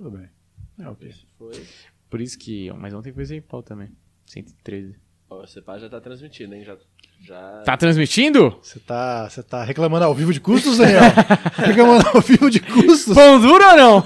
Tudo bem. É ok. Foi. Por isso que. Mas ontem foi sem pau também. 113. Ó, o Cepá já tá transmitindo, hein? Já. Já... Tá transmitindo? Você tá, você tá reclamando ao vivo de custos, Daniel? reclamando ao vivo de custos? Pão duro ou não?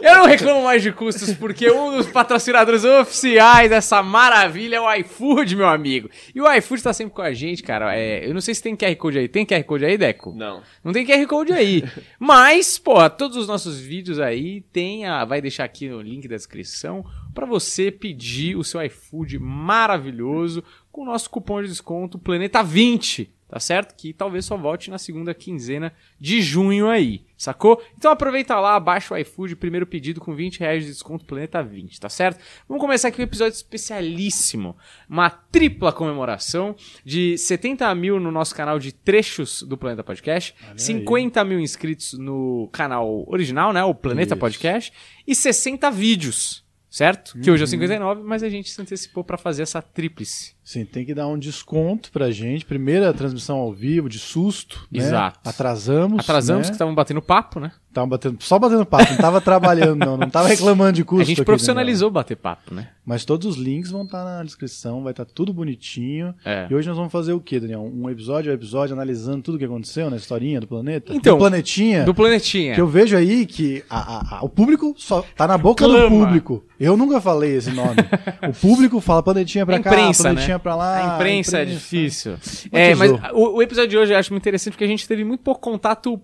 Eu não reclamo mais de custos, porque um dos patrocinadores oficiais dessa maravilha é o iFood, meu amigo. E o iFood tá sempre com a gente, cara. É, eu não sei se tem QR Code aí. Tem QR Code aí, Deco? Não. Não tem QR Code aí. Mas, pô, todos os nossos vídeos aí tem a, vai deixar aqui no link da descrição para você pedir o seu iFood maravilhoso com o nosso cupom de desconto Planeta 20, tá certo? Que talvez só volte na segunda quinzena de junho aí, sacou? Então aproveita lá, baixa o iFood, primeiro pedido com 20 reais de desconto Planeta 20, tá certo? Vamos começar aqui um episódio especialíssimo, uma tripla comemoração de 70 mil no nosso canal de trechos do Planeta Podcast, Olha aí. 50 mil inscritos no canal original, né? O Planeta Isso. Podcast, e 60 vídeos. Certo? Que hoje é o Uhum. 59, mas a gente se antecipou pra fazer essa tríplice. Sim, tem que dar um desconto pra gente. Primeira transmissão ao vivo, de susto. né? Exato. Atrasamos. Atrasamos né? que estavam batendo papo, né? Tava batendo, só batendo papo, não tava trabalhando, não. Não tava reclamando de custo. a gente aqui, profissionalizou bater papo, né? Mas todos os links vão estar na descrição, vai estar tudo bonitinho. É. E hoje nós vamos fazer o quê, Daniel? Um episódio a episódio analisando tudo o que aconteceu na historinha do planeta? Então, do planetinha. Do Planetinha. Que eu vejo aí que a- a- a- o público só tá na boca Clama. do público. Eu nunca falei esse nome. o público fala planetinha pra cá, imprensa, planetinha pra lá. A imprensa é difícil. É, mas o, o episódio de hoje eu acho muito interessante porque a gente teve muito pouco contato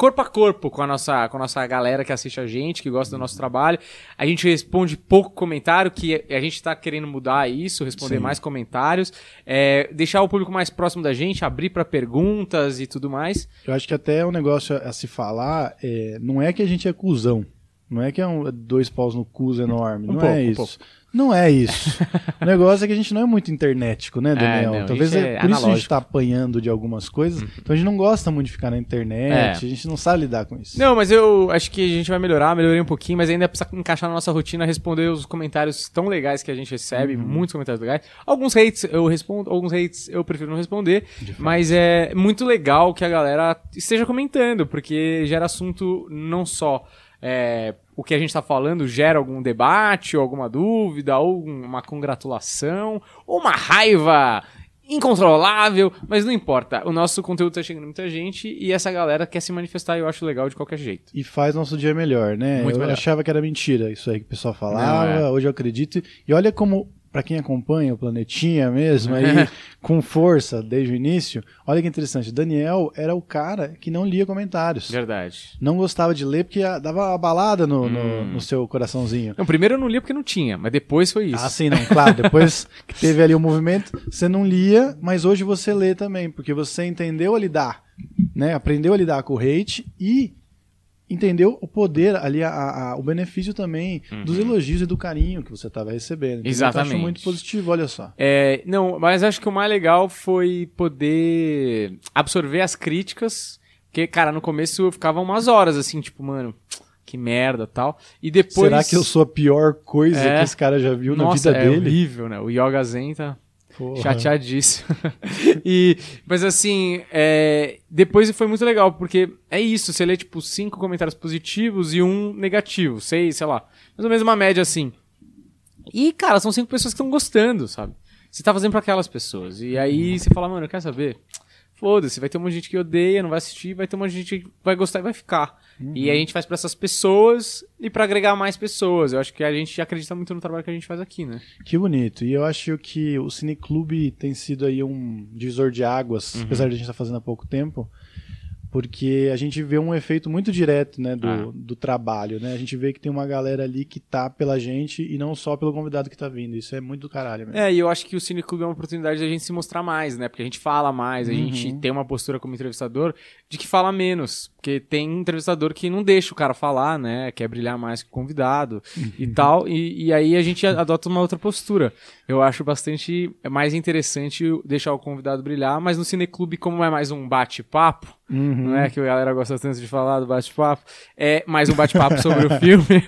corpo a corpo com a nossa, com a nossa galera que assiste a gente, que gosta do nosso trabalho. A gente responde pouco comentário, que a gente tá querendo mudar isso, responder Sim. mais comentários, é, deixar o público mais próximo da gente, abrir pra perguntas e tudo mais. Eu acho que até um negócio a se falar, é, não é que a gente é cuzão. Não é que é um, dois paus no cu enorme. Um não pouco, é um isso. pouco. Não é isso. o negócio é que a gente não é muito internetico, né, Daniel? não, a Talvez é, é por isso a gente analógico. tá apanhando de algumas coisas. Então a gente não gosta muito de ficar na internet, É. a gente não sabe lidar com isso. Não, mas eu acho que a gente vai melhorar, melhorei um pouquinho, mas ainda precisa encaixar na nossa rotina, responder os comentários tão legais que a gente recebe, Uhum. muitos comentários legais. Alguns hates eu respondo, alguns hates eu prefiro não responder, mas é muito legal que a galera esteja comentando, porque gera assunto não só é, o que a gente tá falando gera algum debate, ou alguma dúvida, ou uma congratulação, ou uma raiva incontrolável, mas não importa. O nosso conteúdo tá chegando muita gente e essa galera quer se manifestar e eu acho legal de qualquer jeito. E faz nosso dia melhor, né? Muito eu melhor. achava que era mentira isso aí que o pessoal falava, Não, é. hoje eu acredito. E olha como, pra quem acompanha o Planetinha mesmo, aí, com força desde o início, olha que interessante. Daniel era o cara que não lia comentários. Verdade. Não gostava de ler porque dava uma balada no, no, Hum. no seu coraçãozinho. Não, primeiro eu não lia porque não tinha, mas depois foi isso. Ah, sim, não, claro. Depois que teve ali o movimento, você não lia, mas hoje você lê também, porque você entendeu a lidar, né? Aprendeu a lidar com o hate e entendeu o poder ali, a, a- o benefício também dos elogios e do carinho que você estava recebendo. entendeu? Então, eu Exatamente. acho muito positivo, olha só. É, não, mas acho que o mais legal foi poder absorver as críticas. Porque, cara, no começo eu ficava umas horas assim, tipo, mano, que merda tal. E depois. Será que eu sou a pior coisa É. que esse cara já viu Nossa, na vida é dele? horrível, né? O Yoga Zen tá Porra. chateadíssimo. e, mas assim, é, depois foi muito legal, porque é isso, você lê tipo cinco comentários positivos e um negativo, seis, sei lá. Mais ou menos uma média assim. E, cara, são cinco pessoas que estão gostando, sabe? Você tá fazendo pra aquelas pessoas. E aí você fala, mano, quer saber? Foda-se, vai ter um monte de gente que odeia, não vai assistir, vai ter um monte de gente que vai gostar e vai ficar. E a gente faz pra essas pessoas e pra agregar mais pessoas. Eu acho que a gente acredita muito no trabalho que a gente faz aqui, né? Que bonito. E eu acho que o Cineclube tem sido aí um divisor de águas, Uhum. apesar de a gente estar fazendo há pouco tempo, porque a gente vê um efeito muito direto, né, do, Ah. do trabalho, né? A gente vê que tem uma galera ali que tá pela gente e não só pelo convidado que tá vindo. Isso é muito do caralho, mesmo. É, e eu acho que o Cine Clube é uma oportunidade da gente se mostrar mais, né? Porque a gente fala mais, a Uhum. gente tem uma postura como entrevistador de que fala menos. Porque tem entrevistador que não deixa o cara falar, né? Quer brilhar mais que o convidado e Uhum. tal. E, e aí a gente a- adota uma outra postura. Eu acho bastante é mais interessante deixar o convidado brilhar, mas no Cine Clube, como é mais um bate-papo, Uhum. não é? Que a galera gosta tanto de falar do bate-papo. É mais um bate-papo sobre o filme.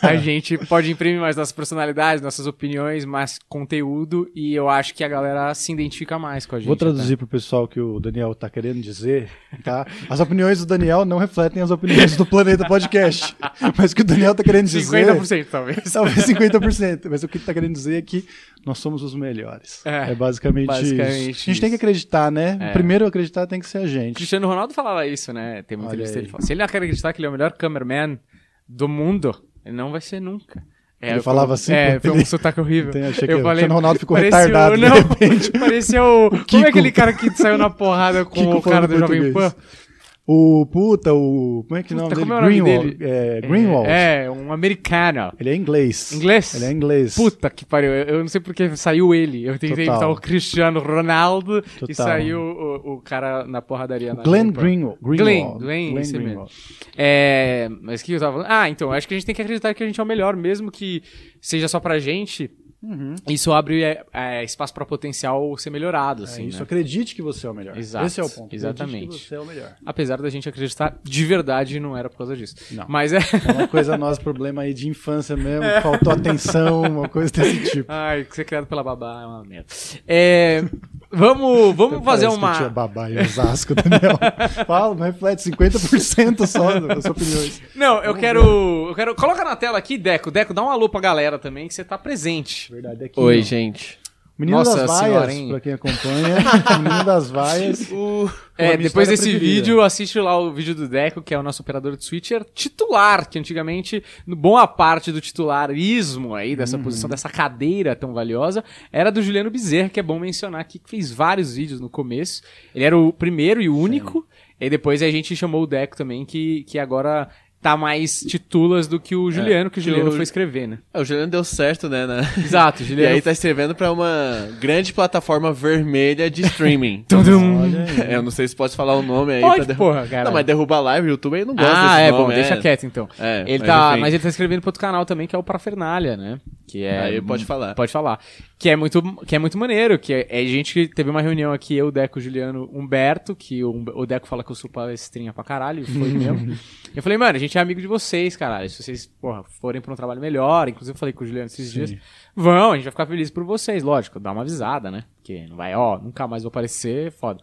a gente pode imprimir mais nossas personalidades, nossas opiniões, mais conteúdo, e eu acho que a galera se identifica mais com a gente. Vou traduzir pro pessoal o que o Daniel tá querendo dizer, tá? As opiniões do Daniel não refletem as opiniões do Planeta Podcast. Mas o que o Daniel tá querendo dizer... 50% talvez. Talvez 50%, mas o que ele tá querendo dizer é que nós somos os melhores. É, É, basicamente, basicamente isso. A gente tem que acreditar, né? É. Primeiro acreditar tem que ser a gente. Cristiano Ronaldo falava isso, né? Tem muita Olha entrevista aí. ele fala, Se ele não acreditar que ele é o melhor cameraman do mundo, ele não vai ser nunca. É, Ele falava assim, É, foi um sotaque horrível. Tem- achei que eu o falei, Cristiano Ronaldo ficou parecia retardado, o- Não, parecia o... Como Kiko. é aquele cara que saiu na porrada com Kiko o cara do Jovem português. Pan? O puta, o. Como é que é o nome Puta, dele? como é o nome Greenwald. dele? É, Greenwald. É, um americano. Ele é inglês. Inglês? Ele é inglês. Puta que pariu, eu não sei porque saiu ele. Eu tentei Total. imitar o Cristiano Ronaldo e Total. saiu o, o cara na porradaria. na Glenn Pan. Greenwald. Glenn, Greenwald. Glenn, esse mesmo. Greenwald. É, mas o que eu tava falando? Ah, então, acho que a gente tem que acreditar que a gente é o melhor, mesmo que seja só pra gente. Uhum. Isso abre é, é, espaço pra potencial ser melhorado, É assim, isso, né? acredite que você é o melhor. Exato, Esse é o ponto. Acredite exatamente. que você é o melhor. Apesar da gente acreditar de verdade, não era por causa disso. Não. Mas é. É uma coisa nossa, problema aí de infância mesmo, faltou atenção, uma coisa desse tipo. Ai, ser criado pela babá é uma merda. É, vamos vamos fazer Parece que eu tinha uma. babá em Osasco, Daniel. Fala, não reflete 50% só das opiniões. Não, eu quero. Eu quero. Coloca na tela aqui, Deco. Deco, dá um alô pra galera também, que você tá presente. Verdade, aqui. Oi, ó. gente. Menino Nossa das vaias, pra quem acompanha. Menino das vaias. É, a minha depois história desse preferida. vídeo, assiste lá o vídeo do Deco, que é o nosso operador de switcher titular, que antigamente, no boa parte do titularismo aí, dessa Uhum. posição, dessa cadeira tão valiosa, era do Juliano Bezerra, que é bom mencionar aqui, que fez vários vídeos no começo. Ele era o primeiro e o único, e depois a gente chamou o Deco também, que, que agora tá mais titulas do que o Juliano, que o que Juliano o- foi escrever, né? É, o Juliano deu certo, né? na- Exato, E Juliano. aí tá escrevendo pra uma grande plataforma vermelha de streaming. É, eu não sei se pode falar o nome aí. Pode, pra derrubar. porra, cara. Não, mas derruba a live, o YouTube aí não gosta Ah, desse é nome, bom, deixa quieto então. É, ele mas tá, enfim. mas ele tá escrevendo para outro canal também, que é o Parafernália, né? Que é Aí pode falar. Pode falar. Que é muito, que é muito maneiro, que é, é gente que teve uma reunião aqui, eu, Deco, Juliano, Humberto, que o, o Deco fala que eu sou palestrinha pra caralho, foi mesmo. eu falei, mano, a gente é amigo de vocês, caralho. Se vocês, porra, forem pra um trabalho melhor, inclusive eu falei com o Juliano esses dias, vão, a gente vai ficar feliz por vocês, lógico, dá uma avisada, né? Porque não vai, ó, nunca mais vou aparecer, foda.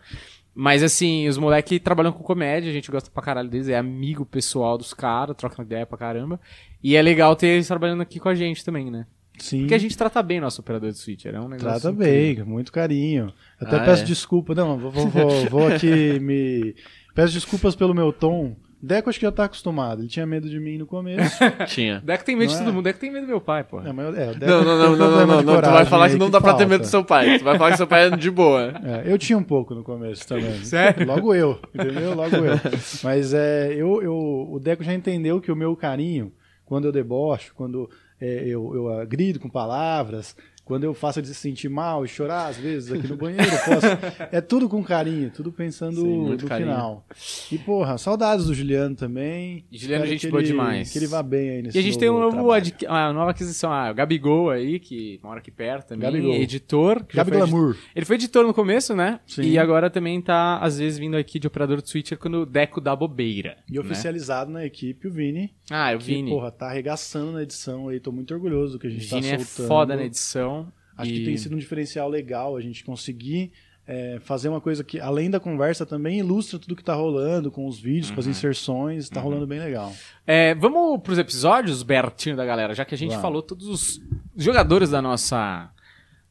Mas assim, os moleques trabalham com comédia, a gente gosta pra caralho deles, é amigo pessoal dos caras, troca ideia pra caramba. E é legal ter eles trabalhando aqui com a gente também, né? Sim. Porque a gente trata bem nosso operador de switcher, é um negócio. Trata incrível. bem, muito carinho. Até Ah, peço é? desculpa. Não, vou, vou, vou, vou aqui me. Peço desculpas pelo meu tom. Deco acho que já tá acostumado. Ele tinha medo de mim no começo. Tinha. Deco tem medo Não de é? todo mundo, Deco tem medo do meu pai, pô. É, mas, é, Não, não, não, não, não, não, não. Tu vai falar que não dá pra ter medo do seu pai. Tu vai falar que seu pai é de boa. É, eu tinha um pouco no começo também. Sério? Logo eu, entendeu? Logo eu. Mas é, eu, eu, o Deco já entendeu que o meu carinho, quando eu debocho, quando é, eu, eu agrido com palavras, quando eu faço ele se sentir mal e chorar, às vezes, aqui no banheiro, posso. É tudo com carinho, tudo pensando Sim, no carinho. final. E, porra, saudades do Juliano também. E Juliano, Espero gente boa demais. Que ele vá bem aí nesse E a gente tem um novo adqui- uma nova aquisição, ah, o Gabigol aí, que mora aqui perto também, Gabigol. editor. que já Gabi foi edi- Glamour. Ele foi editor no começo, né? Sim. E agora também tá, às vezes, vindo aqui de operador de switcher quando o Deco dá bobeira. E né? oficializado na equipe, o Vini. Ah, o Que, Vini. porra, tá arregaçando na edição aí. Tô muito orgulhoso do que a gente Vini tá é soltando. foda na edição. Acho e- que tem sido um diferencial legal a gente conseguir é, fazer uma coisa que, além da conversa, também ilustra tudo que tá rolando, com os vídeos, Uhum. com as inserções, tá rolando bem legal. É, vamos pros episódios, Bertinho da galera, já que a gente Vamos. falou todos os jogadores da nossa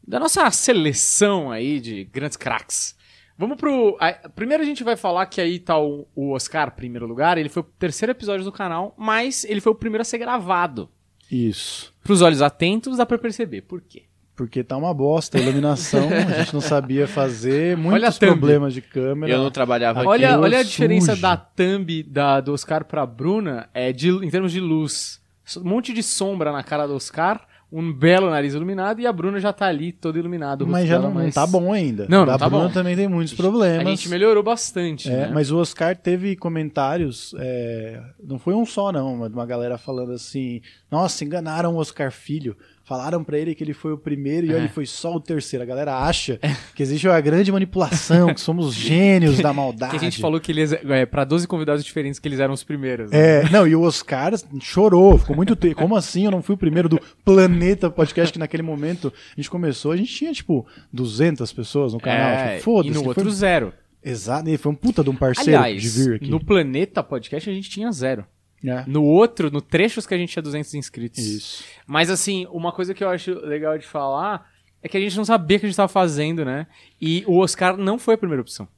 da nossa seleção aí de grandes craques. Vamos pro. a- primeiro a gente vai falar que aí tá o, o Oscar, primeiro lugar. Ele foi o terceiro episódio do canal, mas ele foi o primeiro a ser gravado. Isso. Pros olhos atentos, dá pra perceber. Por quê? Porque tá uma bosta a iluminação, a gente não sabia fazer, muitos problemas de câmera. Eu não trabalhava aqui. Olha, olha a sujo. diferença da thumb da, do Oscar pra Bruna é de, em termos de luz. Um monte de sombra na cara do Oscar, um belo nariz iluminado e a Bruna já tá ali todo iluminado. Mas já dela, não, mas- tá bom ainda. Não, não a tá Bruna bom. também tem muitos problemas. A gente melhorou bastante, É, né? Mas o Oscar teve comentários, é, não foi um só não, mas uma galera falando assim, nossa, enganaram o Oscar Filho, falaram pra ele que ele foi o primeiro e É. ele foi só o terceiro. A galera acha que existe uma grande manipulação, que somos gênios da maldade. Que a gente falou que eles, é, pra 12 convidados diferentes que eles eram os primeiros. né? É, não, e o Oscar chorou, ficou muito triste. Como assim eu não fui o primeiro do Planeta Podcast, que naquele momento a gente começou, a gente tinha, tipo, 200 pessoas no canal. É, tipo, Foda-se. e no foi- outro zero. Exato, e foi um puta de um parceiro Aliás, de vir aqui. no Planeta Podcast a gente tinha zero. É. No outro, no Trechos que a gente tinha 200 inscritos. Isso. Mas assim, uma coisa que eu acho legal de falar é que a gente não sabia o que a gente tava fazendo, né? E o Oscar não foi a primeira opção.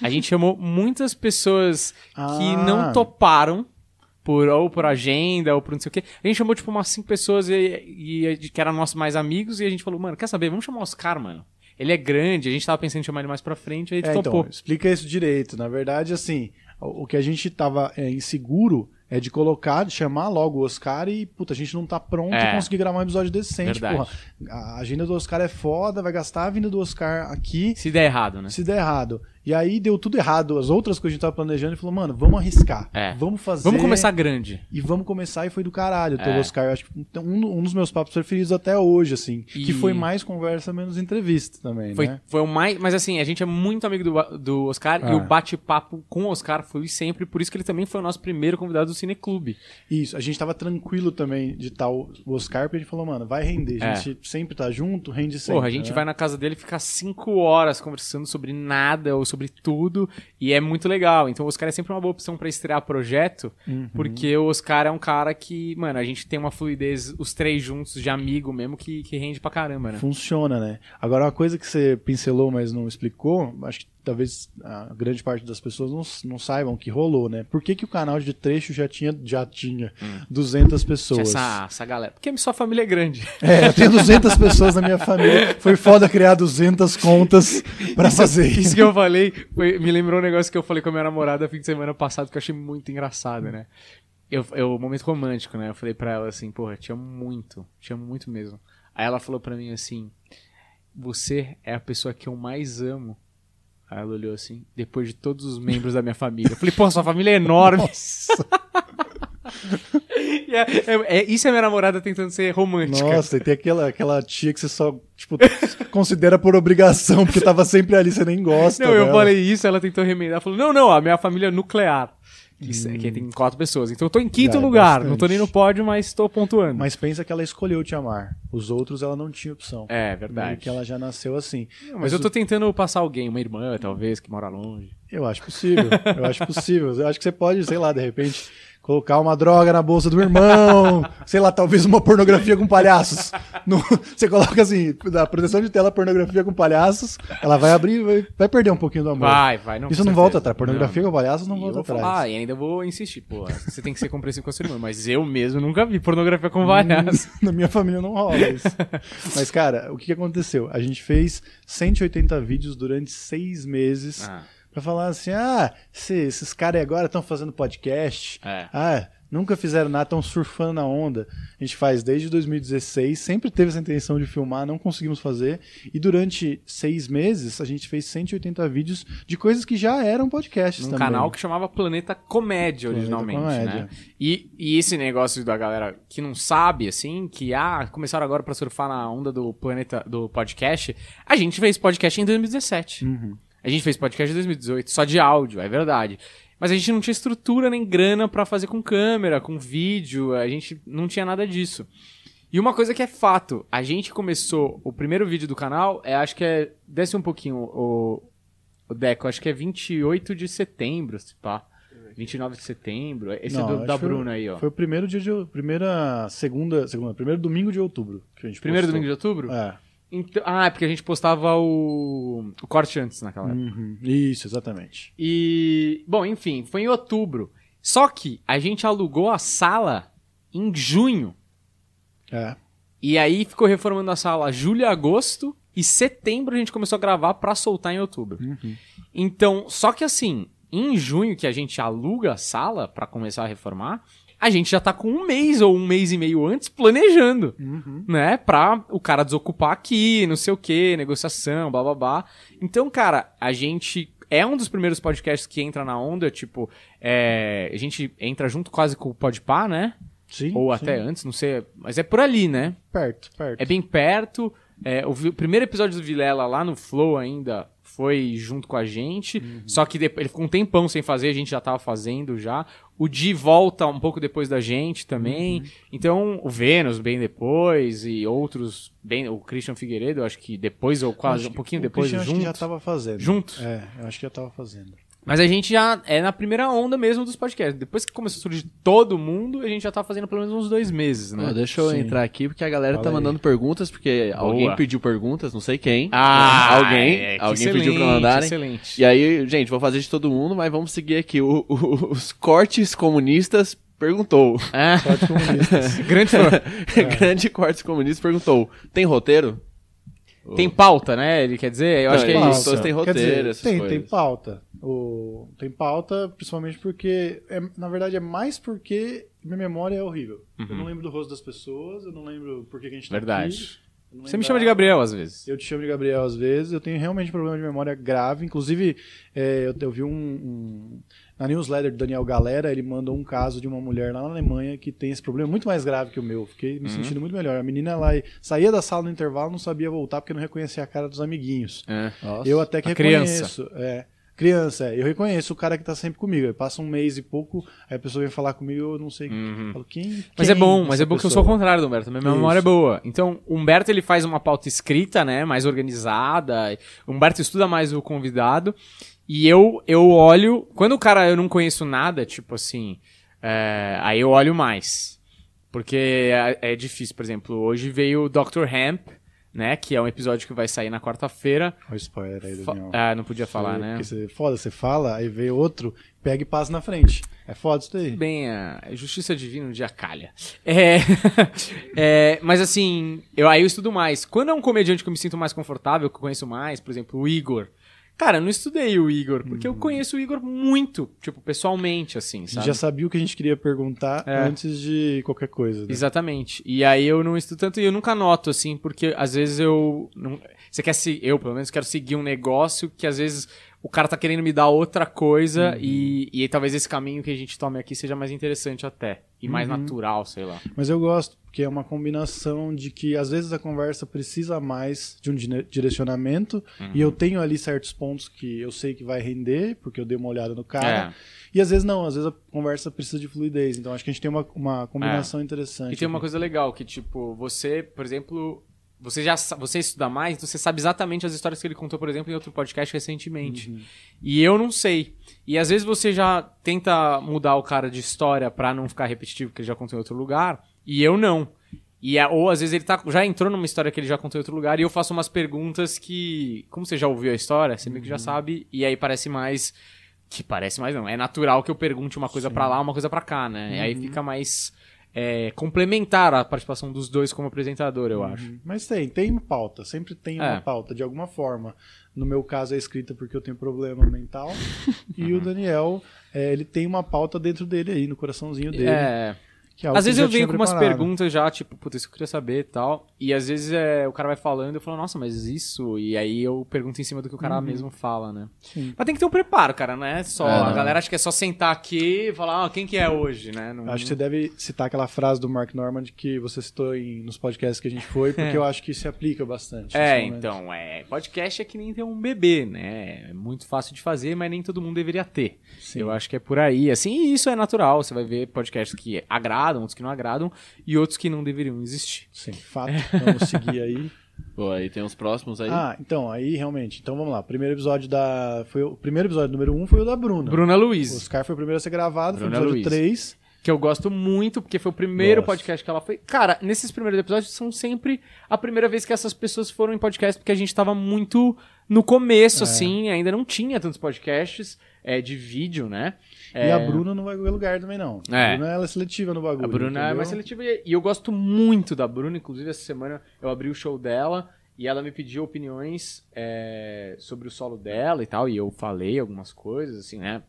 A gente chamou muitas pessoas que Ah. não toparam por ou por agenda ou por não sei o quê. A gente chamou tipo umas cinco pessoas e, e- que eram nossos mais amigos e a gente falou, mano, quer saber? Vamos chamar o Oscar, mano. Ele é grande, a gente tava pensando em chamar ele mais pra frente, aí gente É, topou. então, explica isso direito. Na verdade, assim, o o que a gente tava é, inseguro é de colocar, de chamar logo o Oscar e, puta, a gente não tá pronto É. e conseguir gravar um episódio decente, Verdade. porra. A agenda do Oscar é foda, vai gastar a vinda do Oscar aqui Se der errado, né? se der errado. E aí deu tudo errado. As outras coisas que a gente tava planejando e falou, mano, vamos arriscar. É. Vamos fazer. Vamos começar grande. E vamos começar e foi do caralho É. o Oscar. Eu acho que um, um dos meus papos preferidos até hoje, assim. E- Que foi mais conversa, menos entrevista também, Foi, né? foi o mais. Mas assim, a gente é muito amigo do, do Oscar e Ah. o bate-papo com o Oscar foi sempre, por isso que ele também foi o nosso primeiro convidado do Cineclube. Isso, a gente tava tranquilo também de estar o Oscar, porque a gente falou, mano, vai render. A É. gente sempre tá junto, rende sempre. Porra, a gente né? vai na casa dele e fica cinco horas conversando sobre nada ou sobre tudo. E é muito legal. Então o Oscar é sempre uma boa opção pra estrear projeto, Uhum. porque o Oscar é um cara que, mano, a gente tem uma fluidez, os três juntos, de amigo mesmo, que, que rende pra caramba, né? Funciona, né? Agora, uma coisa que você pincelou, mas não explicou, acho que talvez a grande parte das pessoas não, não saibam que rolou, né? Por que, que o canal de trecho já tinha, já tinha 200 Tinha pessoas? Essa, essa galera. Porque sua família é grande. É, eu tenho 200 pessoas na minha família. Foi foda criar 200 contas pra fazer isso. Isso que eu falei foi- me lembrou um negócio que eu falei com a minha namorada fim de semana passado que eu achei muito engraçado, né? Eu, eu, momento romântico, né? Eu falei pra ela assim, porra, te amo muito, te amo muito mesmo. Aí ela falou pra mim assim: Você é a pessoa que eu mais amo. Aí ela olhou assim, depois de todos os membros da minha família. Eu falei, pô, sua família é enorme. E é, é- é- isso é minha namorada tentando ser romântica. Nossa, e tem aquela, aquela tia que você só, tipo, considera por obrigação, porque tava sempre ali, você nem gosta. Não, eu dela. falei isso, ela tentou remendar. Ela falou, não, não, a minha família é nuclear. Que, isso- que tem quatro pessoas. Então eu tô em quinto é lugar. bastante. Não tô nem no pódio, mas tô pontuando. Mas pensa que ela escolheu te amar. Os outros ela não tinha opção. É, Meio verdade. que ela já nasceu assim. Mas eu tô tentando passar alguém, uma irmã, talvez, que mora longe. Eu acho possível. Eu acho possível. Eu acho que você pode, sei lá, de repente, colocar uma droga na bolsa do irmão. sei lá, talvez uma pornografia com palhaços. No- você coloca assim, da proteção de tela, pornografia com palhaços. Ela vai abrir e vai, vai perder um pouquinho do amor. Vai, vai. Não, Isso não certeza. volta atrás. Pornografia Não. com palhaços não E volta atrás. falar, e ainda vou insistir, pô. Você tem que ser compreensivo com a sua irmã. Mas eu mesmo nunca vi pornografia com palhaço. Na minha família não rola isso. Mas, cara, o que que aconteceu? A gente fez 180 vídeos durante seis meses Ah, pra falar assim: ah, esse- esses caras agora estão fazendo podcast. é. Ah, nunca fizeram nada, estão surfando na onda. A gente faz desde 2016, sempre teve essa intenção de filmar, não conseguimos fazer. E durante seis meses a gente fez 180 vídeos de coisas que já eram podcasts Num também. canal que chamava Planeta Comédia Planeta originalmente, Comédia. né? E, e esse negócio da galera que não sabe, assim, que ah, começaram agora pra surfar na onda do planeta do podcast, a gente fez podcast em 2017. Uhum. A gente fez podcast em 2018, só de áudio, é verdade. Mas a gente não tinha estrutura nem grana pra fazer com câmera, com vídeo, a gente não tinha nada disso. E uma coisa que é fato, a gente começou, o primeiro vídeo do canal, é, acho que é, desce um pouquinho o, o Deco, acho que é 28 de setembro, se pá. 29 de setembro, esse Não, é do- da Bruna aí, ó. Foi o primeiro dia de. Primeira. Segunda. Segunda. Primeiro domingo de outubro que a gente Primeiro postou. domingo de outubro? É. Então- ah, é porque a gente postava o, o corte antes naquela época. Uhum. Isso, exatamente. E, bom, enfim, foi em outubro. Só que a gente alugou a sala em junho. É. E aí ficou reformando a sala julho e agosto. E setembro a gente começou a gravar pra soltar em outubro. Uhum. Então, só que assim, em junho, que a gente aluga a sala pra começar a reformar, a gente já tá com um mês ou um mês e meio antes planejando, Uhum. né? Pra o cara desocupar aqui, não sei o que, negociação, blá blá blá. Então, cara, a gente é um dos primeiros podcasts que entra na onda, tipo, é, a gente entra junto quase com o Podpah, né? Sim. Ou sim. até antes, não sei, mas é por ali, né? Perto, perto. É bem perto. É, o, o primeiro episódio do Vilela lá no Flow ainda foi junto com a gente. Só que ele ficou um tempão sem fazer, a gente já tava fazendo já. O Di volta um pouco depois da gente também. Então, o Vênus bem depois e outros bem. O Christian Figueiredo, acho que depois ou quase Acho um pouquinho depois Christian acho junto. que já tava fazendo. Juntos. É, eu acho que já tava fazendo. Mas a gente já é na primeira onda mesmo dos podcasts. Depois que começou a surgir todo mundo, a gente já tá fazendo pelo menos uns dois meses, né? Ó, deixa eu Sim. entrar aqui, porque a galera Fala tá aí. mandando perguntas, porque Boa. alguém pediu perguntas, não sei quem. Ah, alguém, é, que alguém pediu pra mandarem. Excelente. E aí, gente, vou fazer de todo mundo, mas vamos seguir aqui. O- o- os cortes comunistas perguntou. Ah, Corte comunistas. grande fã. Grande Cortes Comunistas perguntou: tem roteiro? Tem pauta, né? Ele quer dizer, eu Não, acho que é isso. Todos têm roteiro, dizer, essas tem, coisas. tem pauta. O, tem pauta, principalmente porque, é, na verdade, é mais porque minha memória é horrível. Eu não lembro do rosto das pessoas, eu não lembro por que que a gente tá Uhum. Verdade. aqui, Você me chama de. Gabriel às vezes. Eu te chamo de Gabriel às vezes, eu tenho realmente problema de memória grave. Inclusive, é, eu, eu vi um, um- Na newsletter do Daniel Galera, ele mandou um caso de uma mulher lá na Alemanha que tem esse problema muito mais grave que o meu. Fiquei Uhum. me sentindo muito melhor. A menina lá saía da sala no intervalo, não sabia voltar porque não reconhecia a cara dos amiguinhos. É. Eu até que A reconheço. É, criança, é, eu reconheço o cara que tá sempre comigo. Passa um mês e pouco, aí a pessoa vem falar comigo, eu não sei. Eu falo, quem, Mas quem é bom, mas é bom que eu sou o contrário do Humberto. Minha Isso. memória é boa. Então, o Humberto ele faz uma pauta escrita, né? Mais organizada. O Humberto estuda mais o convidado. E eu, eu olho. Quando o cara eu não conheço nada, tipo assim. é, aí eu olho mais. Porque é, é difícil, por exemplo, hoje veio o Dr. Hemp, né? Que é um episódio que vai sair na quarta-feira. Olha o spoiler aí, Daniel. Ah, não podia falar, né? Porque você, foda, você fala, aí vê outro, pega e passa na frente. É foda isso daí. Bem, a justiça divina um dia calha. É, é, mas assim, eu, aí eu estudo mais. Quando é um comediante que eu me sinto mais confortável, que eu conheço mais, por exemplo, o Igor. Cara, eu não estudei o Igor, porque eu conheço o Igor muito, tipo, pessoalmente, assim, A gente sabe? já sabia o que a gente queria perguntar É. antes de qualquer coisa. né? Exatamente. E aí eu não estudo tanto e eu nunca anoto, assim, porque às vezes eu. Não... Você quer se. Eu, pelo menos, quero seguir um negócio que às vezes o cara tá querendo me dar outra coisa e, e aí talvez esse caminho que a gente tome aqui seja mais interessante até. E mais natural, sei lá. Mas eu gosto, porque é uma combinação de que às vezes a conversa precisa mais de um dire- direcionamento e eu tenho ali certos pontos que eu sei que vai render, porque eu dei uma olhada no cara. É. E às vezes não, às vezes a conversa precisa de fluidez. Então acho que a gente tem uma, uma combinação interessante. E tem uma coisa legal, que tipo, você, por exemplo, você já você estuda mais, então você sabe exatamente as histórias que ele contou, por exemplo, em outro podcast recentemente. E eu não sei. E às vezes você já tenta mudar o cara de história pra não ficar repetitivo, que ele já contou em outro lugar, e eu não. E a- ou às vezes ele tá, já entrou numa história que ele já contou em outro lugar e eu faço umas perguntas que, como você já ouviu a história, você meio que já sabe, e aí parece mais que parece mais não, é natural que eu pergunte uma coisa pra lá, uma coisa pra cá, né? E aí fica mais é, complementar a participação dos dois como apresentador, eu acho. Mas tem, tem uma pauta, sempre tem uma É. pauta, de alguma forma. No meu caso é escrita porque eu tenho problema mental. e o Daniel, é, ele tem uma pauta dentro dele aí, no coraçãozinho dele. É, que é algo Às que vezes eu venho com umas preparado. perguntas já, tipo, puta, isso eu queria saber e tal. E às vezes é, o cara vai falando e eu falo, nossa, mas isso. E aí eu pergunto em cima do que o cara mesmo fala, né? Uhum. Sim. Mas tem que ter um preparo, cara, não é só. É, a galera acha que é só sentar aqui e falar, ah, quem que é hoje, né? Não- Acho que você deve citar aquela frase do Mark Normand que você citou em, nos podcasts que a gente foi, porque eu acho que se aplica bastante. É, então, é, podcast é que nem ter um bebê, né? É muito fácil de fazer, mas nem todo mundo deveria ter. Sim. Eu acho que é por aí, assim, e isso é natural. Você vai ver podcasts que agradam, outros que não agradam, e outros que não deveriam existir. Sim, fato. Vamos seguir aí. Pô, aí tem os próximos aí. Ah, então, aí realmente. Então vamos lá. Primeiro episódio da. Foi o primeiro episódio número 1 um foi o da Bruna. Bruna O Luiz, Oscar foi o primeiro a ser gravado, Bruna foi o episódio Luiz. 3. que eu gosto muito, porque foi o primeiro Gosto. podcast que ela foi. Cara, nesses primeiros episódios são sempre a primeira vez que essas pessoas foram em podcast, porque a gente tava muito no começo, É. assim, ainda não tinha tantos podcasts é, de vídeo, né? E É, a Bruna não vai lugar também, não. É. A Bruna ela é seletiva no bagulho. A Bruna é entendeu? mais seletiva e e eu gosto muito da Bruna. Inclusive, essa semana eu abri o show dela e ela me pediu opiniões é, sobre o solo dela e tal. E eu falei algumas coisas, assim, né?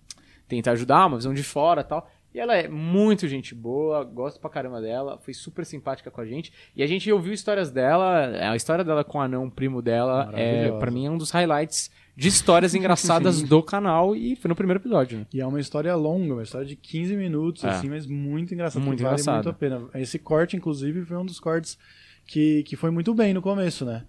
tenta ajudar, uma visão de fora e tal. E ela é muito gente boa, gosto pra caramba dela, foi super simpática com a gente. E a gente ouviu histórias dela, a história dela com o anão, primo dela, é, pra mim é um dos highlights de histórias engraçadas do canal e foi no primeiro episódio, né? E é uma história longa, uma história de 15 minutos, É. assim, mas muito engraçada. Muito vale engraçada. muito a pena. Esse corte, inclusive, foi um dos cortes que, que foi muito bem no começo, né?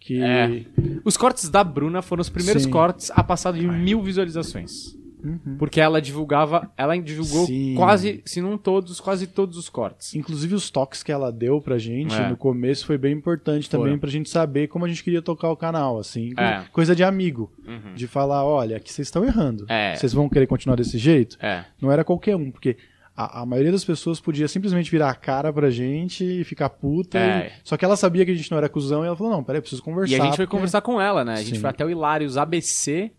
Que É. Os cortes da Bruna foram os primeiros Sim. cortes a passar de mil visualizações. Uhum. Porque ela divulgava, ela divulgou Sim. quase, se não todos, quase todos os cortes. Inclusive os toques que ela deu pra gente É. no começo foi bem importante também Foram. pra gente saber como a gente queria tocar o canal, assim. É. Coisa de amigo. Uhum. De falar, olha, aqui vocês estão errando. É. Vocês vão querer continuar desse jeito? É. Não era qualquer um, porque a, a maioria das pessoas podia simplesmente virar a cara pra gente e ficar puta. É. e- Só que ela sabia que a gente não era cuzão e ela falou, não, peraí, preciso conversar. E a gente foi porque- conversar com ela, né? A gente Sim. foi até o Hilários ABC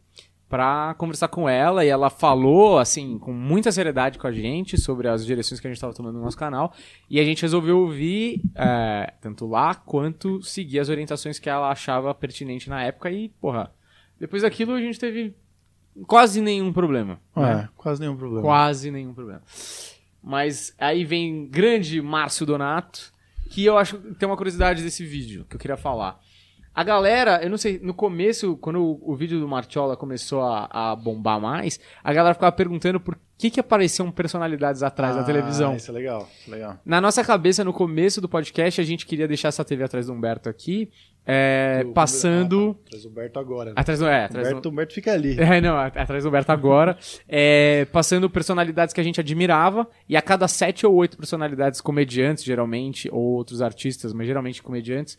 pra conversar com ela e ela falou, assim, com muita seriedade com a gente sobre as direções que a gente tava tomando no nosso canal. E a gente resolveu ouvir, é, tanto lá quanto seguir as orientações que ela achava pertinente na época. E, porra, depois daquilo a gente teve quase nenhum problema. né? É, quase nenhum problema. Quase nenhum problema. Mas aí vem grande Márcio Donato, que eu acho que tem uma curiosidade desse vídeo que eu queria falar. A galera, eu não sei, no começo, quando o, o vídeo do Martiola começou a, a bombar mais, a galera ficava perguntando por que que apareciam personalidades atrás da Ah, televisão. Isso é legal, legal. Na nossa cabeça, no começo do podcast, a gente queria deixar essa TV atrás do Humberto aqui, é, Do- passando... Ah, tá. Traz o Humberto agora. Né? Atrás do... É, atrás do... Humberto, Humberto fica ali. É, não, at- atrás do Humberto agora. É, passando personalidades que a gente admirava. E a cada sete ou oito personalidades, comediantes, geralmente, ou outros artistas, mas geralmente comediantes,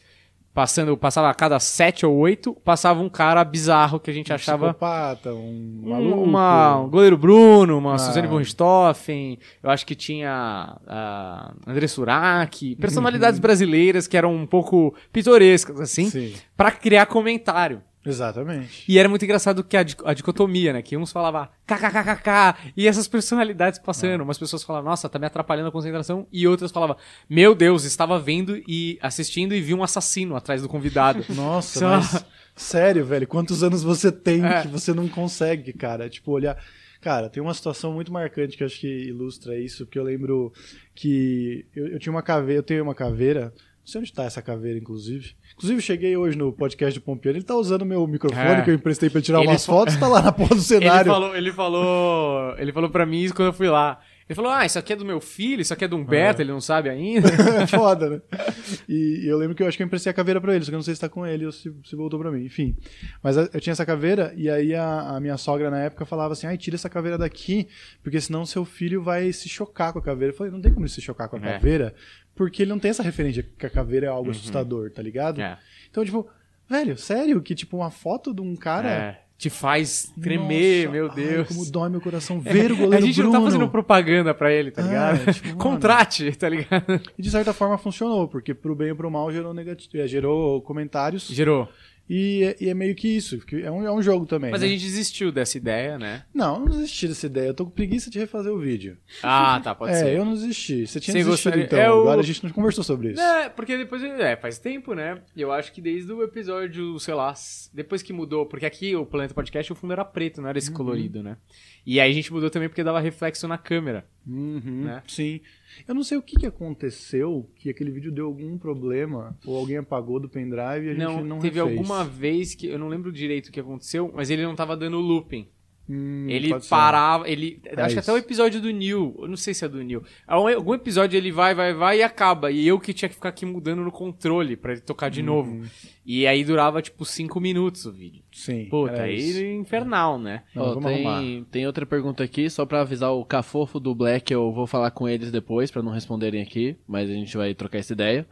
passando, passava a cada sete ou oito, passava um cara bizarro que a gente Um achava. psicopata, um Um, maluco. uma, um goleiro Bruno, uma Ah. Suzane von Richthofen, eu acho que tinha a André Surak, personalidades brasileiras que eram um pouco pitorescas, assim, Sim, pra criar comentário. Exatamente. E era muito engraçado que a, a dicotomia, né? Que uns falavam kkkk e essas personalidades passando. Umas pessoas falavam, nossa, tá me atrapalhando a concentração. E outras falavam, meu Deus, estava vendo e assistindo e vi um assassino atrás do convidado. Nossa, Só- mas sério, velho, quantos anos você tem É. que você não consegue, cara? Tipo, olhar. Cara, tem uma situação muito marcante que eu acho que ilustra isso, porque eu lembro que eu, eu tinha uma caveira, eu tenho uma caveira, não sei onde tá essa caveira, inclusive. Inclusive, cheguei hoje no podcast do Pompeiro, ele tá usando o meu microfone É. que eu emprestei ele tirar Ele umas fotos, tá lá na porra do Ele cenário. falou, ele falou, ele falou pra mim isso quando eu fui lá. Ele falou, ah, isso aqui é do meu filho, isso aqui é do Humberto, ele não sabe ainda. é foda, né? E eu lembro que eu acho que eu emprestei a caveira pra ele, só que eu não sei se tá com ele ou se, se voltou pra mim, enfim. Mas eu tinha essa caveira e aí a, a minha sogra na época falava assim: ai, tira essa caveira daqui, porque senão seu filho vai se chocar com a caveira. Eu falei: não tem como ele se chocar com a É. porque ele não tem essa referência que a caveira é algo assustador, tá ligado? Uhum. É. Então, tipo, velho, sério, que tipo uma foto de um cara. É, te faz tremer, Nossa, meu ai, Deus. como dói meu coração ver o goleiro a gente Bruno. não tá fazendo propaganda pra ele, tá É, ligado? tipo. Contrate, tá ligado? E de certa forma funcionou, porque pro bem ou pro mal gerou, negati- eh, gerou comentários. Gerou. E, é- e é meio que isso, é um, é um jogo também. Mas né? a gente desistiu dessa ideia, né? Não, eu não desisti dessa ideia. Eu tô com preguiça de refazer o vídeo. Ah, tá, pode é, ser. eu não desisti. Você tinha Você desistido gostaria- então. É o- Agora a gente não conversou sobre isso. É, porque depois, é, faz tempo, né? Eu acho que desde o episódio, sei lá, depois que mudou, porque aqui o Planeta Podcast o fundo era preto, não era Uhum. esse colorido, né? E aí a gente mudou também porque dava reflexo na câmera. Uhum, Né? Sim. Eu não sei o que, que aconteceu, que aquele vídeo deu algum problema, ou alguém apagou do pendrive e a gente Não, não teve refez. alguma vez que eu não lembro direito o que aconteceu, mas ele não tava dando looping. Hum, Ele pode ser. parava, ele. É acho que isso. até o episódio do Neil, eu não sei se é do Neil. Algum algum episódio ele vai, vai, vai e acaba. E eu que tinha que ficar aqui mudando no controle pra ele tocar Uhum. de novo. E aí durava tipo 5 minutos o vídeo. Sim. Puta, era isso. aí infernal, né? Não, arrumar. tem, tem outra pergunta aqui, só pra avisar o Cafofo do Black, eu vou falar com eles depois, pra não responderem aqui, mas a gente vai trocar essa ideia.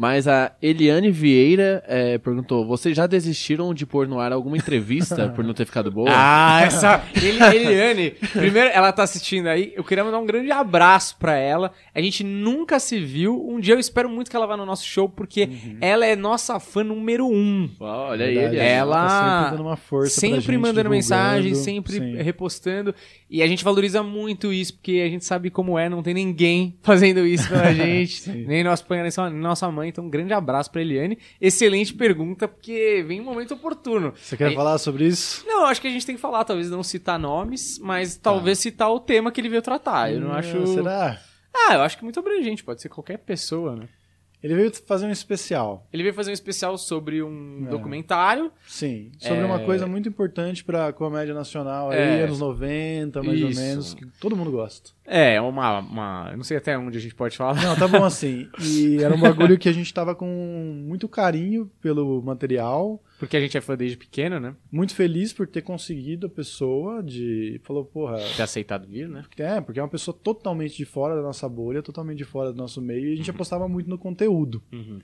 Mas a Eliane Vieira é, perguntou: vocês já desistiram de pôr no ar alguma entrevista por não ter ficado boa? Ah, essa. Eli- Eliane, primeiro, ela tá assistindo aí. Eu queria mandar um grande abraço pra ela. A gente nunca se viu. Um dia eu espero muito que ela vá no nosso show, porque Uhum. ela é nossa fã número um. Ó, olha Verdade, ele. aí. Ela tá sempre dando uma força pra sempre gente, mandando mensagem, sempre Sim. repostando. E a gente valoriza muito isso, porque a gente sabe como é, não tem ninguém fazendo isso pela gente. Nem nosso pai, nem nossa mãe Então, um grande abraço pra Eliane. Excelente pergunta, porque vem um momento oportuno. Você quer Aí- falar sobre isso? Não, acho que a gente tem que falar, talvez não citar nomes, mas talvez citar o tema que ele veio tratar. Eu não Hum, acho. Será? Ah, eu acho que muito abrangente, pode ser qualquer pessoa, né? Ele veio fazer um especial. Ele veio fazer um especial sobre um É. documentário. Sim, sobre É. uma coisa muito importante pra comédia nacional aí, É. anos 90, mais Isso. ou menos, que todo mundo gosta. É, uma, uma. Eu não sei até onde a gente pode falar. Não, tá bom assim. E era um bagulho que a gente tava com muito carinho pelo material, Porque a gente é fã desde pequeno, né? muito feliz por ter conseguido a pessoa de. Falou, porra. Ter aceitado vir, né? É, porque é uma pessoa totalmente de fora da nossa bolha, totalmente de fora do nosso meio, e a gente apostava muito no conteúdo. Uhum.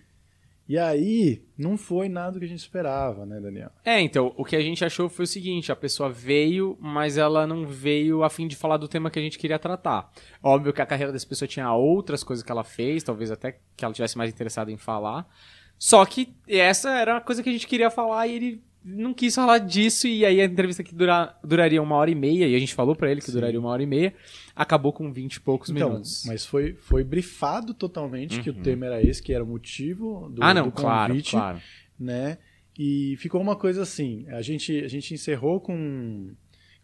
E aí, não foi nada do que a gente esperava, né, Daniel? É, então, o que a gente achou foi o seguinte: a pessoa veio, mas ela não veio a fim de falar do tema que a gente queria tratar. Óbvio que a carreira dessa pessoa tinha outras coisas que ela fez, talvez até que ela tivesse mais interessada em falar. Só que essa era a coisa que a gente queria falar e ele não quis falar disso. E aí a entrevista que dura- duraria uma hora e meia, e a gente falou pra ele que Sim. duraria uma hora e meia, acabou com vinte e poucos Então, minutos. mas foi, foi brifado totalmente que o tema era esse, que era o motivo do, ah, não, do claro, convite, claro. né? E ficou uma coisa assim, a gente, a gente encerrou com,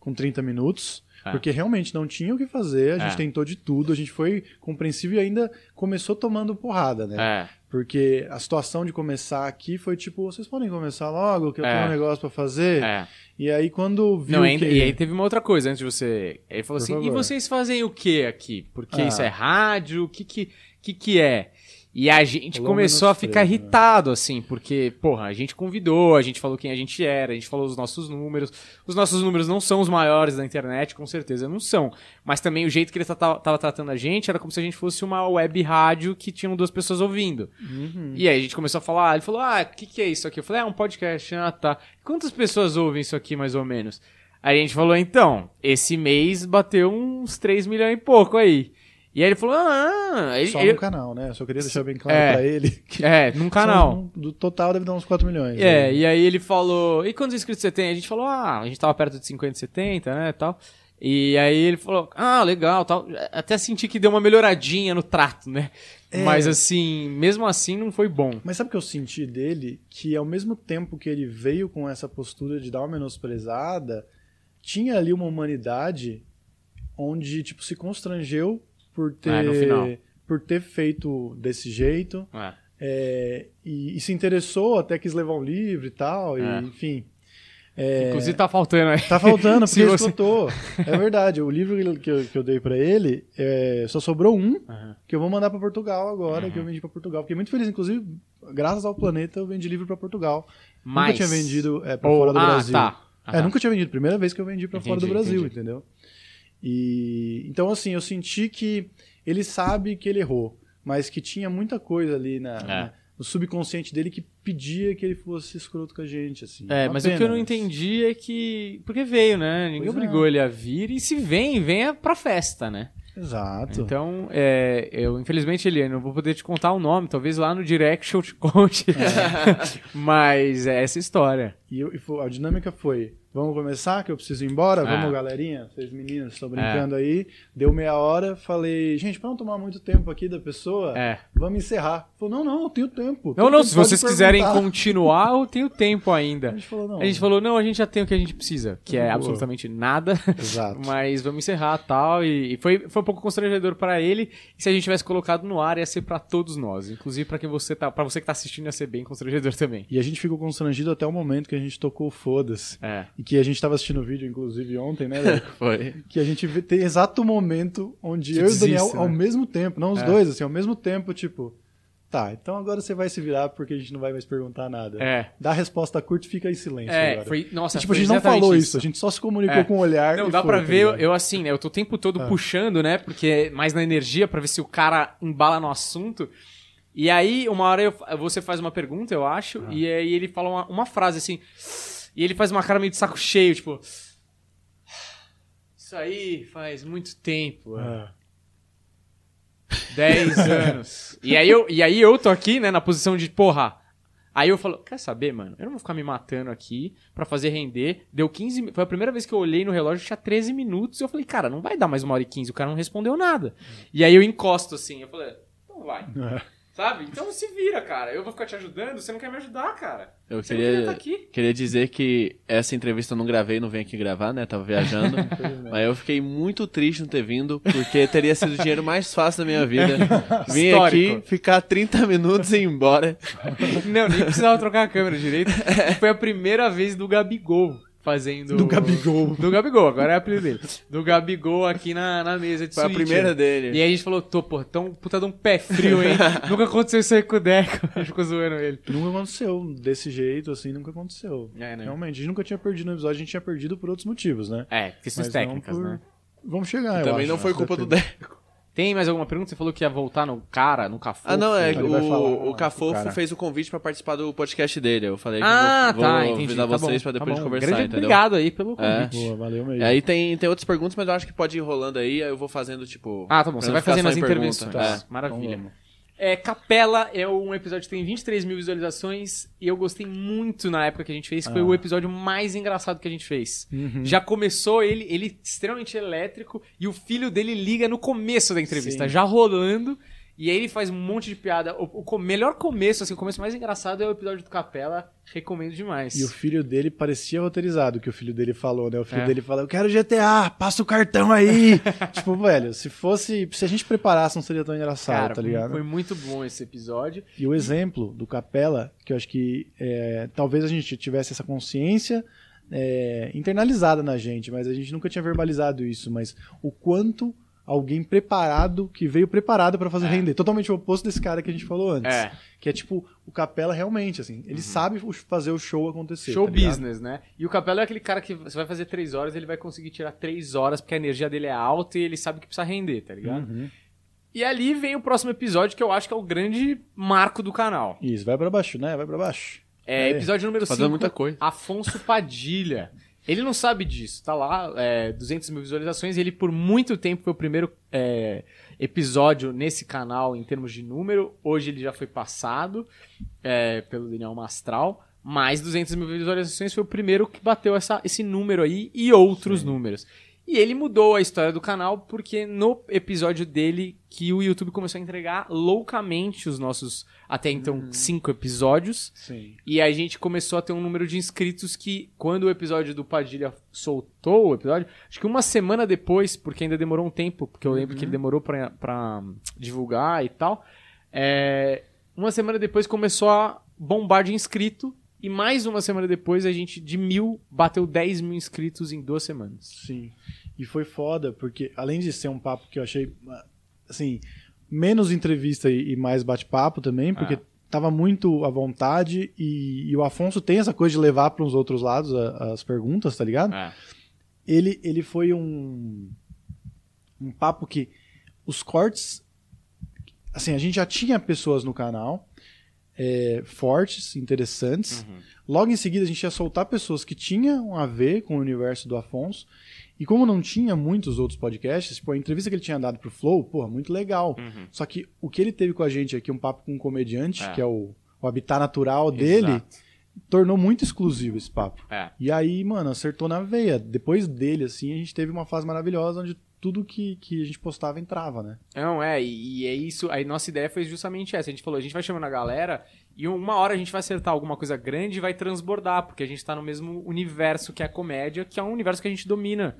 com 30 minutos, É. porque realmente não tinha o que fazer, a gente É. tentou de tudo, a gente foi compreensível e ainda começou tomando porrada, né? É. Porque a situação de começar aqui foi tipo, vocês podem começar logo, que eu É. tenho um negócio pra fazer. É. E aí quando viu Não, que... e aí teve uma outra coisa antes de você. Ele falou Por assim: e favor. vocês fazem o que aqui? Porque Ah. isso é rádio? O que que, que que é? E a gente começou a ficar né? irritado, assim, porque, porra, a gente convidou, a gente falou quem a gente era, a gente falou os nossos números. Os nossos números não são os maiores da internet, com certeza não são. Mas também o jeito que ele tava, tava tratando a gente era como se a gente fosse uma web rádio que tinham duas pessoas ouvindo. Uhum. E aí a gente começou a falar, ele falou, ah, o que, que é isso aqui? Eu falei, ah, é um podcast. Ah, tá. Quantas pessoas ouvem isso aqui, mais ou menos? Aí a gente falou, então, esse mês bateu uns 3 milhões e pouco aí. E aí ele falou, ah, ele, Só ele- no canal, né? Eu só queria deixar bem claro É. pra ele que é, num canal. do total deve dar uns 4 milhões. É, né? e aí ele falou, e quantos inscritos você tem? A gente falou, ah, a gente tava perto de 50, 70, né, tal. E aí ele falou, ah, legal, tal. Até senti que deu uma melhoradinha no trato, né? É. Mas assim, mesmo assim não foi bom. Mas sabe o que eu senti dele? Que ao mesmo tempo que ele veio com essa postura de dar uma menosprezada, tinha ali uma humanidade onde, tipo, se constrangeu por ter, É, no final. por ter feito desse jeito. É. é, e, e se interessou, até quis levar um livro e tal, É. e, enfim. É, Inclusive tá faltando aí. Tá faltando, porque você- esgotou. É verdade, o livro que eu, que eu dei pra ele, é, só sobrou um, Aham. que eu vou mandar pra Portugal agora, Uhum. que eu vendi pra Portugal. Fiquei muito feliz, inclusive, graças ao planeta, eu vendi livro pra Portugal. Mas... Nunca tinha vendido é, pra Ou- fora do ah, Brasil. tá. É, nunca tinha vendido. Primeira vez que eu vendi pra fora do Brasil, entendi. entendeu? E então assim, eu senti que ele sabe que ele errou, mas que tinha muita coisa ali na, É. na- no subconsciente dele que pedia que ele fosse escroto com a gente, assim. É, mas o que eu pena, não entendi é que. Porque veio, né? Ninguém Pois é. obrigou ele a vir. E se vem, venha pra festa, né? Exato. Então, é, eu, infelizmente, Eliane, não vou poder te contar o nome. Talvez lá no direct eu te conte. mas é essa história. E, eu- e a dinâmica foi: vamos começar, que eu preciso ir embora? Ah. Vamos, galerinha? Vocês meninas, estão brincando aí. Deu meia hora, falei, gente, pra não tomar muito tempo aqui da pessoa, É. vamos encerrar. Falou, não, não, eu tenho tempo. Não, Tenho não, tempo, se vocês quiserem perguntar. continuar, eu tenho tempo A ainda. gente falou, não. A gente falou, não, a gente já tem o que a gente precisa, que é Boa. absolutamente nada. Exato. Mas vamos encerrar tal. E, foi, foi um pouco constrangedor pra ele. E se a gente tivesse colocado no ar, ia ser pra todos nós. Inclusive pra quem você tá, para você que tá assistindo, ia ser bem constrangedor também. E a gente ficou constrangido até o momento que a gente tocou Foda-se. É. E que a gente tava assistindo o vídeo, inclusive, ontem, né? Foi. que a gente tem exato momento onde Que eu e o Daniel, desiste, ao né? mesmo tempo, não os É. dois, assim, ao mesmo tempo, tipo, tá, então agora você vai se virar porque a gente não vai mais perguntar nada. É. Dá a resposta curta e fica em silêncio É, agora. foi. Nossa, E, tipo, a gente não falou isso. a gente só se comunicou É. com o olhar. Não, dá foi, pra tá ver, eu, assim, né? Eu tô o tempo todo Ah. puxando, né? Porque é mais na energia pra ver se o cara embala no assunto. E aí, uma hora eu- você faz uma pergunta, eu acho, Ah. e aí ele fala uma, uma frase assim. E ele faz uma cara meio de saco cheio, tipo. Isso aí faz muito tempo. é. Ah. 10 anos. E aí, eu, e aí eu tô aqui, né, na posição de, porra. Aí eu falo, quer saber, mano? Eu não vou ficar me matando aqui pra fazer render. Deu 15 mi- Foi a primeira vez que eu olhei no relógio, tinha 13 minutos. E eu falei, cara, não vai dar mais uma hora e 15. O cara não respondeu nada. E aí eu encosto assim. Eu falei, então vai. É. Sabe? Então se vira, cara. Eu vou ficar te ajudando, você não quer me ajudar, cara. Eu Você queria aqui. queria dizer que essa entrevista eu não gravei, não vim aqui gravar, né? Tava viajando. mas eu fiquei muito triste não ter vindo, porque teria sido o dinheiro mais fácil da minha vida. Vim Histórico. aqui, ficar 30 minutos e ir embora. Não, nem precisava trocar a câmera direito. Foi a primeira vez do Gabigol fazendo. Do Gabigol. Do Gabigol, agora é o apelido dele. Do Gabigol aqui na, na mesa de Foi a Switch. primeira dele. E aí a gente falou, tô, pô, tão puta de um pé frio, hein? Nunca aconteceu isso aí com o Deco. A gente ficou zoando ele. Nunca aconteceu desse jeito, assim, nunca aconteceu. É, né? Realmente, a gente nunca tinha perdido no episódio, a gente tinha perdido por outros motivos, né? É, questões Mas técnicas, por- né? Vamos chegar, eu Também acho, não foi com culpa do. Deco. Tem mais alguma pergunta? Você falou que ia voltar no cara, no Cafofo? Ah, não, é falar, o, o né, Cafofo fez o convite pra participar do podcast dele. Eu falei que Ah, vou, tá, vou entendi. avisar tá vocês bom, pra depois tá conversar, Grande entendeu? obrigado aí pelo É. convite. Boa, valeu mesmo. Aí tem, tem outras perguntas, mas eu acho que pode ir rolando aí, aí eu vou fazendo, tipo... Ah, tá bom. Você vai fazendo as em intervenções. pergunta. Tá. Maravilha. Então. É, Capela é um episódio que tem 23 mil visualizações e eu gostei muito na época que a gente fez. Foi Ah. o episódio mais engraçado que a gente fez. Uhum. Já começou ele, ele extremamente elétrico e o filho dele liga no começo da entrevista, Sim. já rolando. E aí ele faz um monte de piada. O, o melhor começo, assim, o começo mais engraçado é o episódio do Capela. Recomendo demais. E o filho dele parecia roteirizado, o que o filho dele falou, né? O filho É. dele falou, eu quero GTA, passa o cartão aí. tipo, velho, se fosse. Se a gente preparasse, não seria tão engraçado, Cara, tá ligado? foi muito bom esse episódio. E o exemplo do Capela, que eu acho que é, talvez a gente tivesse essa consciência é, internalizada na gente, mas a gente nunca tinha verbalizado isso, mas o quanto alguém preparado, que veio preparado pra fazer render. Totalmente o oposto desse cara que a gente falou antes. É. Que é tipo, o Capela realmente, assim, ele sabe o- fazer o show acontecer. Show tá business, né? E o Capela é aquele cara que você vai fazer três horas, ele vai conseguir tirar três horas porque a energia dele é alta e ele sabe que precisa render, tá ligado? Uhum. E ali vem o próximo episódio que eu acho que é o grande marco do canal. Isso, vai pra baixo, né? Vai pra baixo. É, É. episódio número 5. Fazendo muita coisa. Afonso Padilha. Ele não sabe disso, tá lá, é, 200 mil visualizações. e Ele por muito tempo foi o primeiro é, episódio nesse canal em termos de número. Hoje ele já foi passado é, pelo Daniel Mastral. Mas 200 mil visualizações foi o primeiro que bateu essa, esse número aí e outros números. E ele mudou a história do canal porque no episódio dele que o YouTube começou a entregar loucamente os nossos até então cinco episódios. Sim. E a gente começou a ter um número de inscritos que, quando o episódio do Padilha soltou o episódio, acho que uma semana depois, porque ainda demorou um tempo, porque eu lembro que ele demorou pra, pra divulgar e tal, é, uma semana depois começou a bombar de inscrito, e mais uma semana depois a gente, de mil, bateu 10 mil inscritos em duas semanas. Sim. E foi foda, porque além de ser um papo que eu achei, assim, menos entrevista e, mais bate-papo também, porque Ah. tava muito à vontade e, e o Afonso tem essa coisa de levar para uns outros lados a- as perguntas, tá ligado? É. Ele, ele foi um, um papo que os cortes, assim, a gente já tinha pessoas no canal é, fortes, interessantes, Logo em seguida, a gente ia soltar pessoas que tinham a ver com o universo do Afonso. E como não tinha muitos outros podcasts, tipo, a entrevista que ele tinha dado pro Flow, porra, muito legal. Uhum. Só que o que ele teve com a gente aqui, um papo com um comediante, É. que é o, o habitat natural dele, Exato. tornou muito exclusivo esse papo. É. E aí, mano, acertou na veia. Depois dele, assim, a gente teve uma fase maravilhosa onde tudo que, que a gente postava entrava, né? Não, é, e, e é isso. Aí nossa ideia foi justamente essa. A gente falou, a gente vai chamando a galera e uma hora a gente vai acertar alguma coisa grande e vai transbordar, porque a gente tá no mesmo universo que a comédia, que é um universo que a gente domina.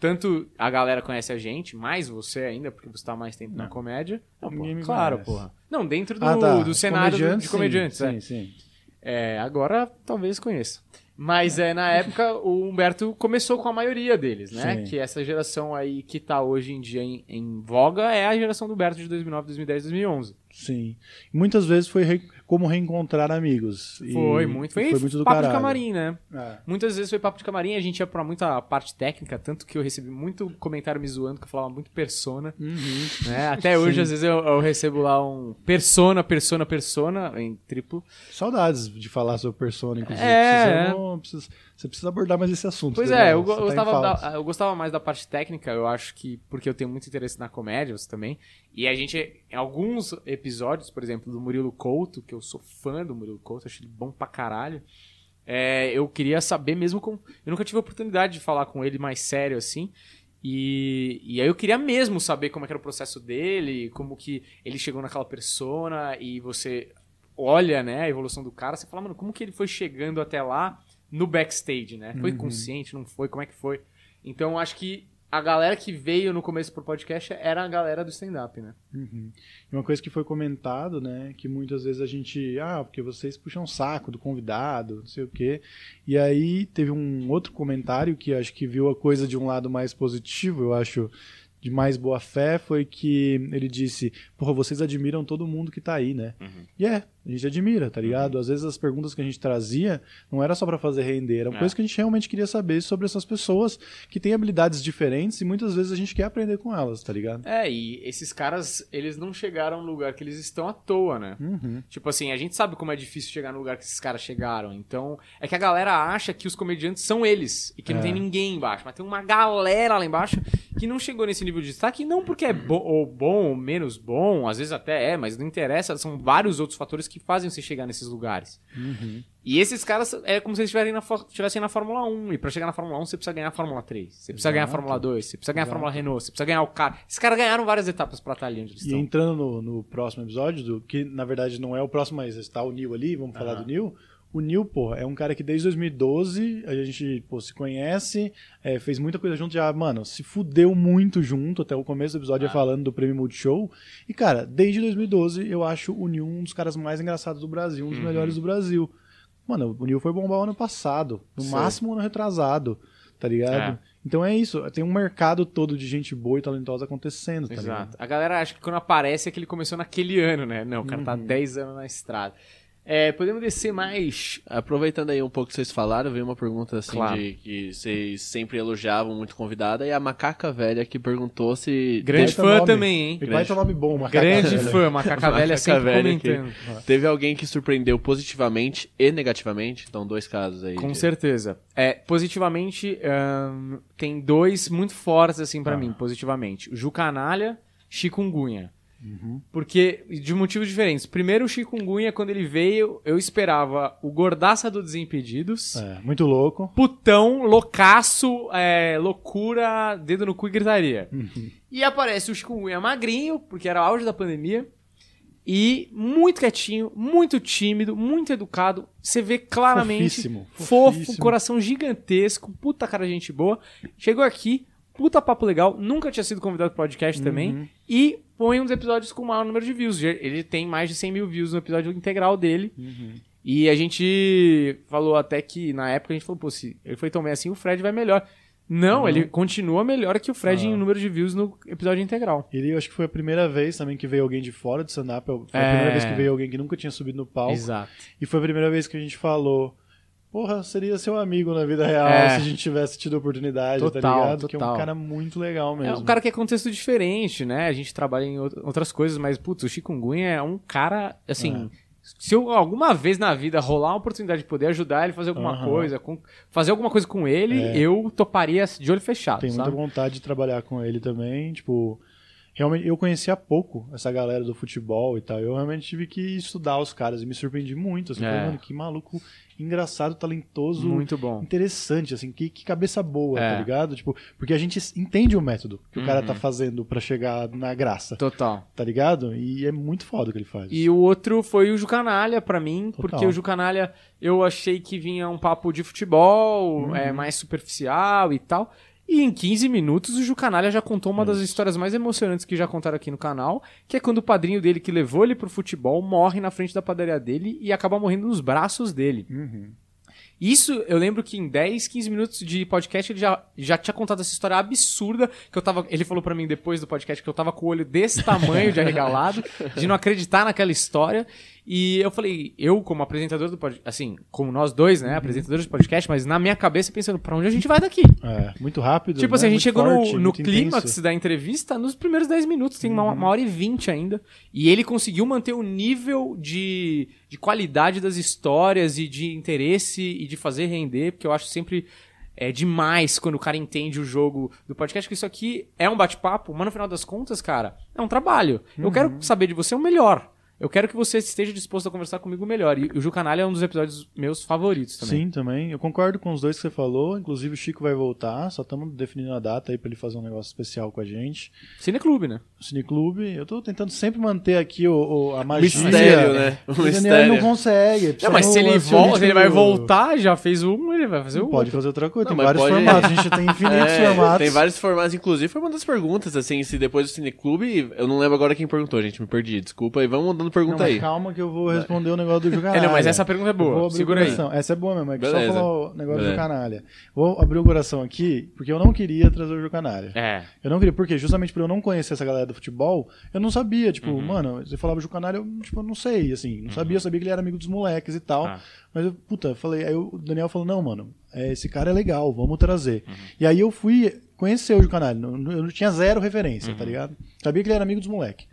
Tanto a galera conhece a gente, mais você ainda, porque você tá mais tempo na Não. comédia. Não, pô, me claro, porra. Não, dentro do, Ah, tá. do cenário do- de comediantes. sim, é. Sim, sim. É, agora talvez conheça. Mas é, na época o Humberto começou com a maioria deles, né? Sim. Que essa geração aí que tá hoje em dia em, em voga é a geração do Humberto de 2009, 2010, 2011. Sim. Muitas vezes foi re- como reencontrar amigos. Foi muito. Foi, foi muito do papo de caralho. camarim, né? É. Muitas vezes foi papo de camarim, a gente ia pra muita parte técnica, tanto que eu recebi muito comentário me zoando, que eu falava muito persona. Uhum. Né? Até hoje, Sim. às vezes, eu, eu recebo lá um persona, persona, persona, em triplo. Saudades de falar sobre Persona, inclusive. É, Precisamos- precisa- você precisa abordar mais esse assunto. Pois Daniel. é, eu, go- tá gostava da- eu gostava mais da parte técnica, eu acho que porque eu tenho muito interesse na comédia, você também. E a gente, em alguns episódios, por exemplo, do Murilo Couto, que eu sou fã do Murilo Couto, acho ele bom pra caralho. é, eu queria saber mesmo como. Eu nunca tive a oportunidade de falar com ele mais sério assim. E, e aí eu queria mesmo saber como é que era o processo dele, como que ele chegou naquela persona e você olha, né, a evolução do cara, você fala, mano, como que ele foi chegando até lá no backstage, né? Foi Uhum. consciente, não foi? Como é que foi? Então acho que a galera que veio no começo pro podcast era a galera do stand-up, né? Uhum. Uma coisa que foi comentado, né, que muitas vezes a gente, ah, porque vocês puxam o saco do convidado, não sei o quê. E aí teve um outro comentário que acho que viu a coisa de um lado mais positivo, eu acho, de mais boa fé, foi que ele disse, porra, vocês admiram todo mundo que tá aí, né? E é, a gente admira, tá ligado? Às vezes as perguntas que a gente trazia não era só pra fazer render, era uma É. coisa que a gente realmente queria saber sobre essas pessoas que têm habilidades diferentes e muitas vezes a gente quer aprender com elas, tá ligado? É, e esses caras, eles não chegaram no lugar que eles estão à toa, né? Uhum. Tipo assim, a gente sabe como é difícil chegar no lugar que esses caras chegaram. Então, é que a galera acha que os comediantes são eles e que não É. tem ninguém embaixo. Mas tem uma galera lá embaixo que não chegou nesse nível de destaque, não porque é bo ou bom ou menos bom, às vezes até é, mas não interessa. São vários outros fatores que fazem você chegar nesses lugares. Uhum. E esses caras é como se eles estivessem na, estivessem na Fórmula 1. E pra chegar na Fórmula 1, você precisa ganhar a Fórmula 3. Você precisa ganhar a Exato. Fórmula 2. Você precisa ganhar a Exato. Fórmula Renault. Você precisa ganhar o carro. Esses caras ganharam várias etapas pra estar ali onde eles E estão. entrando no, no próximo episódio, do, que na verdade não é o próximo, mas está o Neil ali, vamos falar Aham. do Neil. O Neil, pô, é um cara que desde 2012 a gente pô, se conhece, é, fez muita coisa junto, já, mano, se fudeu muito junto, até o começo do episódio Ah. falando do Prêmio Multishow. E, cara, desde 2012 eu acho o Neil um dos caras mais engraçados do Brasil, um dos Uhum. melhores do Brasil. Mano, o Neil foi bombar o ano passado, no Sei. máximo ano retrasado, tá ligado? É. Então é isso, tem um mercado todo de gente boa e talentosa acontecendo, tá ligado? Exato. A galera acha que quando aparece é que ele começou naquele ano, né? Não, o cara tá Uhum. 10 anos na estrada. É, podemos descer mais. Aproveitando aí um pouco que vocês falaram, veio uma pergunta assim Claro. de que vocês sempre elogiavam muito convidada e a macaca velha que perguntou se Grande fã nome. também, hein? E vai ter nome bom, uma Grande cacaca, fã, Macaca Velha Macaca sempre Velha que- comentando. teve alguém que surpreendeu positivamente e negativamente, então dois casos aí. Com de- certeza. É, positivamente, ahn, tem dois muito fortes, assim, pra Ah. mim, positivamente. O Ju Canalha, Chikungunya. Uhum. Porque, de motivos diferentes. Primeiro, o Chikungunya, quando ele veio, eu esperava o Gordaça do Desimpedidos. É, muito louco. Putão, loucaço, é, loucura, dedo no cu e gritaria. Uhum. E aparece o Chikungunya magrinho, porque era o auge da pandemia. E muito quietinho, muito tímido, muito educado. Você vê claramente. Fofíssimo, Fofo, fofíssimo. coração gigantesco, puta cara de gente boa. Chegou aqui, puta papo legal, nunca tinha sido convidado pro podcast também. Uhum. E põe uns episódios com maior número de views. Ele tem mais de 100 mil views no episódio integral dele. Uhum. E a gente falou até que, na época, a gente falou, pô, se ele foi tão bem assim, o Fred vai melhor. Não, Uhum. ele continua melhor que o Fred Ah. em número de views no episódio integral. Ele, eu acho que foi a primeira vez também que veio alguém de fora do stand-up. Foi a É. primeira vez que veio alguém que nunca tinha subido no palco. Exato. E foi a primeira vez que a gente falou. Porra, seria seu amigo na vida real É. se a gente tivesse tido a oportunidade, tá Total, ligado? Que é um total. cara muito legal mesmo. É um cara que é contexto diferente, né? A gente trabalha em out- outras coisas, mas, putz, o Chikungunya é um cara, assim... Se eu alguma vez na vida rolar uma oportunidade de poder ajudar ele a fazer alguma Aham. coisa, com- fazer alguma coisa com ele, É. eu toparia de olho fechado, muita sabe? vontade de trabalhar com ele também. Tipo, realmente, eu conhecia pouco essa galera do futebol e tal. Eu realmente tive que estudar os caras e me surpreendi muito. Assim, É. falei, mano, que maluco engraçado, talentoso. Muito bom. interessante, assim, que, que cabeça boa, É. tá ligado? Tipo, porque a gente entende o método que o cara Uhum. tá fazendo pra chegar na graça, Total. tá ligado? E é muito foda o que ele faz. E o outro foi o Jucanalha pra mim, Total. porque o Jucanalha eu achei que vinha um papo de futebol, é, mais superficial e tal. E em 15 minutos o Jucanalha já contou uma das histórias mais emocionantes que já contaram aqui no canal, que é quando o padrinho dele que levou ele pro futebol morre na frente da padaria dele e acaba morrendo nos braços dele. Uhum. Isso, eu lembro que em 10, 15 minutos de podcast ele já, já tinha contado essa história absurda, que eu tava, ele falou pra mim depois do podcast que eu tava com o olho desse tamanho de arregalado, de não acreditar naquela história, e eu falei, eu como apresentador do podcast, assim, como nós dois, né, apresentadores do podcast, mas na minha cabeça pensando, pra onde a gente vai daqui? É, muito rápido. Tipo né? assim, a gente Muito chegou forte, no, no clímax da entrevista nos primeiros 10 minutos, tem uma, uma hora e 20 ainda. E ele conseguiu manter o nível de, de qualidade das histórias e de interesse e de fazer render, porque eu acho sempre é demais quando o cara entende o jogo do podcast, que isso aqui é um bate-papo, mas no final das contas, cara, é um trabalho. Eu Uhum. quero saber de você o melhor. Eu quero que você esteja disposto a conversar comigo melhor. E o Ju Canalha é um dos episódios meus favoritos também. Sim, também. Eu concordo com os dois que você falou. Inclusive o Chico vai voltar. Só estamos definindo a data aí pra ele fazer um negócio especial com a gente. Cineclube, né? Cineclube. Eu tô tentando sempre manter aqui o, o- a magia. Mistério, né? O Daniel mistério. não consegue. Não, Precisa mas se ele volta, ele vai do- voltar, já fez um, ele vai fazer o Pode outro. fazer outra coisa. Não, tem vários pode- formatos. A gente tem infinitos É, formatos. Tem vários formatos, inclusive foi uma das perguntas, assim, se depois do Cineclube, eu não lembro agora quem perguntou, gente, me perdi, desculpa, e vamos mandando Não, pergunta mas aí. calma que eu vou responder o negócio do Jucanalha. É, não, mas essa pergunta é boa. Segura aí. Essa é boa mesmo, é que Beleza. só falar o negócio Beleza. do Jucanalha. Vou abrir o coração aqui, porque eu não queria trazer o Jucanalha. É. Eu não queria, porque justamente por eu não conhecer essa galera do futebol, eu não sabia, tipo, Uhum. mano, você falava Ju Canalha, eu, tipo, não sei, assim, não sabia, eu sabia que ele era amigo dos moleques e tal. Ah. Mas eu, puta, falei, aí o Daniel falou, não, mano, é, esse cara é legal, vamos trazer. Uhum. E aí eu fui conhecer o Ju Canalha, não- não- eu não tinha zero referência, Uhum. tá ligado? Sabia que ele era amigo dos moleques.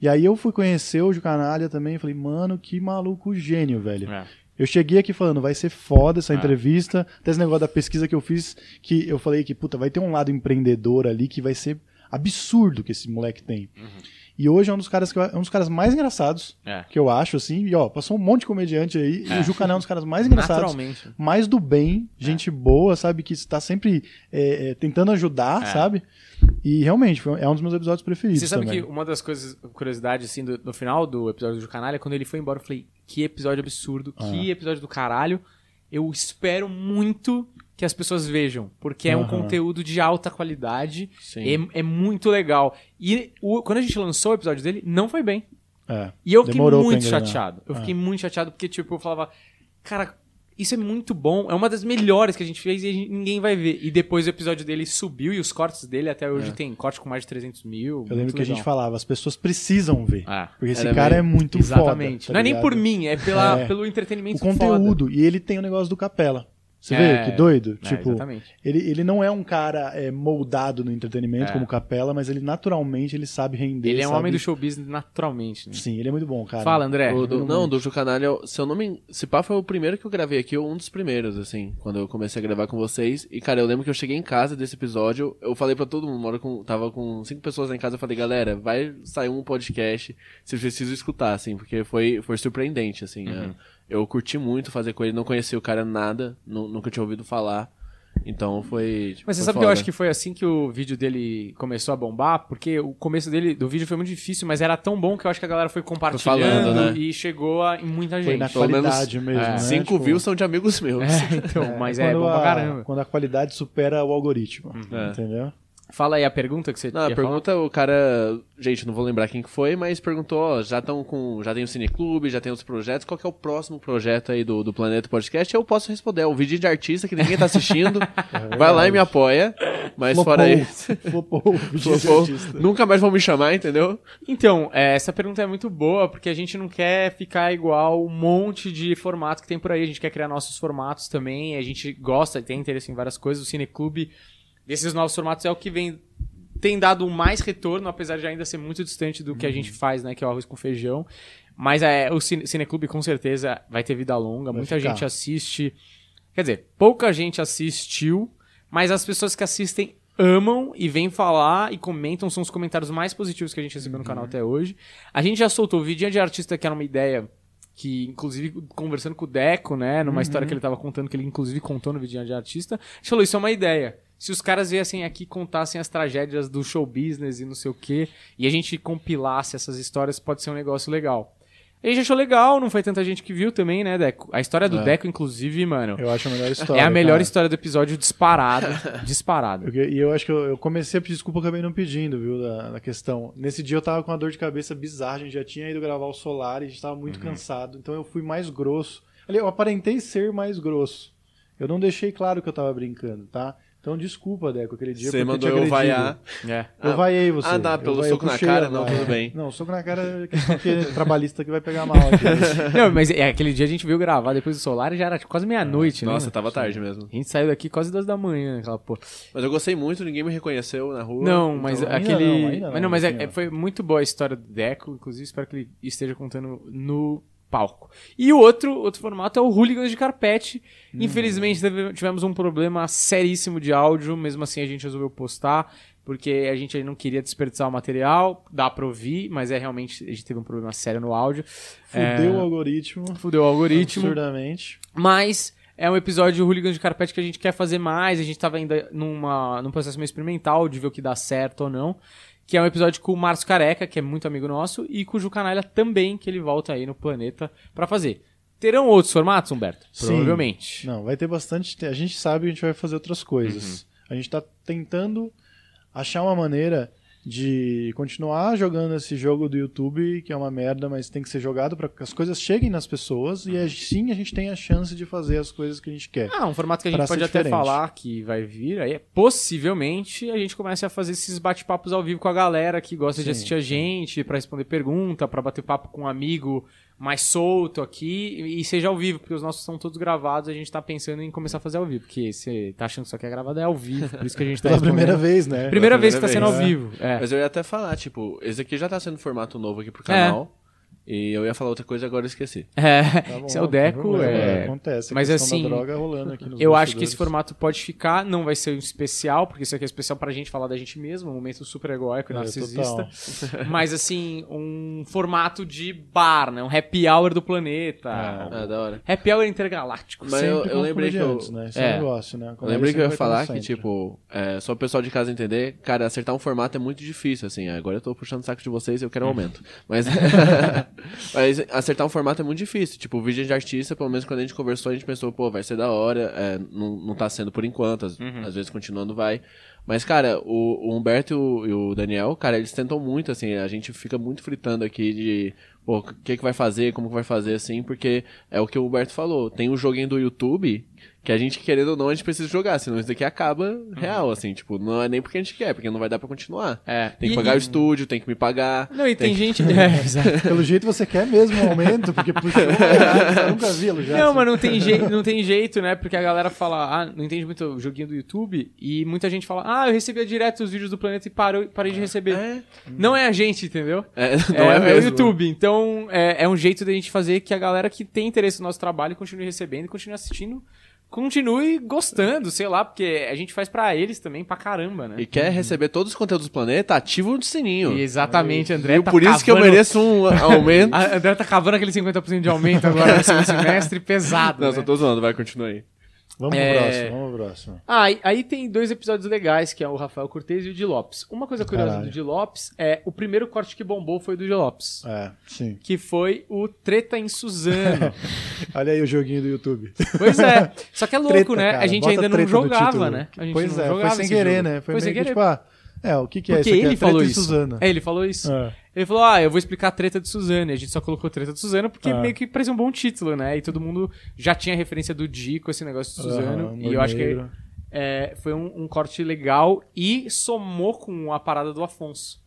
E aí eu fui conhecer o Canalha também, e falei, mano, que maluco gênio, velho. É. Eu cheguei aqui falando, vai ser foda essa Ah. entrevista. Até esse negócio da pesquisa que eu fiz, que eu falei que, puta, vai ter um lado empreendedor ali que vai ser absurdo que esse moleque tem. Uhum. E hoje é um dos caras que eu- é um dos caras mais engraçados É. que eu acho, assim. E ó, passou um monte de comediante aí. E É. o Jucanel é um dos caras mais engraçados. Naturalmente. Mais do bem, gente boa, sabe? Que está sempre é, é, tentando ajudar, É. sabe? E realmente, foi- é um dos meus episódios preferidos. Você sabe também. que uma das coisas, curiosidade, assim, do- no final do episódio do Canalha, quando ele foi embora, eu falei, que episódio absurdo, que episódio do caralho. Eu espero muito que as pessoas vejam, porque é um conteúdo de alta qualidade, é, é muito legal. E o- quando a gente lançou o episódio dele, não foi bem. É. E eu fiquei muito chateado. Eu Ah. fiquei muito chateado porque, tipo, eu falava, cara, isso é muito bom, é uma das melhores que a gente fez e gente- ninguém vai ver. E depois o episódio dele subiu e os cortes dele até hoje tem corte com mais de 300 mil. Eu lembro que a gente falava, as pessoas precisam ver. Ah, porque esse cara meio- é muito Exatamente. foda. tá não é nem ligado? por mim, é, pela, É. pelo O entretenimento conteúdo. E ele tem o negócio do capela. Você É. vê que doido? É, tipo, exatamente. ele, ele não é um cara é, moldado no entretenimento É. como capela, mas ele naturalmente ele sabe render. Ele é um sabe- homem do show business naturalmente. Né? Sim, ele é muito bom, cara. Fala, André. O do- Muito não, do Ju Canalha, se eu não me. Se pá, foi o primeiro que eu gravei aqui, ou um dos primeiros, assim, quando eu comecei a gravar com vocês. E, cara, eu lembro que eu cheguei em casa desse episódio, eu falei pra todo mundo, hora com, tava com cinco pessoas lá em casa, eu falei, galera, vai sair um podcast, vocês precisam escutar, assim, porque foi, foi surpreendente, assim. Uhum. é. Eu curti muito fazer com ele, não conhecia o cara nada, nu- nunca tinha ouvido falar. Então foi. tipo, Mas você foi sabe que eu foda. acho que foi assim que o vídeo dele começou a bombar? Porque o começo dele do vídeo foi muito difícil, mas era tão bom que eu acho que a galera foi compartilhando falando, né? e chegou a, em muita Foi gente. na Pelo menos, qualidade mesmo, é, né? Cinco Tipo, views são de amigos meus. É, então, mas é quando bom pra a- caramba. Quando a qualidade supera o algoritmo. É. Entendeu? Fala aí a pergunta que você Não, a pergunta, o cara. Gente, não vou lembrar quem que foi, mas perguntou: ó, já estão com. Já tem o Cineclube, já tem os projetos. Qual que é o próximo projeto aí do, do Planeta Podcast? Eu posso responder. É um vídeo de artista que ninguém tá assistindo. Vai lá e me apoia. Mas fora isso. Flopou o flopou. Nunca mais vão me chamar, entendeu? Então, é, essa pergunta é muito boa, porque a gente não quer ficar igual um monte de formatos que tem por aí. A gente quer criar nossos formatos também. A gente gosta, tem interesse em várias coisas. O Cineclube, desses novos formatos, é o que vem tem dado mais retorno, apesar de ainda ser muito distante do que a Uhum. gente faz, né? Que é o arroz com feijão. Mas é, o Cine- Cineclube com certeza vai ter vida longa. Vai Muita ficar. gente assiste. Quer dizer, pouca gente assistiu, mas as pessoas que assistem amam e vêm falar e comentam. São os comentários mais positivos que a gente recebeu no canal até hoje. A gente já soltou o vídeo de artista que era uma ideia que, inclusive, conversando com o Deco, né, numa história que ele tava contando, que ele inclusive contou no vídeo de artista, a gente falou, isso é uma ideia. Se os caras viessem aqui e contassem as tragédias do show business e não sei o quê, e a gente compilasse essas histórias, pode ser um negócio legal. A gente achou legal, não foi tanta gente que viu também, né, Deco? A história do É. Deco, inclusive, mano, Eu acho a melhor história. é a melhor cara. história do episódio disparado. disparado. Eu- E eu acho que eu, eu comecei a pedir desculpa, acabei não pedindo, viu, da, da questão. Nesse dia eu tava com uma dor de cabeça bizarra, a gente já tinha ido gravar o Solar e a gente tava Uhum. muito cansado, então eu fui mais grosso. Ali, eu aparentei ser mais grosso. Eu não deixei claro que eu tava brincando, tá? Então desculpa, Deco, aquele dia Você mandou eu agredi. vaiar. É. Eu Ah, vaiei você. ah, dá, Eu pelo eu soco na cara? Não, tudo bem. Não, soco na cara é questão que é trabalhista que vai pegar mal aqui. Não, mas é, aquele dia a gente veio gravar depois do Solar e já era tipo, quase meia-noite, né? Nossa, tava tarde mesmo. A gente saiu daqui quase duas da manhã, aquela porra. Mas eu gostei muito, ninguém me reconheceu na rua. Não, então- mas ainda aquele. não, ainda não, mas não, mas é- assim, é- foi muito boa a história do Deco, inclusive espero que ele esteja contando no palco. E o outro, outro formato é o Hooligans de Carpete. Hum. Infelizmente tivemos um problema seríssimo de áudio, mesmo assim a gente resolveu postar. porque a gente não queria desperdiçar o material, dá pra ouvir, mas é realmente, a gente teve um problema sério no áudio. Fudeu É, o algoritmo. Fudeu o algoritmo. Absurdamente. Mas é um episódio Hooligans de Carpete que a gente quer fazer mais. A gente tava ainda numa, num processo meio experimental de ver o que dá certo ou não. Que é um episódio com o Márcio Careca, que é muito amigo nosso, e com o também, que ele volta aí no planeta pra fazer. Terão outros formatos, Humberto? Sim. Provavelmente. Não, vai ter bastante. A gente sabe que a gente vai fazer outras coisas. Uhum. A gente tá tentando achar uma maneira de continuar jogando esse jogo do YouTube, que é uma merda, mas tem que ser jogado para que as coisas cheguem nas pessoas e assim a gente tem a chance de fazer as coisas que a gente quer. Ah, um formato que a gente pode até diferente. falar que vai vir aí. é, Possivelmente a gente comece a fazer esses bate-papos ao vivo com a galera que gosta de Sim, assistir a gente, pra responder pergunta, pra bater papo com um amigo mais solto aqui e seja ao vivo, porque os nossos são todos gravados, a gente tá pensando em começar a fazer ao vivo, porque você tá achando que só que é gravado é ao vivo, por isso que a gente tá Pela primeira vez, né? Primeira Pela vez que tá primeira sendo ao vez. vivo. É. Mas eu ia até falar, tipo, esse aqui já tá sendo formato novo aqui pro É. canal. E eu ia falar outra coisa agora eu esqueci. É, Tá bom, é o Deco. problema, É... Acontece. Mas assim, da droga rolando aqui nos Eu acho que esse formato pode ficar, não vai ser um especial, porque isso aqui é especial pra gente falar da gente mesmo, um momento super egóico e É, narcisista. total. Mas assim, um formato de bar, né? Um happy hour do planeta. Ah, da hora. Happy hour intergaláctico. Mas eu- Sempre com os lembrei que eu- né? Esse é, É. negócio, né? A Eu lembrei que eu ia falar que, tipo, é, só o pessoal de casa entender, cara, acertar um formato é muito difícil, assim. Agora eu tô puxando o saco de vocês eu quero um aumento. Mas, mas acertar um formato é muito difícil. Tipo, o vídeo de artista, pelo menos quando a gente conversou, a gente pensou, pô, vai ser da hora. é, não, não tá sendo por enquanto, às, às vezes continuando vai. Mas, cara, o, o Humberto e o, e o Daniel, cara, eles tentam muito, assim, a gente fica muito fritando aqui de, pô, o que que vai fazer, como que vai fazer, assim, porque é o que o Humberto falou. Tem um joguinho do YouTube que a gente, querendo ou não, a gente precisa jogar, senão isso daqui acaba real, assim, tipo, não é nem porque a gente quer, porque não vai dar pra continuar. É. Tem que E- pagar o e- estúdio, tem que me pagar. Não, e tem, gente. É, exato. Pelo jeito você quer mesmo um aumento, porque puxou, eu nunca vi já. Não, assim. mas não tem, jeito, não tem jeito, né? Porque a galera fala, ah, não entende muito o joguinho do YouTube, e muita gente fala, ah, eu recebia direto os vídeos do planeta e parou, parei de receber. É, Não é a gente, entendeu? é, não é, é, mesmo. o YouTube. Então, é, é um jeito da gente fazer que a galera que tem interesse no nosso trabalho continue recebendo e continue assistindo, continue gostando, sei lá, porque a gente faz pra eles também pra caramba, né? E quer receber todos os conteúdos do planeta, ativa o sininho. E exatamente, André E tá por isso que eu cavando- mereço um aumento. A André tá cavando aquele 50% de aumento agora no segundo semestre, pesado, não, né? só tô zoando, vai, continua aí. Vamos pro É. próximo, vamos pro próximo. Ah, aí, aí tem dois episódios legais, que é o Rafael Cortez e o Di Lopes. Uma coisa curiosa Caralho. do Di Lopes é o primeiro corte que bombou foi do Di Lopes. É, sim. Que foi o Treta em Suzano. Olha aí o joguinho do YouTube. Pois é. Só que é louco, Treta, né? cara. a gente ainda não jogava, né? A gente pois não é, jogava foi sem querer, jogo. né? Foi, Foi meio sem que querer. tipo, ah, é, o que que é Porque isso aqui? ele é falou treta de isso. Suzana. É, ele falou isso. É. Ele falou, ah, eu vou explicar a treta de Suzano. E a gente só colocou treta de Suzano porque Ah. meio que parecia um bom título, né? E todo mundo já tinha referência do Di com esse negócio de Suzano. E eu acho que é, foi um, um corte legal e somou com a parada do Afonso.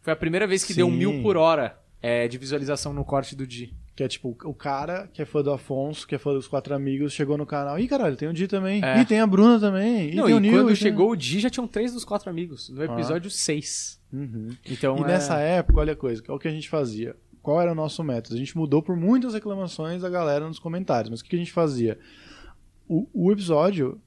Foi a primeira vez que deu Sim. mil por hora é, de visualização no corte do Di. Que é tipo, o cara que é fã do Afonso, que é fã dos quatro amigos, chegou no canal. Ih, caralho, tem o Di também. É. Ih, tem a Bruna também. Não, tem e o Nil. quando tem- chegou o Di, já tinham três dos quatro amigos, no episódio seis. Uhum. Então, E é- nessa época, olha a coisa, qual que a gente fazia? Qual era o nosso método? A gente mudou por muitas reclamações da galera nos comentários, mas o que que a gente fazia? O, o episódio,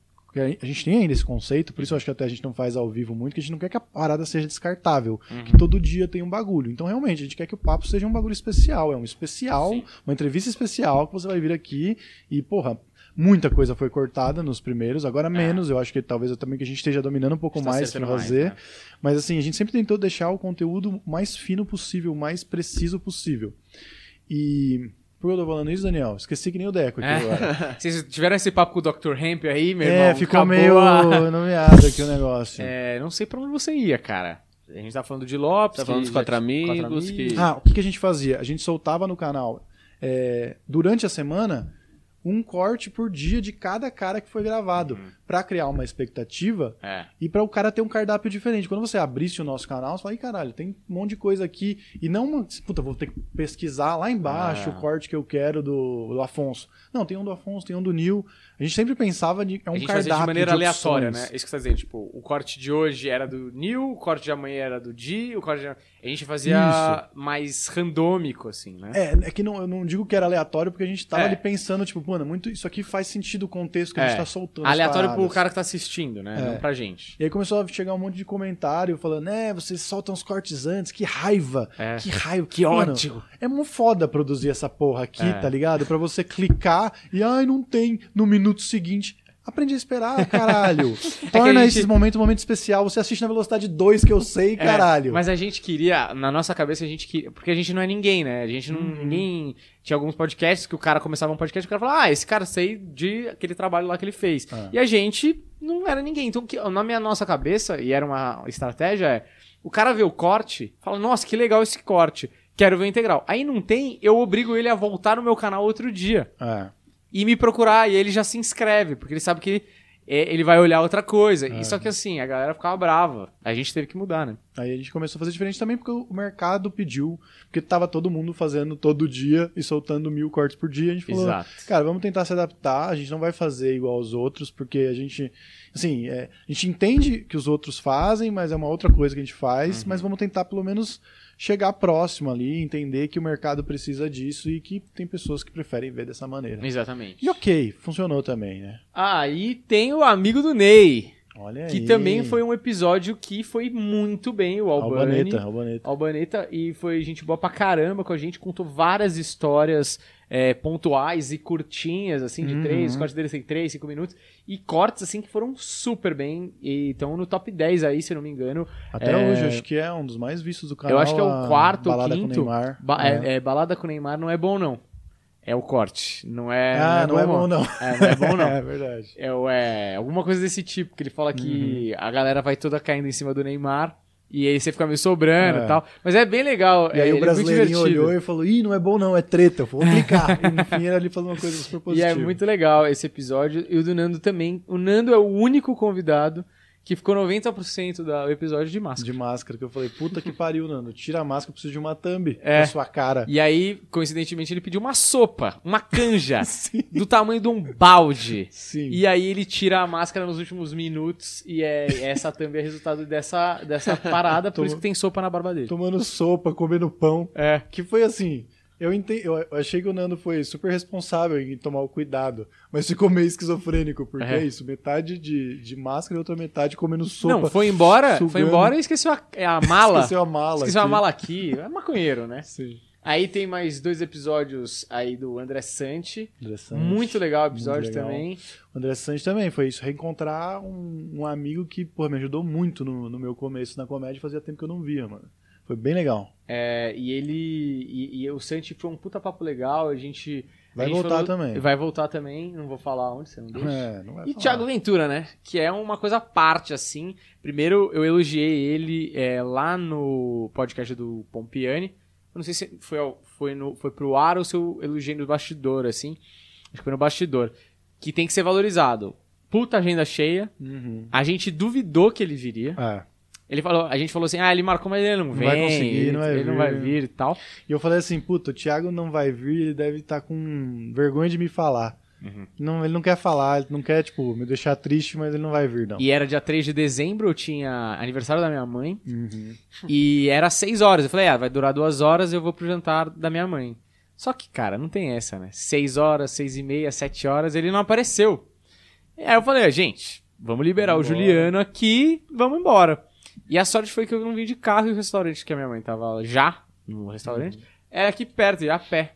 que a gente tem ainda esse conceito, por isso eu acho que até a gente não faz ao vivo muito, que a gente não quer que a parada seja descartável, Uhum. que todo dia tem um bagulho. Então, realmente, a gente quer que o papo seja um bagulho especial, é um especial, Sim. uma entrevista especial que você vai vir aqui e, porra, muita coisa foi cortada nos primeiros, agora menos, eu acho que talvez também que a gente esteja dominando um pouco É. Mais acertando pra mais, fazer. né? Mas assim, a gente sempre tentou deixar o conteúdo mais fino possível, mais preciso possível. E. Por que eu tô falando isso, Daniel? Esqueci que nem o Deco aqui agora. É. Vocês tiveram esse papo com o Dr. Hemp aí, meu É, irmão? ficou Acabou meio a- nomeado aqui o negócio. É, não sei pra onde você ia, cara. A gente tá falando de Lopes. Tá falando dos quatro tinha- amigos, que- Ah, o que, que a gente fazia? A gente soltava no canal é, durante a semana um corte por dia de cada cara que foi gravado, pra criar uma expectativa É. e para o cara ter um cardápio diferente. Quando você abrisse o nosso canal, você fala, Ih, caralho, tem um monte de coisa aqui. E não uma. Puta, vou ter que pesquisar lá embaixo Ah. o corte que eu quero do, do Afonso. Não, tem um do Afonso, tem um do Nil. A gente sempre pensava de. É um a gente cardápio. de maneira aleatória, opções. né? Isso que você tá dizendo, tipo, o corte de hoje era do Neil, o corte de amanhã era do Di, o corte de... A gente fazia mais randômico, assim, né? É, é que não, eu não digo que era aleatório, porque a gente tava É. ali pensando, tipo, mano, muito, isso aqui faz sentido o contexto que a gente É. tá soltando. as Aleatório paradas. paradas. o cara que tá assistindo, né? É. Não pra gente. E aí começou a chegar um monte de comentário falando, né, vocês soltam os cortes antes, que raiva, É. que raiva. Que Mano, ódio. É muito foda produzir essa porra aqui, É. tá ligado? Pra você clicar e, ai, não tem no minuto seguinte. Aprende a esperar, caralho. Torna gente- esses momentos um momento especial. Você assiste na velocidade 2 que eu sei, É, caralho. mas a gente queria, na nossa cabeça, a gente queria. Porque a gente não é ninguém, né? A gente não. Uhum. Ninguém. Tinha alguns podcasts que o cara começava um podcast e o cara falava, ah, esse cara sei de aquele trabalho lá que ele fez. Ah. E a gente não era ninguém. Então, que- na minha nossa cabeça, e era uma estratégia, é. O cara vê o corte, fala, nossa, que legal esse corte. Quero ver o integral. Aí não tem, eu obrigo ele a voltar no meu canal outro dia É. e me procurar. E ele já se inscreve, porque ele sabe que é, ele vai olhar outra coisa. E só que assim, a galera ficava brava. A gente teve que mudar, né? Aí a gente começou a fazer diferente também porque o mercado pediu, porque tava todo mundo fazendo todo dia e soltando mil cortes por dia. A gente falou, Exato. cara, vamos tentar se adaptar, a gente não vai fazer igual aos outros, porque a gente, assim, é, a gente entende que os outros fazem, mas é uma outra coisa que a gente faz, Uhum. mas vamos tentar pelo menos chegar próximo ali, entender que o mercado precisa disso e que tem pessoas que preferem ver dessa maneira. Exatamente. E ok, funcionou também, né? Aí tem o amigo do Ney, Olha que aí. também foi um episódio que foi muito bem, o Albani. Albaneta, Albaneta. Albaneta, e foi gente boa pra caramba com a gente, contou várias histórias é, pontuais e curtinhas, assim, de Uhum. três, os cortes dele tem três, cinco minutos, e cortes, assim, que foram super bem, e estão no top 10 aí, se eu não me engano. Até É, hoje, acho que é um dos mais vistos do canal. Eu acho que é o quarto Balada quinto. Com Neymar. Ba- É. é- é, balada com Neymar não é bom, não. É o corte. Não é. ah, não é bom, não. É, não é bom, não. é verdade. É, é alguma coisa desse tipo, que ele fala que Uhum. a galera vai toda caindo em cima do Neymar. E aí você fica meio sobrando É. e tal. Mas é bem legal. E aí é, o ele é brasileirinho divertido. olhou e falou: Ih, não é bom não, é treta. Eu vou clicar. e no fim era ali falando uma coisa super E positiva. é muito legal esse episódio. E o do Nando também. O Nando é o único convidado que ficou 90% do episódio de máscara. De máscara, que eu falei, puta que pariu, Nando. Tira a máscara, eu preciso de uma thumb É. na sua cara. E aí, coincidentemente, ele pediu uma sopa, uma canja, do tamanho de um balde. Sim. E aí ele tira a máscara nos últimos minutos e é essa também é resultado dessa, dessa parada, por Toma- isso que tem sopa na barba dele. Tomando sopa, comendo pão. É. Que foi assim. Eu, ente... eu achei que o Nando foi super responsável em tomar o cuidado, mas ficou meio esquizofrênico, porque É. é, isso, metade de, de máscara e outra metade comendo sopa. Não, foi embora, foi sugando. embora e esqueceu a, a mala. Esqueceu a mala. Esqueceu a aqui. mala aqui. É maconheiro, né? Sim. Aí tem mais dois episódios aí do André Santi. André Santos. Muito legal o episódio legal. também. O André Santos também foi isso, reencontrar um, um amigo que, pô, me ajudou muito no, no meu começo na comédia, fazia tempo que eu não via, mano. Foi bem legal. É, e ele. E, e o Santi foi um puta papo legal. A gente. a Vai gente voltar falou- também. Vai voltar também. Não vou falar onde, você não deixa. É, não vai E falar. Thiago Ventura, né? Que é uma coisa à parte, assim. Primeiro, eu elogiei ele é, lá no podcast do Pompiani. Eu não sei se foi, foi, no, foi pro ar ou se eu elogiei no bastidor, assim. Acho que foi no bastidor. Que tem que ser valorizado. Puta agenda cheia. Uhum. A gente duvidou que ele viria. É. Ele falou, a gente falou assim, ah, ele marcou, mas ele não, Não vem. vai conseguir, ele não vai ele não vir. vai vir e tal. E eu falei assim, puta, o Thiago não vai vir, ele deve estar com vergonha de me falar. Uhum. Não, ele não quer falar, ele não quer, tipo, me deixar triste, mas ele não vai vir, não. E era dia 3 de dezembro, eu tinha aniversário da minha mãe. Uhum. E era seis horas. Eu falei, ah, vai durar duas horas, eu vou pro jantar da minha mãe. Só que, cara, não tem essa, né? Seis horas, seis e meia, sete horas, ele não apareceu. E aí eu falei, gente, vamos liberar o Vambora. Juliano aqui, vamos embora. E a sorte foi que eu não vim de carro e o restaurante que a minha mãe tava já no restaurante era aqui perto, ia a pé.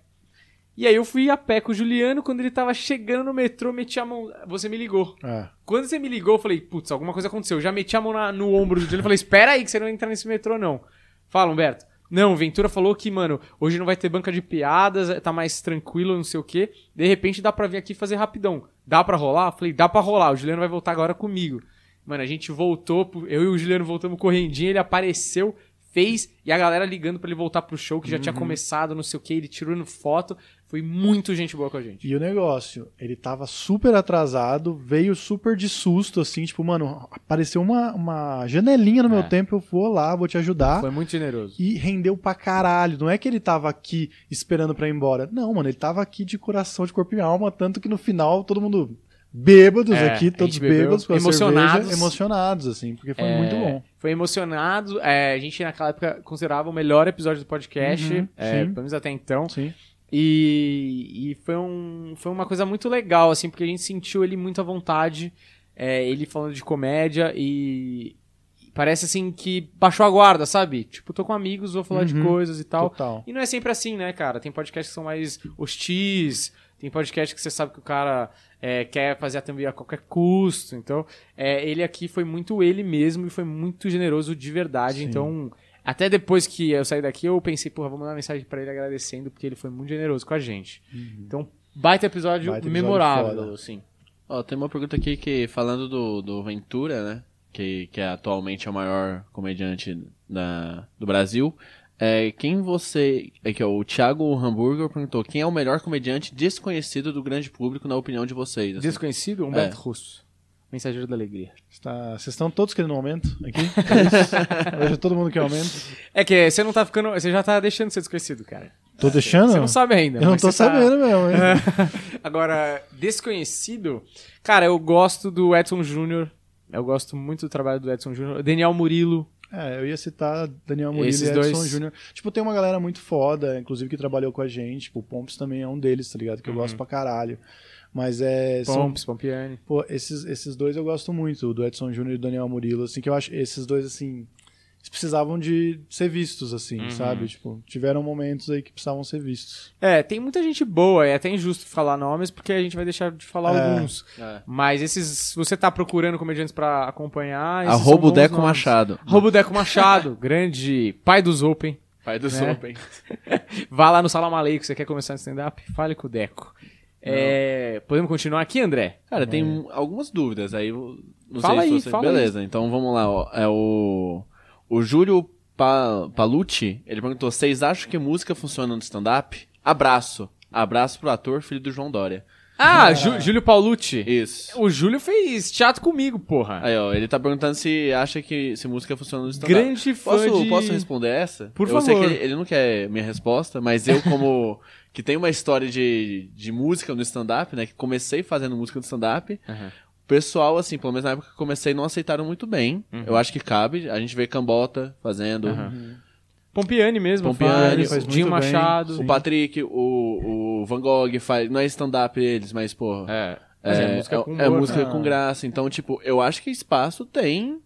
E aí eu fui a pé com o Juliano, quando ele tava chegando no metrô, meti a mão. Você me ligou. É. Quando você me ligou, eu falei, putz, alguma coisa aconteceu. Eu já meti a mão na- no ombro do Juliano e falei, espera aí que você não vai entrar nesse metrô, não. Fala, Humberto. Não, o Ventura falou que, mano, hoje não vai ter banca de piadas, tá mais tranquilo, não sei o quê. De repente dá pra vir aqui fazer rapidão. Dá pra rolar? Eu falei, dá pra rolar. O Juliano vai voltar agora comigo. Mano, a gente voltou, eu e o Juliano voltamos correndinho, ele apareceu, fez, e a galera ligando pra ele voltar pro show, que já tinha começado, não sei o quê, ele tirando foto. Foi muito gente boa com a gente. E o negócio, ele tava super atrasado, veio super de susto, assim, tipo, mano, apareceu uma, uma janelinha no É. meu tempo, eu vou lá, vou te ajudar. Foi muito generoso. E rendeu pra caralho. Não é que ele tava aqui esperando pra ir embora. Não, mano, ele tava aqui de coração, de corpo e alma, tanto que no final todo mundo bêbados É, aqui, todos bêbados, com emocionados. cerveja, emocionados, assim, porque foi É, muito bom. Foi emocionado. é, a gente naquela época considerava o melhor episódio do podcast, Uhum, é, pelo menos até então. Sim. E, e foi, um, foi uma coisa muito legal, assim, porque a gente sentiu ele muito à vontade. é, ele falando de comédia e parece assim que baixou a guarda, sabe? Tipo, tô com amigos, vou falar de Uhum. coisas e tal. Total. E não é sempre assim, né, cara? Tem podcasts que são mais hostis, tem podcast que você sabe que o cara é, quer fazer a thumb a qualquer custo. Então, é, ele aqui foi muito ele mesmo e foi muito generoso de verdade. Sim. Então, até depois que eu saí daqui, eu pensei, porra, vou mandar uma mensagem pra ele agradecendo, porque ele foi muito generoso com a gente. Então, baita episódio Baita episódio memorável, foda. assim. Ó, tem uma pergunta aqui que, falando do, do Ventura, né? Que, que é atualmente é o maior comediante da, do Brasil. É, quem você. É que ó, o Thiago Hamburger perguntou: quem é o melhor comediante desconhecido do grande público, na opinião de vocês? assim? Desconhecido, Humberto Russo. Mensageiro da Alegria. Está- Vocês estão todos querendo um aumento aqui? É isso? Hoje todo mundo quer aumento. É que você não tá ficando. Você já tá deixando de ser desconhecido, cara. Tô deixando? Você não sabe ainda. Eu não tô tá- sabendo mesmo. hein? Agora, desconhecido. Cara, eu gosto do Edson Júnior. Eu gosto muito do trabalho do Edson Júnior. Daniel Murilo. É, eu ia citar Daniel Murilo Esses e Edson dois. Júnior. Tipo, tem uma galera muito foda, inclusive que trabalhou com a gente. Tipo, o Pomps também é um deles, tá ligado? Que eu gosto pra caralho. Mas é. são- Pomps, Pompiani. Pô, esses, esses dois eu gosto muito, do Edson Júnior e do Daniel Murilo, assim, que eu acho esses dois, assim, precisavam de ser vistos, assim, Uhum. sabe? Tipo, tiveram momentos aí que precisavam ser vistos. É, tem muita gente boa. É até injusto falar nomes, porque a gente vai deixar de falar É. alguns. É. Mas esses, se você tá procurando comediantes pra acompanhar. Arroba Deco nomes. Machado. Arroba o Deco Machado, grande pai dos Open. Pai do Né? Open. Vá lá no Salam Aleikum, você quer começar no stand-up? Fale com o Deco. É, podemos continuar aqui, André? Cara, tem um- algumas dúvidas aí. Não Fala sei aí, se você... fala Beleza, então vamos lá. Ó. É o. O Júlio pa... Palucci, ele perguntou: vocês acham que música funciona no stand-up? Abraço. Abraço pro ator, filho do João Dória. Ah, Jú- Júlio Paulucci. Isso. O Júlio fez teatro comigo, porra. Aí, ó, ele tá perguntando se acha que se música funciona no stand-up. Grande fã Posso, de... posso responder essa? Por eu sei que favor. ele, ele não quer minha resposta, mas eu, como que tem uma história de, de música no stand-up, né? Que comecei fazendo música no stand-up. Aham. O pessoal, assim, pelo menos na época que eu comecei, não aceitaram muito bem. Uhum. Eu acho que cabe. A gente vê Cambota fazendo. Aham. Pompiani mesmo, Pompiani, faz, faz Dinho bem. Machado. O Patrick, o, o Van Gogh faz. Não é stand-up eles, mas, porra. É, mas é, música com é humor. música né? com graça. Então, tipo, eu acho que espaço tem.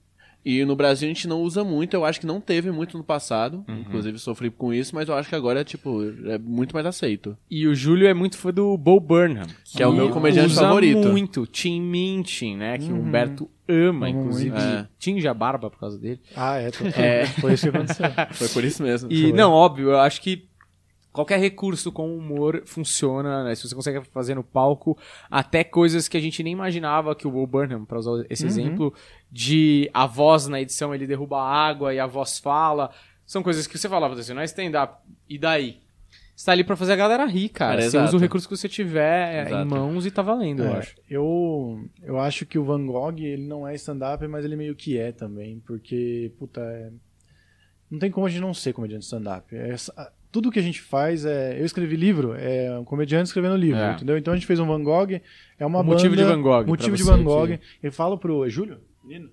E no Brasil a gente não usa muito. Eu acho que não teve muito no passado. Uhum. Inclusive sofri com isso, mas eu acho que agora, tipo, é muito mais aceito. E o Júlio é muito fã do Bo Burnham. Que é o meu comediante usa favorito. muito. Tim Minchin, né? Que o Humberto ama, inclusive. muito. É. Tinge a barba por causa dele. Ah, é. É. foi isso que aconteceu. Foi por isso mesmo. E, Foi. não, óbvio, eu acho que qualquer recurso com humor funciona, né? Se você consegue fazer no palco, até coisas que a gente nem imaginava que o Bo Burnham, pra usar esse exemplo, de a voz na edição ele derruba a água e a voz fala. São coisas que você falava assim, não é stand-up. E daí? Você tá ali pra fazer a galera rir, cara. Cara, você exato. usa o recurso que você tiver Exato. em mãos e tá valendo, eu É, acho. eu, eu acho que o Van Gogh, ele não é stand-up, mas ele meio que é também, porque, puta, é- não tem como a gente não ser comediante stand-up. É essa- tudo que a gente faz é... Eu escrevi livro, é um comediante escrevendo livro, É. entendeu? Então a gente fez um Van Gogh, é uma O motivo banda... de Van Gogh, Motivo de Van que- Gogh. Ele fala pro... É Júlio? Menino?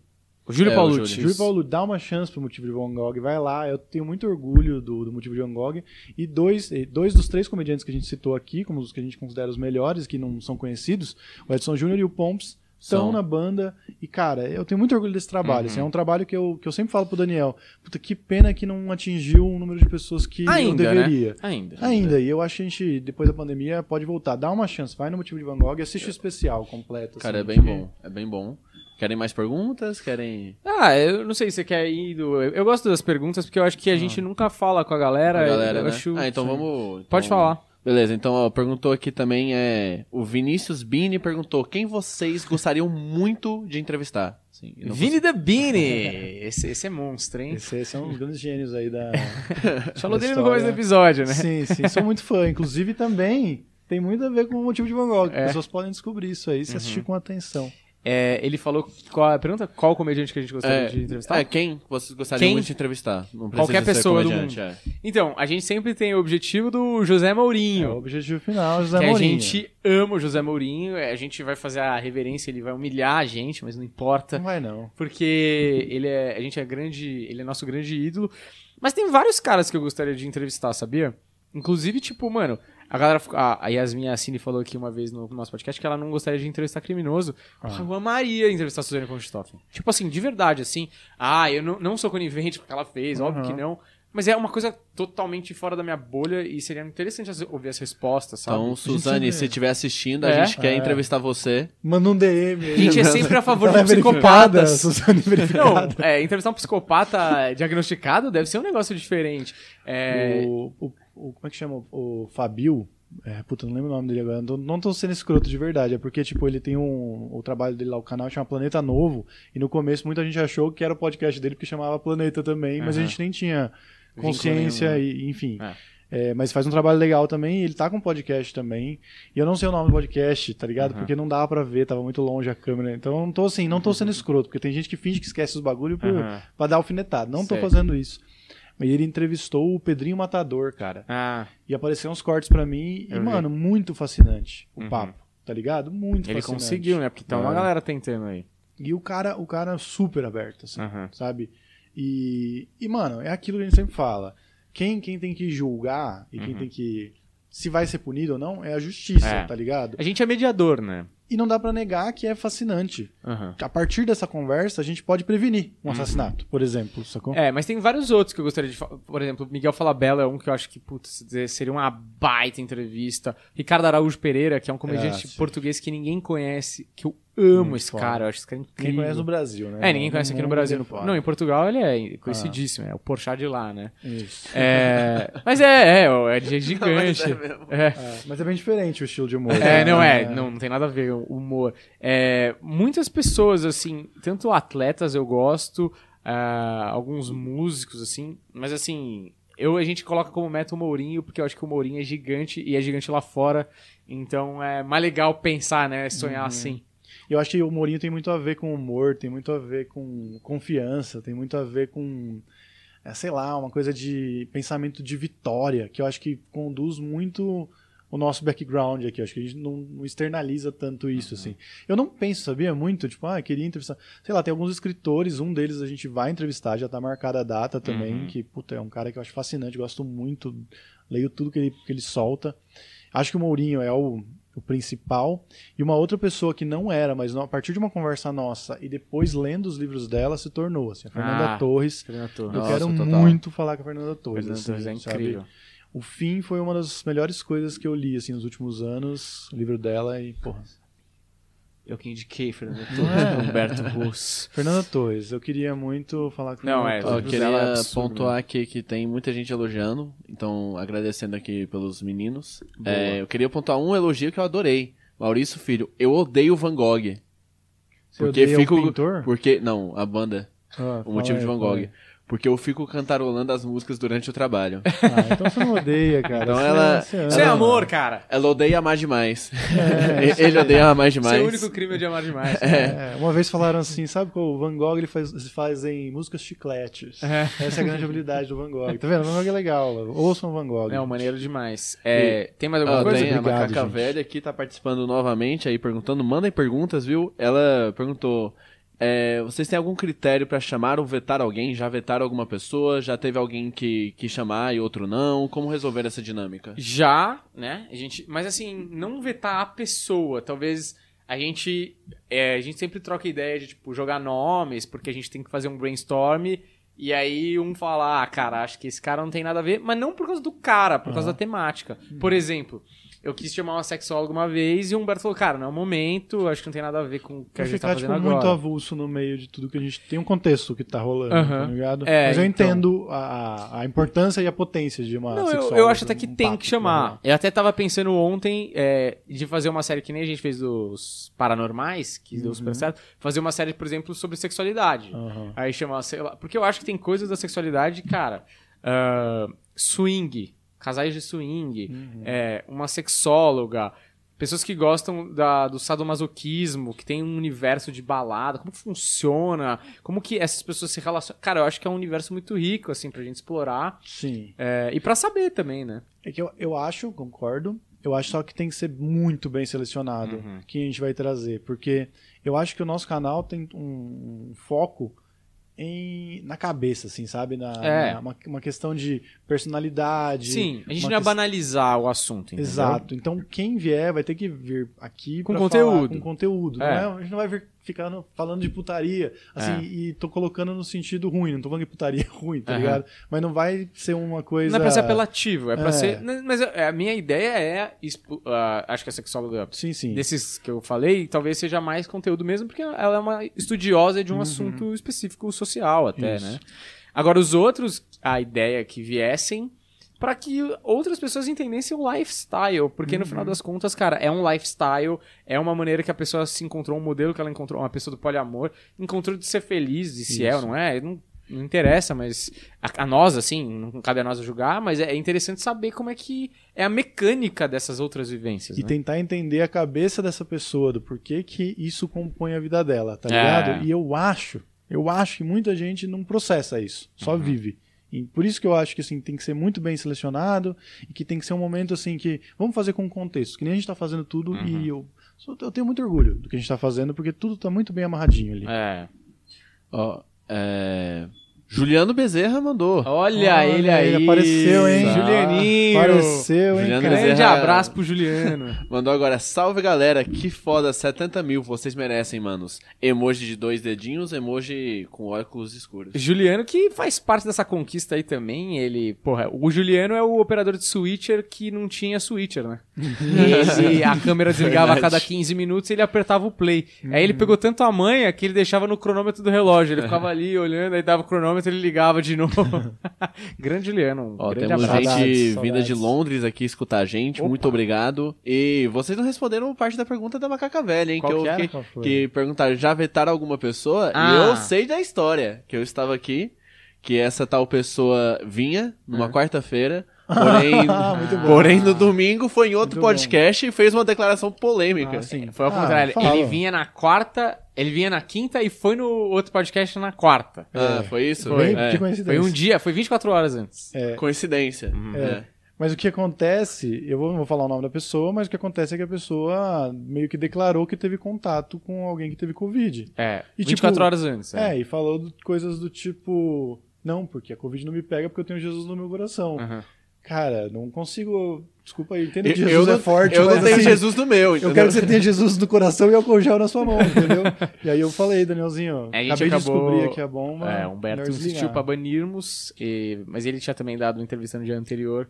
O Júlio É, o Paulucci. Júlio. Júlio Paulo, dá uma chance pro Motivo de Van Gogh, vai lá, eu tenho muito orgulho do, do Motivo de Van Gogh, e dois, e dois dos três comediantes que a gente citou aqui, como os que a gente considera os melhores, que não são conhecidos, o Edson Júnior e o Pomps, estão na banda, e cara, eu tenho muito orgulho desse trabalho, Uhum. assim, é um trabalho que eu, que eu sempre falo pro Daniel, puta, que pena que não atingiu o número de pessoas que Ainda, eu né? deveria. Ainda. Ainda, e eu acho que a gente, depois da pandemia, pode voltar. Dá uma chance, vai no Motivo de Van Gogh e assiste o especial completo. Cara, assim, é bem bom. É bem bom. Querem mais perguntas? Querem. Ah, eu não sei se você quer ir do... Eu gosto das perguntas porque eu acho que a gente nunca fala com a galera. A galera, eu né? acho- Ah, então vamos. Pode então- falar. Beleza, então ó, perguntou aqui também é o Vinícius Bini perguntou quem vocês gostariam muito de entrevistar. Sim, Vini da Bini! Esse, esse é monstro, hein? Esses são os grandes gênios aí da. Falou da dele no começo do episódio, né? Sim, sim, sou muito fã. Inclusive também tem muito a ver com o motivo de Van Gogh. É. As pessoas podem descobrir isso aí se assistir com atenção. É, ele falou. Qual, a pergunta? Qual comediante que a gente gostaria de entrevistar? É, quem vocês gostariam Quem? muito de entrevistar? Qualquer pessoa do comediante, é. Então, a gente sempre tem o objetivo do José É o Mourinho. objetivo final, José que a Mourinho. gente ama o José Mourinho, é, a gente vai fazer a reverência, ele vai humilhar a gente, mas não importa. Não vai não. Porque ele é, a gente é grande, ele é nosso grande ídolo. Mas tem vários caras que eu gostaria de entrevistar, sabia? Inclusive, tipo, mano, a galera. A, a Yasmin Assini falou aqui uma vez no nosso podcast que ela não gostaria de entrevistar criminoso. Eu amaria entrevistar a Suzane von Richthofen. Tipo assim, de verdade, assim. Ah, eu não, não sou conivente com o que ela fez, óbvio que não. Mas é uma coisa totalmente fora da minha bolha e seria interessante as- ouvir as respostas, sabe? Então, Suzane, se estiver assistindo, a É? gente quer entrevistar você. Manda um DM. a gente é sempre a favor é de verificada, psicopatas. Suzane Não, verificada. é, entrevistar um psicopata diagnosticado deve ser um negócio diferente. É, O, o- o- como é que chama? O Fabio. É, puta, não lembro o nome dele agora. Não tô, não tô sendo escroto de verdade. É porque, tipo, ele tem um. O trabalho dele lá, o canal chama Planeta Novo. E no começo muita gente achou que era o podcast dele porque chamava Planeta também. Mas a gente nem tinha consciência nenhum, e, enfim. É. É, mas faz um trabalho legal também. Ele tá com podcast também. E eu não sei o nome do podcast, tá ligado? Aham. Porque não dava pra ver, tava muito longe a câmera. Então eu não tô assim, não tô sendo escroto. Porque tem gente que finge que esquece os bagulho Aham. pra dar alfinetado. Não tô Sei. fazendo isso. Mas ele entrevistou o Pedrinho Matador, cara. Ah, E apareceu uns cortes pra mim. Eu e, vi. mano, muito fascinante o Uhum. papo. Tá ligado? Muito ele fascinante. conseguiu, né? Porque tem uma É. galera tentando aí. E o cara, o cara super aberto, assim, Aham. sabe? E, e, mano, é aquilo que a gente sempre fala. Quem, quem tem que julgar e quem Uhum. tem que. Se vai ser punido ou não, é a justiça, É. tá ligado? A gente é mediador, né? E não dá pra negar que é fascinante. Aham. A partir dessa conversa, a gente pode prevenir um assassinato, por exemplo, sacou? Uhum. É, mas tem vários outros que eu gostaria de falar. Por exemplo, Miguel Falabella é um que eu acho que, putz, seria uma baita entrevista. Ricardo Araújo Pereira, que é um comediante É, português que ninguém conhece, que eu amo Muito esse foda. cara, eu acho esse cara incrível. Ninguém conhece no Brasil, né? É, ninguém conhece aqui no Brasil. é. Não, em Portugal ele é conhecidíssimo, é o Porchat de lá, né? Isso. É, mas é, é, é, é gigante. É. É, mas é bem diferente o estilo de humor. É, né? não é, não, não tem nada a ver o humor. É, muitas pessoas, assim, tanto atletas eu gosto, ah, alguns músicos, assim, mas assim, eu, a gente coloca como meta o Mourinho, porque eu acho que o Mourinho é gigante e é gigante lá fora, então é mais legal pensar, né, sonhar assim. Eu acho que o Mourinho tem muito a ver com humor, tem muito a ver com confiança, tem muito a ver com, é, sei lá, uma coisa de pensamento de vitória, que eu acho que conduz muito o nosso background aqui. Eu acho que a gente não, não externaliza tanto isso, assim. Eu não penso, sabia? Muito, tipo, ah, queria entrevistar. Sei lá, tem alguns escritores, um deles a gente vai entrevistar, já tá marcada a data também, Uhum. que, puta, é um cara que eu acho fascinante, gosto muito, leio tudo que ele, que ele solta. Acho que o Mourinho é o, o principal. E uma outra pessoa que não era, mas não- a partir de uma conversa nossa e depois lendo os livros dela, se tornou. Assim, a Fernanda Ah, Torres. Fernando Eu. Nossa, quero total. muito falar com a Fernanda Torres. Fernando assim, Torres é sabe? incrível. O fim foi uma das melhores coisas que eu li assim, nos últimos anos. O livro dela e, porra. Eu que indiquei Fernando é? Torres, Humberto Russo. Fernanda Torres, eu queria muito falar com Não, é, livros queria é pontuar aqui que tem muita gente elogiando, então agradecendo aqui pelos meninos. É, eu queria pontuar um elogio que eu adorei. Maurício Filho, eu odeio Van Gogh. Você Porque odeia o fico. pintor? Porque. Não, a banda. Ah, O motivo aí, de Van Gogh. Porque eu fico cantarolando as músicas durante o trabalho. Ah, então você não odeia, cara. Então Você- ela- você Isso é amor, cara. Ela odeia amar demais. É, Ele odeia amar demais. Seu único crime é de amar demais. É, uma vez falaram assim, sabe que o Van Gogh ele faz, faz em músicas chicletes. É. Essa é a grande habilidade do Van Gogh. Tá vendo? O Van Gogh é legal. Ouçam o Van Gogh. Não, maneiro demais. É, tem mais alguma Ó, coisa? tem a Obrigado, Macaca gente. Velha aqui tá participando novamente aí perguntando. Mandem perguntas, viu? Ela perguntou: é, vocês têm algum critério pra chamar ou vetar alguém? Já vetaram alguma pessoa? Já teve alguém que, que chamar e outro não? Como resolver essa dinâmica? Já, né? A gente, mas assim, não vetar a pessoa. Talvez a gente, é, a gente sempre troca ideia de tipo jogar nomes, porque a gente tem que fazer um brainstorm e aí um fala, ah, cara, acho que esse cara não tem nada a ver, mas não por causa do cara, por causa da temática. Por exemplo, eu quis chamar uma sexóloga uma vez e o Humberto falou, cara, não é o momento, acho que não tem nada a ver com o que a gente ficar, tá tipo, fazendo muito agora. avulso no meio de tudo que a gente tem um contexto que tá rolando, Aham. tá ligado? É, Mas eu então. entendo a, a- importância e a potência de uma Não, eu, sexóloga, eu acho até que um tem que chamar. Eu até tava pensando ontem é, de fazer uma série que nem a gente fez dos Paranormais, que deu super certo. Fazer uma série, por exemplo, sobre sexualidade. Aham. Aí chamar, sei lá. Porque eu acho que tem coisas da sexualidade, cara. ah, swing, casais de swing, é, uma sexóloga. Pessoas que gostam da, do sadomasoquismo, que tem um universo de balada, como que funciona, como que essas pessoas se relacionam. Cara, eu acho que é um universo muito rico, assim, pra gente explorar. Sim. É, e pra saber também, né? É que eu, eu acho, concordo. Eu acho só que tem que ser muito bem selecionado Uhum. quem a gente vai trazer. Porque eu acho que o nosso canal tem um, um foco em, na cabeça, assim, sabe? Na, É. na- uma, uma questão de personalidade. Sim, a gente não ia questão- banalizar o assunto, entendeu? Exato. Então, quem vier vai ter que vir aqui Com conteúdo. falar com conteúdo. Não É. é- a gente não vai vir ficando falando de putaria. Assim, É. e tô colocando no sentido ruim. Não tô falando que putaria é ruim, tá Aham. ligado? Mas não vai ser uma coisa. Não é pra ser apelativo, é pra É. ser. né, Mas a a minha ideia é. expo- ah, acho que a sexóloga Sim, sim. desses que eu falei, talvez seja mais conteúdo mesmo, porque ela é uma estudiosa de um assunto específico social até, Uhum. Isso. né? Agora, os outros, a ideia é que viessem para que outras pessoas entendessem o lifestyle, porque no Uhum. final das contas, cara, é um lifestyle, é uma maneira que a pessoa se encontrou, um modelo que ela encontrou, uma pessoa do poliamor, encontrou de ser feliz, de se é ou não é, não, não interessa, mas a, a nós, assim, não cabe a nós julgar, mas é interessante saber como é que é a mecânica dessas outras vivências, E né? tentar entender a cabeça dessa pessoa, do porquê que isso compõe a vida dela, tá É. ligado? E eu acho, eu acho que muita gente não processa isso, só Uhum. vive. E por isso que eu acho que assim, tem que ser muito bem selecionado e que tem que ser um momento assim que. Vamos fazer com contexto, que nem a gente tá fazendo tudo Uhum. e eu, eu tenho muito orgulho do que a gente tá fazendo, porque tudo tá muito bem amarradinho ali. É. Ó, é... Juliano Bezerra mandou. Olha, Olha, ele aí. ele apareceu, hein? Julianinho. Apareceu, hein, Juliano? Grande Bezerra. abraço pro Juliano. Mandou agora, salve galera, que foda, 70 mil, vocês merecem, manos. Emoji de dois dedinhos, emoji com óculos escuros. Juliano que faz parte dessa conquista aí também. Ele, porra, o Juliano é o operador de switcher que não tinha switcher, né? E a câmera desligava a cada 15 minutos e ele apertava o play. Aí ele pegou tanto a manha que ele deixava no cronômetro do relógio. Ele ficava ali olhando, aí dava o cronômetro ele ligava de novo. grande Juliano. Um Ó, grande temos abraço. gente Saudades, vinda de. Londres aqui escutar a gente, Opa. muito obrigado. E vocês não responderam parte da pergunta da Macaca Velha, hein? Qual que, eu, que era? que, que perguntaram, já vetaram alguma pessoa? Ah. E eu sei da história, que eu estava aqui, que essa tal pessoa vinha numa Uhum. quarta-feira, porém, Ah, bom. porém no domingo foi em outro Muito podcast e fez uma declaração polêmica. Ah, sim. Foi ao Ah, contrário. fala. Ele vinha na quarta, ele vinha na quinta e foi no outro podcast na quarta. Ah, foi isso? Bem, É. que coincidência. Foi um dia, foi 24 horas antes. É. Coincidência. É. É. Mas o que acontece, eu vou- não vou falar o nome da pessoa, mas o que acontece é que a pessoa meio que declarou que teve contato com alguém que teve Covid. É, E, 24 tipo, horas antes. É, e falou do- coisas do tipo. Não, porque a Covid não me pega porque eu tenho Jesus no meu coração. Aham. Cara, não consigo. Desculpa aí, entendo Eu, que eu Jesus não, é forte, eu mas não tenho assim, Jesus no meu, Eu entendeu? quero que você tenha Jesus no coração e álcool gel na sua mão, entendeu? e aí eu falei, Danielzinho, É, a gente acabei de acabou- descobrir aqui a bomba. É, Humberto melhor insistiu desligar. pra banirmos, e- mas ele tinha também dado uma entrevista no dia anterior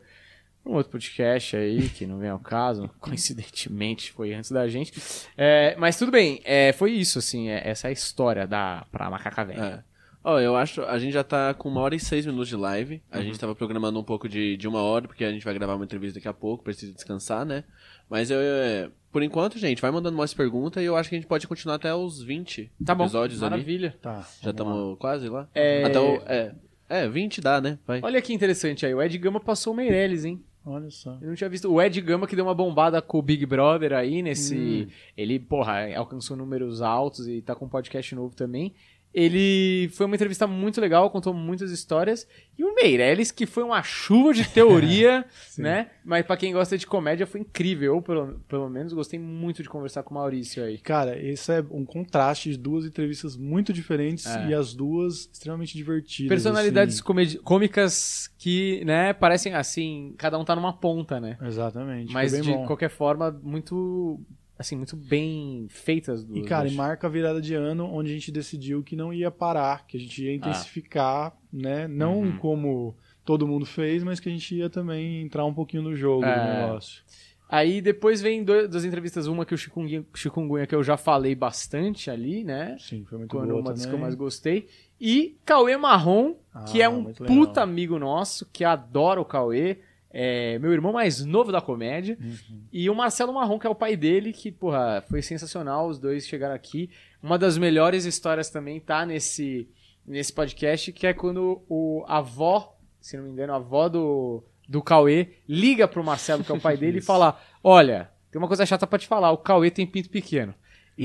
um outro podcast aí, que não vem ao caso, coincidentemente foi antes da gente. É, mas tudo bem, é, foi isso, assim, é- essa é a história da, pra Macaca Velha. Ó, eu acho, a gente já tá com uma hora e seis minutos de live. A Uhum. gente tava programando um pouco de, de uma hora, porque a gente vai gravar uma entrevista daqui a pouco, precisa descansar, né? Mas eu, é, por enquanto, gente, vai mandando mais perguntas e eu acho que a gente pode continuar até os 20 Tá bom, episódios ali. maravilha. Tá. Já estamos quase lá. É- Até o, é, é, 20 dá, né? Vai. Olha que interessante aí, o Ed Gama passou o Meirelles, hein? Olha só. Eu não tinha visto. O Ed Gama que deu uma bombada com o Big Brother aí Hum. nesse. Ele, porra, alcançou números altos e tá com um podcast novo também. Ele foi uma entrevista muito legal, contou muitas histórias. E o Meirelles, que foi uma chuva de teoria, né? Mas pra quem gosta de comédia foi incrível. Eu, pelo, pelo menos, gostei muito de conversar com o Maurício aí. Cara, esse é um contraste de duas entrevistas muito diferentes É. e as duas extremamente divertidas. Personalidades assim. cômicas que, né, parecem assim, cada um tá numa ponta, né? Exatamente. Mas de bom. qualquer forma, muito. Assim, muito bem feitas as duas. E, cara, e marca a virada de ano onde a gente decidiu que não ia parar, que a gente ia intensificar, né? Não Uhum. como todo mundo fez, mas que a gente ia também entrar um pouquinho no jogo É. do negócio. Aí depois vem do- das entrevistas, uma que o Chikungunya, Chikungunya, que eu já falei bastante ali, né? Sim, foi muito Quando boa uma das que eu mais gostei. E Cauê Marrom, que Ah, é um muito legal. puta amigo nosso, que adora o Cauê. É meu irmão mais novo da comédia. Uhum. E o Marcelo Marrom, que é o pai dele, que, porra, foi sensacional. Os dois chegaram aqui. Uma das melhores histórias também tá nesse, nesse podcast, que é quando o a avó, se não me engano, a avó do, do Cauê liga pro Marcelo, que é o pai dele, e fala: Olha, tem uma coisa chata pra te falar, o Cauê tem pinto pequeno.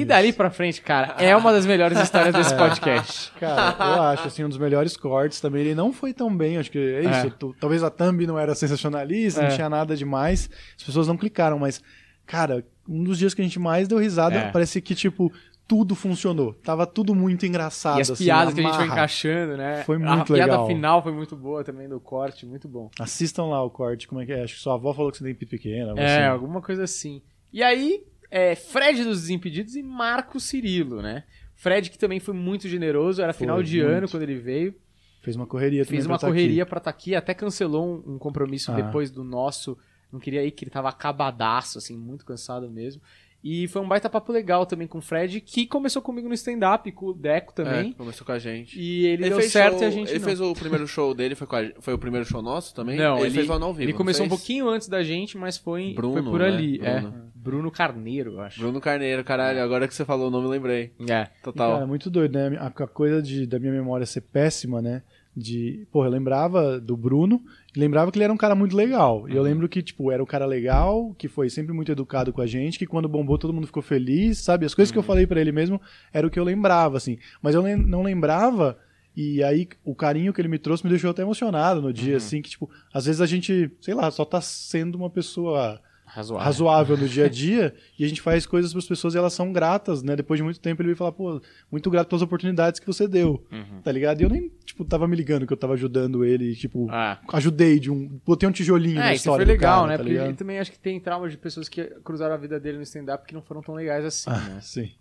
E dali pra frente, cara, é uma das melhores histórias desse podcast. Cara, eu acho assim, um dos melhores cortes também. Ele não foi tão bem, acho que é isso. É. tu- Talvez a thumb não era sensacionalista, É. não tinha nada demais. As pessoas não clicaram, mas, cara, um dos dias que a gente mais deu risada, É. parece que, tipo, tudo funcionou. Tava tudo muito engraçado. E as assim, piadas que a gente foi encaixando, né? Foi a muito piada legal. final foi muito boa também do corte, muito bom. Assistam lá o corte, como é que é? Acho que sua avó falou que você tem pinto pequeno. algo É, assim. alguma coisa assim. E aí, é, Fred dos Desimpedidos e Marco Cirilo, né? Fred que também foi muito generoso, era final Foi, de muito. ano quando ele veio. Fez uma correria também Fez pra uma tá correria pra estar aqui, até cancelou um, um compromisso Ah. depois do nosso. Não queria ir, que ele tava acabadaço, assim, muito cansado mesmo. E foi um baita papo legal também com o Fred, que começou comigo no stand-up, com o Deco também. É, começou com a gente. E ele, deu fez certo show- e a gente Ele não. fez o primeiro show dele, foi, com a- foi o primeiro show nosso também? Não, ele, ele- fez lá no ao vivo. Ele começou um pouquinho antes da gente, mas foi, Bruno, foi por né? ali. É. Bruno. Bruno Carneiro, eu acho. Bruno Carneiro, caralho, agora que você falou o nome, eu lembrei. É. Total. Cara, muito doido, né? A, a coisa de, da minha memória ser péssima, né? De, porra, eu lembrava do Bruno, e lembrava que ele era um cara muito legal. E eu lembro que, tipo, era um cara legal, que foi sempre muito educado com a gente, que quando bombou todo mundo ficou feliz, sabe? As coisas que eu falei pra ele mesmo era o que eu lembrava, assim. Mas eu lem- não lembrava, e aí o carinho que ele me trouxe me deixou até emocionado no dia, assim, que, tipo, às vezes a gente, sei lá, só tá sendo uma pessoa Razoável. razoável no dia a dia e a gente faz coisas para as pessoas e elas são gratas, né? Depois de muito tempo ele veio falar, pô, muito grato pelas oportunidades que você deu, Uhum. tá ligado? E eu nem, tipo, tava me ligando que eu tava ajudando ele, tipo, Ah. ajudei de um, botei um tijolinho na É, isso história foi do legal, cara, né? tá Porque ele também acho que tem trauma de pessoas que cruzaram a vida dele no stand-up que não foram tão legais assim, né? Sim.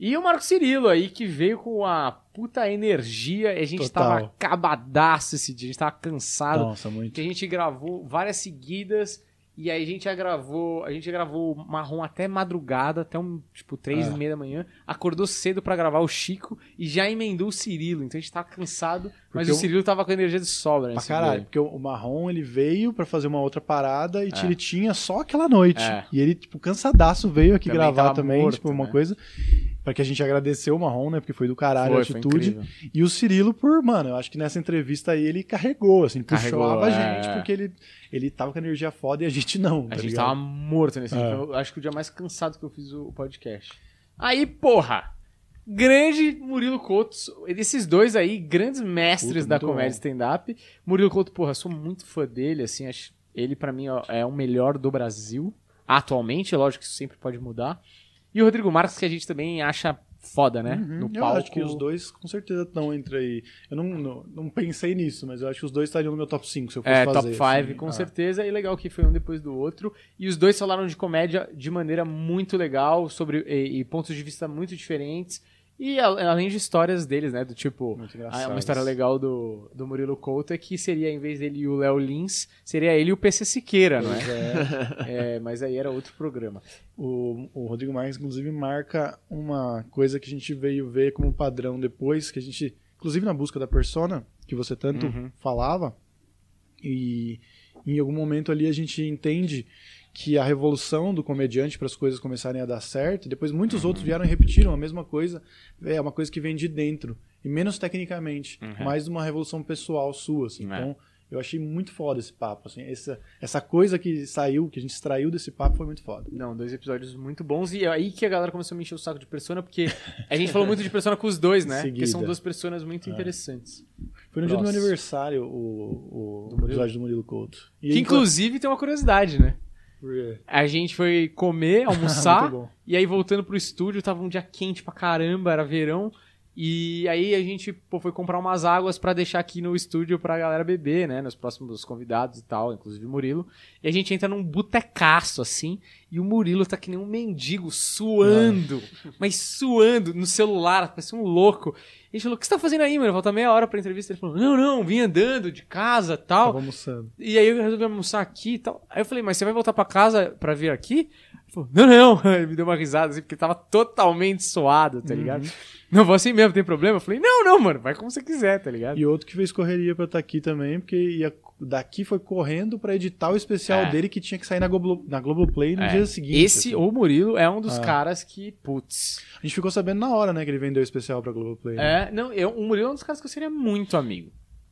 E o Marco Cirilo aí, que veio com a puta energia, e a gente Total. tava acabadaço esse dia, a gente tava cansado, Nossa, muito. que a gente gravou várias seguidas, e aí a gente já gravou, a gente já gravou marrom até madrugada, até um, tipo, três Ah. e meia da manhã, acordou cedo pra gravar o Chico, e já emendou o Cirilo, então a gente tava cansado, mas Porque o Cirilo tava com energia de sobra Pra caralho, dia. porque o Marrom ele veio pra fazer uma outra parada e ele tinha só aquela noite. É. E ele, tipo, cansadaço veio aqui Também gravar também, morto, tipo, uma né? coisa. Pra que a gente agradeceu o Marrom, né? Porque foi do caralho Foi, a foi atitude. incrível. E o Cirilo, por, mano, eu acho que nessa entrevista aí ele carregou, assim, Carregou, puxava a é. gente, porque ele, ele tava com energia foda e a gente não, A tá gente ligado? tava morto nesse É. dia. Foi, eu acho que o dia mais cansado que eu fiz o podcast. Aí, porra! Grande Murilo Couto. Esses dois aí, grandes mestres Puta, da comédia stand-up. Murilo Couto, porra, sou muito fã dele, assim, acho, ele pra mim ó, é o melhor do Brasil. Atualmente, lógico que isso sempre pode mudar. E o Rodrigo Marques, que a gente também acha foda, né? Uhum, no eu palco. acho que os dois com certeza estão entre aí. Eu não, não, não pensei nisso, mas eu acho que os dois estariam no meu top 5 se eu fosse É, fazer. top 5, assim. com Ah, certeza. E legal que foi um depois do outro. E os dois falaram de comédia de maneira muito legal, sobre e, e pontos de vista muito diferentes. E além de histórias deles, né? Do tipo, uma história legal do, do Murilo Couto é que seria, em vez dele e o Léo Lins, seria ele e o PC Siqueira, não é? É, mas aí era outro programa. O, o Rodrigo Marques, inclusive, marca uma coisa que a gente veio ver como padrão depois, que a gente, inclusive na busca da persona, que você tanto Uhum. falava, e em algum momento ali a gente entende que a revolução do comediante para as coisas começarem a dar certo, e depois muitos outros vieram e repetiram a mesma coisa, é uma coisa que vem de dentro, e menos tecnicamente, Uhum. mais uma revolução pessoal sua, assim. É. Então, eu achei muito foda esse papo, assim, essa, essa coisa que saiu, que a gente extraiu desse papo foi muito foda. Não, dois episódios muito bons. E é aí que a galera começou a me encher o saco de persona, porque a gente falou muito de persona com os dois, né? Porque são duas personas muito interessantes. Foi no dia do meu aniversário o, o Murilo? episódio do Murilo Couto. E Que aí, inclusive tem uma curiosidade, né? A gente foi comer, almoçar, e aí voltando pro estúdio, tava um dia quente pra caramba, era verão. E aí a gente pô, foi comprar umas águas pra deixar aqui no estúdio pra galera beber, né? Nos próximos convidados e tal, inclusive o Murilo. E a gente entra num botecaço, assim, e o Murilo tá que nem um mendigo, suando, mas suando no celular, parece um louco. E a gente falou, o que você tá fazendo aí, mano? Falta meia hora pra entrevista. Ele falou, não, não, vim andando de casa tal. Tava almoçando. E aí eu resolvi almoçar aqui e tal. Aí eu falei, mas você vai voltar pra casa pra vir aqui? Ele falou, não, não. Ele me deu uma risada assim, porque tava totalmente suado, tá ligado? Não, vou assim mesmo, tem problema? Eu falei, não, não, mano, vai como você quiser, tá ligado? E outro que fez correria pra estar aqui também, porque ia, daqui foi correndo pra editar o especial É. dele que tinha que sair na, Globo, na Globoplay no É, dia seguinte. Esse, assim. o Murilo, é um dos Ah. caras que, putz. A gente ficou sabendo na hora, né, que ele vendeu o especial pra Globoplay. né? É, não, eu, o Murilo é um dos caras que eu seria muito amigo.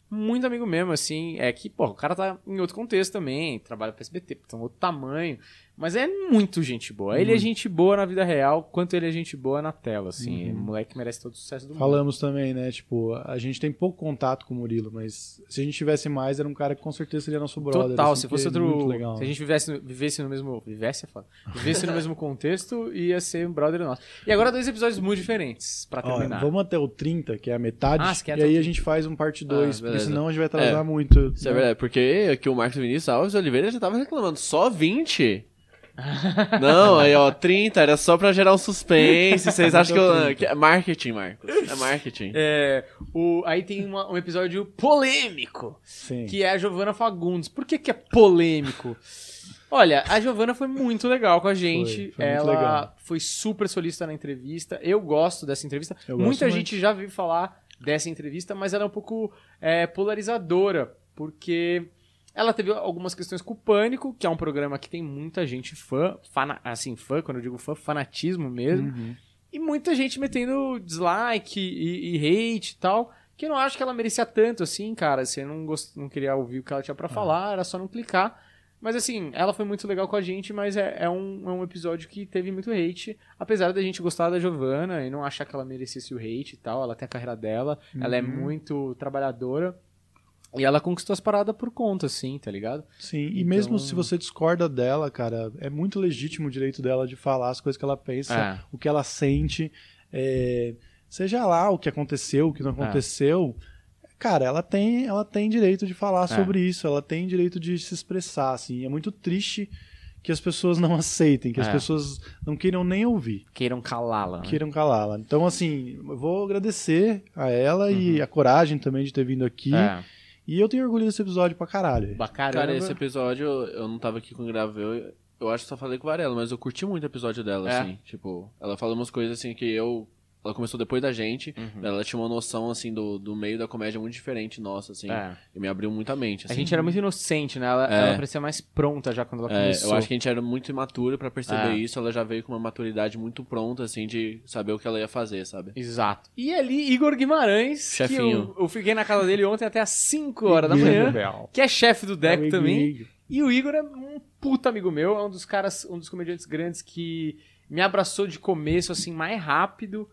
Muito amigo mesmo, assim. É que, pô, o cara tá em outro contexto também, trabalha pro SBT, tá um outro tamanho. Mas é muito gente boa. Ele é gente boa na vida real, quanto ele é gente boa na tela, assim. O moleque merece todo o sucesso do mundo. Falamos também, né? Tipo, a gente tem pouco contato com o Murilo, mas se a gente tivesse mais, era um cara que com certeza seria nosso brother. Total, assim, se fosse é outro. legal. Se a gente vivesse, no- vivesse no mesmo. Vivesse, é foda. Vivesse no mesmo contexto, ia ser um brother nosso. E agora dois episódios muito diferentes, pra Ó, terminar. vamos até o 30, que é a metade, Ah, e aí a gente faz um parte 2, porque beleza. senão a gente vai atrasar É. muito. Isso é né? verdade, porque aqui o Marcos Vinícius Alves Oliveira já tava reclamando, só 20? Não, aí ó, 30 era só pra gerar um suspense. Vocês acham que, eu, que é marketing, Marcos? É marketing. É, o, aí tem uma- um episódio polêmico, Sim. que é a Giovanna Fagundes. Por que, que é polêmico? Olha, a Giovanna foi muito legal com a gente. Foi, foi Ela foi super solista na entrevista. Eu gosto dessa entrevista. Eu Muita muito. gente já viu falar dessa entrevista, mas ela é um pouco é, polarizadora, porque ela teve algumas questões com o Pânico, que é um programa que tem muita gente fã, fana- assim, fã, quando eu digo fã, fanatismo mesmo. Uhum. E muita gente metendo dislike e, e hate e tal. Que eu não acho que ela merecia tanto assim, cara. Você não, gost... não queria ouvir o que ela tinha pra falar, era só não clicar. Mas assim, ela foi muito legal com a gente, mas é, é um, é um episódio que teve muito hate. Apesar da gente gostar da Giovanna e não achar que ela merecesse o hate e tal. Ela tem a carreira dela, ela é muito trabalhadora. E ela conquistou as paradas por conta, assim, tá ligado? Sim, e Então- mesmo se você discorda dela, cara, é muito legítimo o direito dela de falar as coisas que ela pensa, É. o que ela sente. é, seja lá o que aconteceu, o que não aconteceu. Cara, ela tem, ela tem direito de falar É. sobre isso, ela tem direito de se expressar, assim. É muito triste que as pessoas não aceitem, que as É. pessoas não queiram nem ouvir, Queiram calá-la. né? queiram calá-la. Então, assim, eu vou agradecer a ela Uhum. e a coragem também de ter vindo aqui. É. E eu tenho orgulho desse episódio pra caralho. Bacaramba. Cara, esse episódio eu não tava aqui com o. Eu, eu acho que só falei com o Varela, mas eu curti muito o episódio dela, É. assim. Tipo, ela falou umas coisas assim que eu. Ela começou depois da gente. Uhum. Ela tinha uma noção, assim, do, do meio da comédia muito diferente nossa, assim. É. E me abriu muito a mente, A assim. gente era muito inocente, né? Ela, É. ela parecia mais pronta já quando ela É, começou. eu acho que a gente era muito imaturo pra perceber É. isso. Ela já veio com uma maturidade muito pronta, assim, de saber o que ela ia fazer, sabe? Exato. E ali, Igor Guimarães, Chefinho. que eu, eu fiquei na casa dele ontem até às 5 horas da manhã, que é chefe do Deco o também. Igor. E o Igor é um puta amigo meu, é um dos caras, um dos comediantes grandes que me abraçou de começo, assim, mais rápido.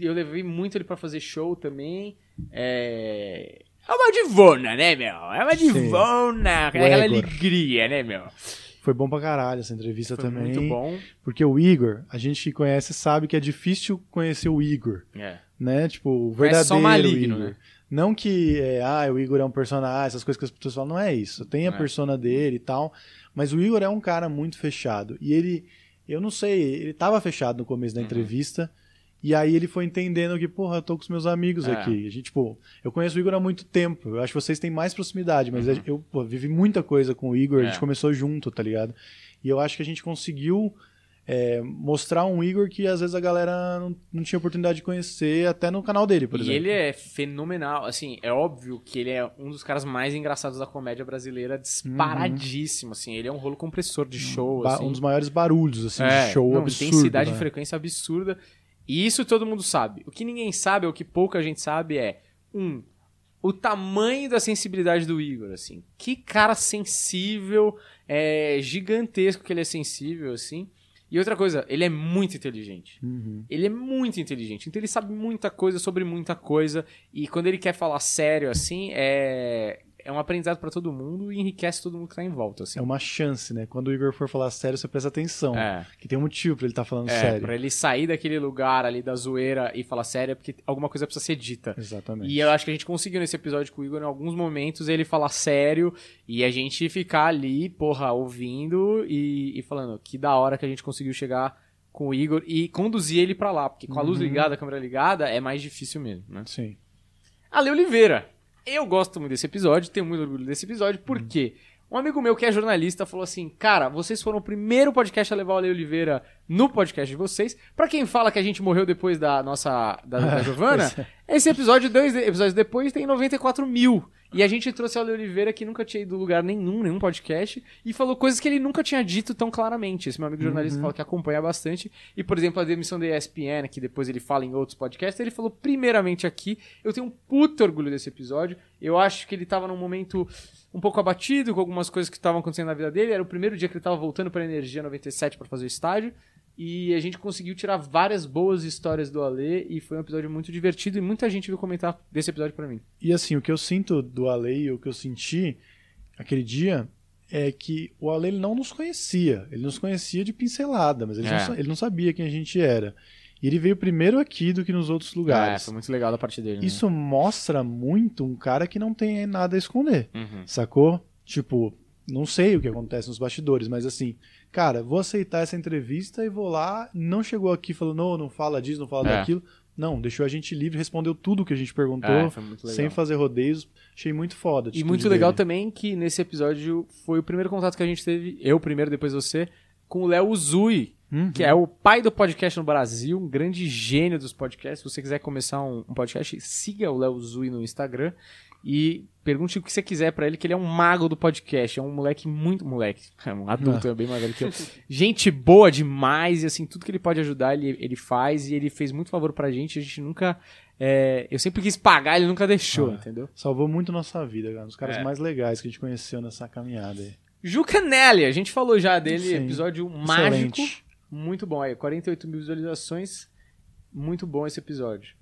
Eu levei muito ele pra fazer show também. É. É uma divona, né, meu? É uma divona, O aquela alegria, né, meu? Foi bom pra caralho essa entrevista Foi também. muito bom. Porque o Igor, a gente que conhece sabe que é difícil conhecer o Igor, É. né? Tipo, o verdadeiro só maligno, Igor. né? Não que, é, ah, o Igor é um personagem, essas coisas que as pessoas falam, não é isso. Tem a É. persona dele e tal, mas o Igor é um cara muito fechado. E ele, eu não sei, ele tava fechado no começo Uhum. da entrevista, e aí ele foi entendendo que, porra, eu tô com os meus amigos É. aqui. A gente, tipo, eu conheço o Igor há muito tempo, eu acho que vocês têm mais proximidade, mas Uhum. eu pô, vivi muita coisa com o Igor, a gente É. começou junto, tá ligado? E eu acho que a gente conseguiu é, mostrar um Igor que às vezes a galera não, não tinha oportunidade de conhecer, até no canal dele, por e exemplo. ele é fenomenal. Assim, é óbvio que ele é um dos caras mais engraçados da comédia brasileira, disparadíssimo. Assim, ele é um rolo compressor de show. Ba- assim. Um dos maiores barulhos, assim, É, de show não, absurdo. intensidade né? e frequência absurda. E isso todo mundo sabe. O que ninguém sabe, ou o que pouca gente sabe é, um, o tamanho da sensibilidade do Igor, assim. Que cara sensível, é gigantesco que ele é sensível, assim. E outra coisa, ele é muito inteligente. Uhum. Ele é muito inteligente, então ele sabe muita coisa sobre muita coisa. E quando ele quer falar sério, assim, é, é um aprendizado pra todo mundo e enriquece todo mundo que tá em volta, assim. É uma chance, né? Quando o Igor for falar sério, você presta atenção. É. Que tem um motivo pra ele estar falando É, sério. pra ele sair daquele lugar ali da zoeira e falar sério, é porque alguma coisa precisa ser dita. Exatamente. E eu acho que a gente conseguiu nesse episódio com o Igor, em alguns momentos, ele falar sério e a gente ficar ali, porra, ouvindo e, e falando que da hora que a gente conseguiu chegar com o Igor e conduzir ele pra lá, porque com a luz Uhum. ligada, a câmera ligada, é mais difícil mesmo, né? Sim. Ale Oliveira. Eu gosto muito desse episódio, tenho muito orgulho desse episódio, porque um amigo meu que é jornalista falou assim: Cara, vocês foram o primeiro podcast a levar o Ale Oliveira no podcast de vocês. Pra quem fala que a gente morreu depois da nossa. da, da Giovana, Pois Esse episódio, dois episódios depois, tem 94 mil. E a gente trouxe o Ale Oliveira, que nunca tinha ido lugar nenhum, nenhum podcast, e falou coisas que ele nunca tinha dito tão claramente. Esse meu amigo jornalista fala que acompanha bastante. E, por exemplo, a demissão da ESPN, que depois ele fala em outros podcasts, ele falou primeiramente aqui. Eu tenho um puto orgulho desse episódio. Eu acho que ele tava num momento um pouco abatido com algumas coisas que estavam acontecendo na vida dele. Era o primeiro dia que ele tava voltando pra Energia 97 para fazer o estádio. E a gente conseguiu tirar várias boas histórias do Ale e foi um episódio muito divertido e muita gente veio comentar desse episódio pra mim. E assim, o que eu sinto do Ale e o que eu senti aquele dia é que o Ale ele não nos conhecia. Ele nos conhecia de pincelada, mas ele, É. não, ele não sabia quem a gente era. E ele veio primeiro aqui do que nos outros É, lugares. foi muito legal da parte dele. né? Isso mostra muito um cara que não tem nada a esconder, Uhum. sacou? Tipo, não sei o que acontece nos bastidores, mas assim, cara, vou aceitar essa entrevista e vou lá. Não chegou aqui falando, não, não fala disso, não fala É. daquilo. Não, deixou a gente livre, respondeu tudo que a gente perguntou, É, foi muito legal. sem fazer rodeios. Achei muito foda. E muito legal dele. também que nesse episódio foi o primeiro contato que a gente teve, eu primeiro, depois você, com o Léo Uzui, Uhum. que é o pai do podcast no Brasil, um grande gênio dos podcasts. Se você quiser começar um, um podcast, siga o Léo Uzui no Instagram e pergunte o que você quiser pra ele, que ele é um mago do podcast. É um moleque muito. Moleque, é um adulto, é bem mais velho que eu. Gente boa demais, e assim, tudo que ele pode ajudar, ele, ele faz, e ele fez muito favor pra gente. A gente nunca. é, eu sempre quis pagar, ele nunca deixou, Ah. entendeu? Salvou muito nossa vida, cara. Um dos caras É. mais legais que a gente conheceu nessa caminhada aí. Ju Canelli, a gente falou já dele, Sim. episódio mágico. Excelente. Muito bom aí, 48 mil visualizações. Muito bom esse episódio.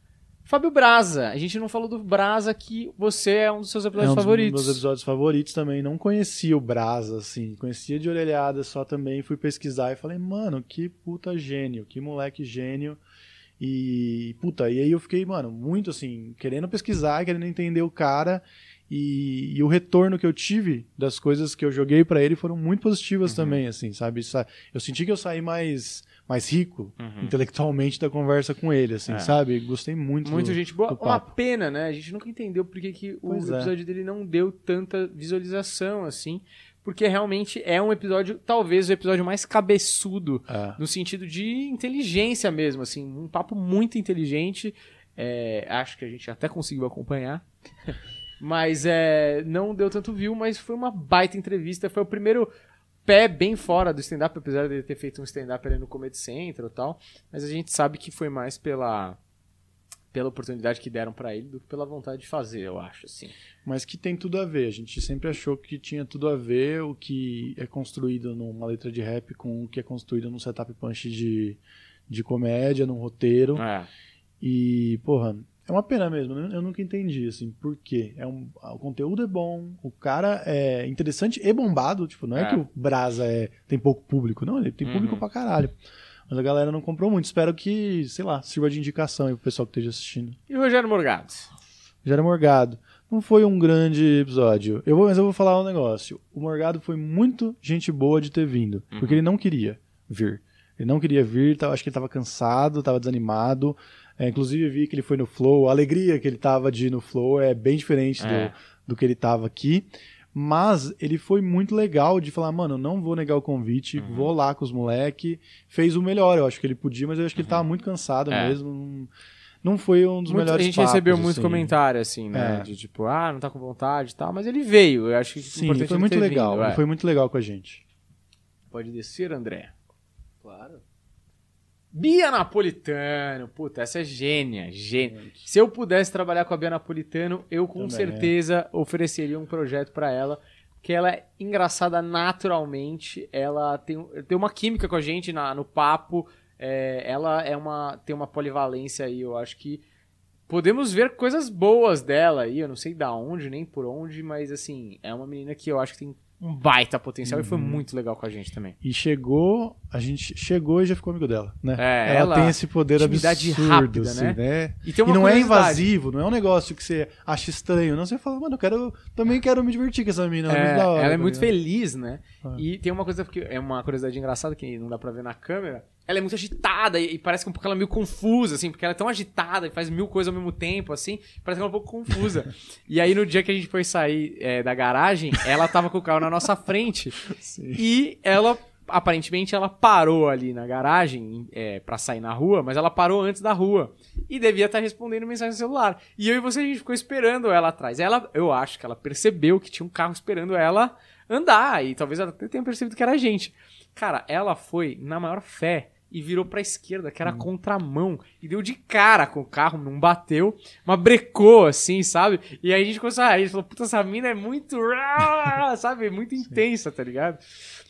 Fábio Braza, a gente não falou do Braza que você é um dos seus É episódios um dos favoritos. meus episódios favoritos também. Não conhecia o Brasa, assim. Conhecia de orelhada só também. Fui pesquisar e falei, mano, que puta gênio. Que moleque gênio. E, puta, e aí eu fiquei, mano, muito assim, querendo pesquisar, querendo entender o cara. E, e o retorno que eu tive das coisas que eu joguei pra ele foram muito positivas Uhum. também, assim, sabe? Sa- Eu senti que eu saí mais, mais rico Uhum. intelectualmente da conversa com ele, assim, É. sabe? Gostei muito. Muito do- gente boa. do Uma pena, né? A gente nunca entendeu por que, que o é. episódio dele não deu tanta visualização assim. Porque realmente é um episódio, talvez o episódio mais cabeçudo É. no sentido de inteligência mesmo, assim, um papo muito inteligente. É, acho que a gente até conseguiu acompanhar. mas é, não deu tanto view, mas foi uma baita entrevista. Foi o primeiro pé bem fora do stand-up, apesar de ele ter feito um stand-up ali no Comedy Central e tal. Mas a gente sabe que foi mais pela, pela oportunidade que deram pra ele do que pela vontade de fazer, eu acho, assim. Mas que tem tudo a ver. A gente sempre achou que tinha tudo a ver o que é construído numa letra de rap com o que é construído num setup punch de, de comédia, num roteiro. É. E, porra, é uma pena mesmo. né? Eu nunca entendi, assim, por quê. É um, o conteúdo é bom, o cara é interessante e bombado. Tipo, não é, É. que o Brasa é, tem pouco público, não. Ele tem público Uhum. pra caralho. Mas a galera não comprou muito. Espero que, sei lá, sirva de indicação aí pro pessoal que esteja assistindo. E o Rogério Morgado? Era Morgado. Não foi um grande episódio. Eu vou, mas eu vou falar um negócio. O Morgado foi muito gente boa de ter vindo. Porque ele não queria vir. Ele não queria vir, acho que ele estava cansado, estava desanimado. É, inclusive, vi que ele foi no Flow. A alegria que ele tava de ir no Flow é bem diferente É. do, do que ele tava aqui. Mas ele foi muito legal de falar, mano, não vou negar o convite, Uhum. vou lá com os moleque. Fez o melhor, eu acho que ele podia, mas eu acho que ele tava muito cansado É. mesmo. Não, foi um dos Muito- melhores a gente papos, recebeu muito assim. comentário, assim, né? É. De tipo, ah, não tá com vontade e tal. Mas ele veio. Eu acho que Sim, foi é muito ter legal. vindo, é. Ele foi muito legal com a gente. Pode descer, André. Claro. Bia Napolitano. Puta, essa é gênia, gênia. Se eu pudesse trabalhar com a Bia Napolitano, eu com Também, certeza ofereceria um projeto pra ela. Que ela é engraçada naturalmente. Ela tem, tem uma química com a gente na, no papo. é, ela é uma, tem uma polivalência aí, eu acho que. Podemos ver coisas boas dela aí, eu não sei da onde, nem por onde, mas assim, é uma menina que eu acho que tem um baita potencial e foi Uhum. muito legal com a gente também. E chegou, a gente chegou e já ficou amigo dela, né? É, ela, ela- tem esse poder absurdo, rápida, assim, né? né? E E não é invasivo, não é um negócio que você acha estranho. Não, você fala, mano, eu quero, também quero me divertir com essa mina. É, hora, ela é tá muito ligado? feliz, né? Ah. E tem uma coisa que é uma curiosidade engraçada que não dá pra ver na câmera. Ela é muito agitada e, e parece que um pouco ela é meio confusa, assim, porque ela é tão agitada e faz mil coisas ao mesmo tempo, assim, parece que ela é um pouco confusa. e aí no dia que a gente foi sair é, da garagem, ela tava com o carro na nossa frente Sim. e ela aparentemente ela parou ali na garagem é, para sair na rua, mas ela parou antes da rua e devia estar respondendo mensagem no celular. E eu e você a gente ficou esperando ela atrás. Ela, eu acho que ela percebeu que tinha um carro esperando ela andar e talvez ela até tenha percebido que era a gente. Cara, ela foi na maior fé e virou pra esquerda, que era Hum. contramão, e deu de cara com o carro, não bateu, mas brecou, assim, sabe? E aí a gente começou a rir, a gente falou, puta, essa mina é muito, sabe, muito intensa, tá ligado?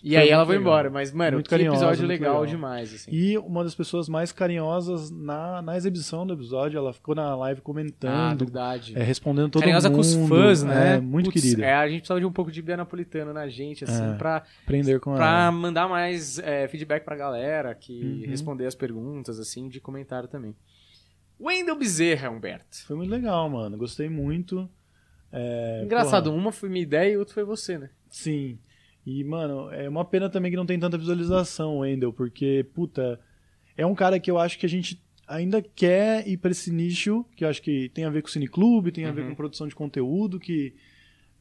E Foi aí ela foi legal. embora, mas, mano, Muito que carinhosa, episódio legal, legal. demais, assim. E uma das pessoas mais carinhosas na, na exibição do episódio, ela ficou na live Ah, comentando, verdade. é, respondendo todo Carinhosa mundo. com os fãs, né? É, muito querida. É, a gente precisava de um pouco de Bia Napolitano na gente, assim, É. pra, Aprender com pra ela. mandar mais é, feedback pra galera, que Uhum. responder as perguntas, assim, de comentário também. Wendel Bezerra, Humberto. Foi muito legal, mano. Gostei muito. É, Engraçado, porra, uma foi minha ideia e outra foi você, né? Sim. E, mano, é uma pena também que não tem tanta visualização, Wendel, porque, puta, é um cara que eu acho que a gente ainda quer ir pra esse nicho, que eu acho que tem a ver com o cineclube, tem a ver Uhum. com produção de conteúdo, que,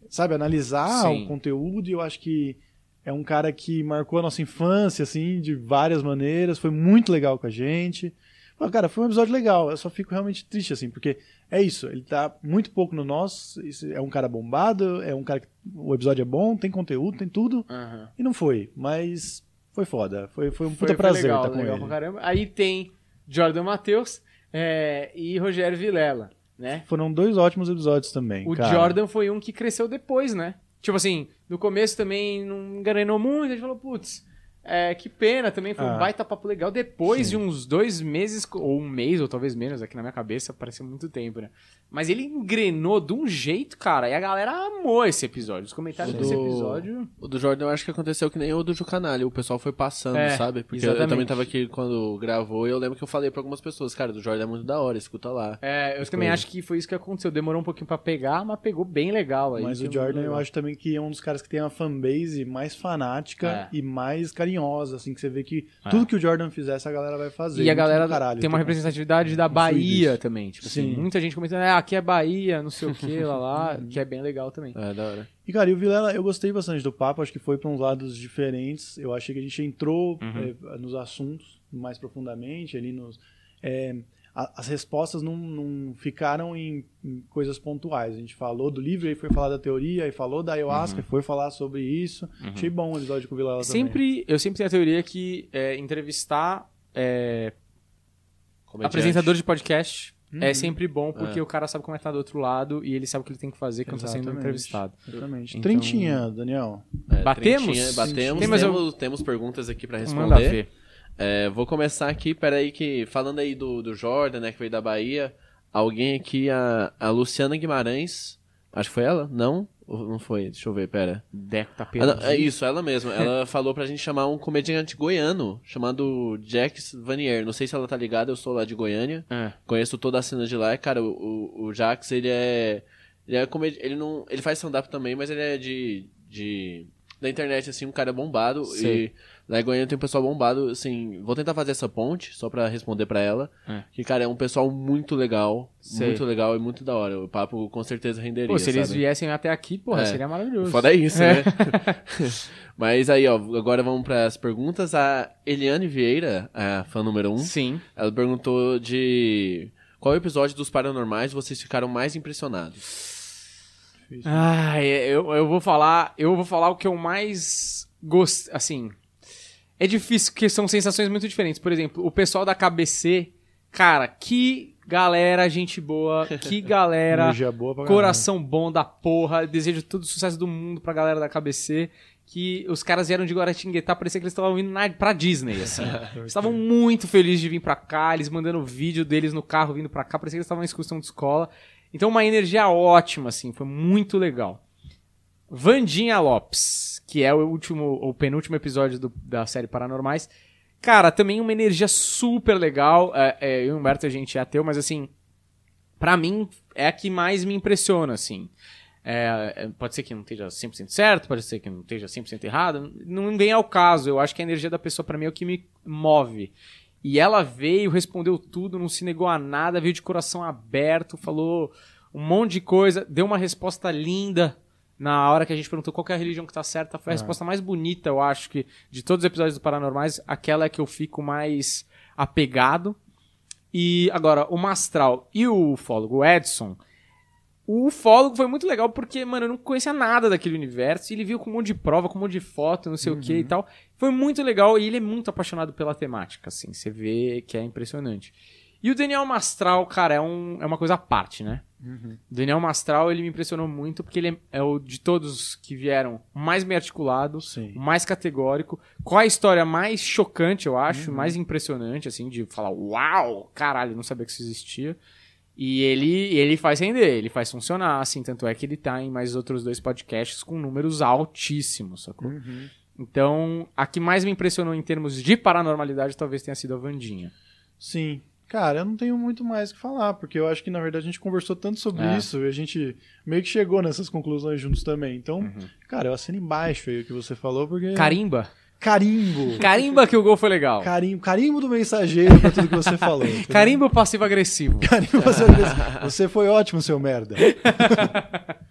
sabe, analisar Sim. o conteúdo, e eu acho que é um cara que marcou a nossa infância, assim, de várias maneiras, foi muito legal com a gente. Mas, cara, foi um episódio legal, eu só fico realmente triste, assim, porque é isso, ele tá muito pouco no nosso, é um cara bombado, é um cara que o episódio é bom, tem conteúdo, tem tudo, e não foi, mas foi foda, foi, foi um Foi, puta foi prazer legal, estar com legal ele. pra caramba. Aí tem Jordan Matheus é, e Rogério Vilela, né? Foram dois ótimos episódios também, O cara. Jordan foi um que cresceu depois, né? Tipo assim, no começo também não engrenou muito, a gente falou, putz, é, que pena, também foi um Ah. baita papo legal. Depois Sim. de uns dois meses, ou um mês, ou talvez menos, aqui na minha cabeça, pareceu muito tempo, né? Mas ele engrenou de um jeito, cara, e a galera amou esse episódio. Os comentários O desse do- episódio. O do Jordan eu acho que aconteceu que nem o do Jucanalha. O pessoal foi passando, É, sabe? Porque eu exatamente. também tava aqui quando gravou e eu lembro que eu falei pra algumas pessoas, cara, do Jordan é muito da hora, escuta lá. É, eu As também coisas. acho que foi isso que aconteceu. Demorou um pouquinho pra pegar, mas pegou bem legal aí. Mas o Jordan eu acho também que é um dos caras que tem a fanbase mais fanática É. e mais carinhosa, assim, que você vê que É. tudo que o Jordan fizesse a galera vai fazer. E a galera caralho, tem uma tipo, representatividade da Bahia também. Tipo assim, Sim. muita gente comentando, ah, aqui é Bahia, não sei o que, lá lá, que é bem legal também. É, da hora. E, cara, e o Vilela, eu gostei bastante do papo, acho que foi para uns lados diferentes. Eu achei que a gente entrou Uhum. eh, nos assuntos mais profundamente, ali nos. eh, a- as respostas não, não ficaram em, em coisas pontuais. A gente falou do livro, aí foi falar da teoria, aí falou da ayahuasca, foi falar sobre isso. Achei bom o episódio com o Vilela também. Sempre, eu sempre tenho a teoria que é, entrevistar é, apresentador de podcast é Uhum. sempre bom, porque É. o cara sabe como é que tá do outro lado e ele sabe o que ele tem que fazer quando tá sendo Exatamente. entrevistado. Exatamente. Então- Trentinha, Daniel. É, Batemos? trintinha, Batemos, Tem mais temos, temos perguntas aqui pra Manda responder. ver. É, vou começar aqui, peraí, que falando aí do, do Jordan, né, que veio da Bahia, alguém aqui, a, a Luciana Guimarães, acho que foi ela? Não? Não foi? Deixa eu ver, pera. Deco tá perdido. é isso, ela mesma. Ela falou pra gente chamar um comediante goiano, chamado Jax Vanier. Não sei se ela tá ligada, eu sou lá de Goiânia. É. Conheço toda a cena de lá. E, Cara, o, o, o Jax, ele é. Ele é comedi... ele não Ele faz stand-up também, mas ele é de. de da internet, assim, um cara bombado. Sei. E lá em Goiânia tem um pessoal bombado, assim. Vou tentar fazer essa ponte, só pra responder pra ela. É. Que, cara, é um pessoal muito legal. Sei. Muito legal e muito da hora. O papo com certeza renderia. Pô, se eles sabe? viessem até aqui, porra, É. seria maravilhoso. Foda isso, É. né? Mas aí, ó, agora vamos para as perguntas. A Eliane Vieira, a fã número um, Sim. ela perguntou de qual episódio dos Paranormais vocês ficaram mais impressionados? Ah, eu, eu vou falar, eu vou falar o que eu mais gosto, assim, é difícil porque são sensações muito diferentes. Por exemplo, o pessoal da KBC, cara, que galera, gente boa, que galera, Energia boa coração bom da porra, desejo todo o sucesso do mundo pra galera da KBC. Que os caras vieram de Guaratinguetá, parecia que eles estavam indo na, pra Disney, assim. Eles estavam muito felizes de vir pra cá, eles mandando vídeo deles no carro vindo pra cá, parecia que eles estavam em excursão de escola. Então, uma energia ótima, assim, foi muito legal. Vandinha Lopes, que é o último, o penúltimo episódio do- da série Paranormais. Cara, também uma energia super legal. É, é, eu e o Humberto, a gente é ateu, mas assim, pra mim, é a que mais me impressiona, assim. É, é, pode ser que não esteja 100% certo, pode ser que não esteja 100% errado, não vem ao caso. Eu acho que a energia da pessoa, pra mim, é o que me move. E ela veio, respondeu tudo, não se negou a nada, veio de coração aberto, falou um monte de coisa, deu uma resposta linda Na hora que a gente perguntou qual que é a religião que tá certa, foi a Ah. resposta mais bonita, eu acho que, de todos os episódios do Paranormais, aquela é que eu fico mais apegado. E agora, o Mastral e o ufólogo, o Edson, o ufólogo foi muito legal porque, mano, eu não conhecia nada daquele universo. E ele viu com um monte de prova, com um monte de foto, não sei o que e tal. Foi muito legal e ele é muito apaixonado pela temática, assim. Você vê que é impressionante. E o Daniel Mastral, cara, é, um, é uma coisa à parte, né? O Daniel Mastral, ele me impressionou muito porque ele é, é o de todos que vieram mais bem articulado, Sim. mais categórico, com a história mais chocante, eu acho, mais impressionante, assim, de falar, uau, caralho, não sabia que isso existia. E ele, ele faz render, ele faz funcionar, assim, tanto é que ele tá em mais outros dois podcasts com números altíssimos, sacou? Uhum. Então, a que mais me impressionou em termos de paranormalidade talvez tenha sido a Vandinha. Sim. Cara, eu não tenho muito mais o que falar, porque eu acho que na verdade a gente conversou tanto sobre É. isso e a gente meio que chegou nessas conclusões juntos também. Então, cara, eu assino embaixo aí o que você falou, porque. Carimba? Carimbo! Carimba que o gol foi legal. Carimbo, carimbo do mensageiro pra tudo que você falou. Carimba passivo-agressivo. Carimbo, você, você foi ótimo, seu merda.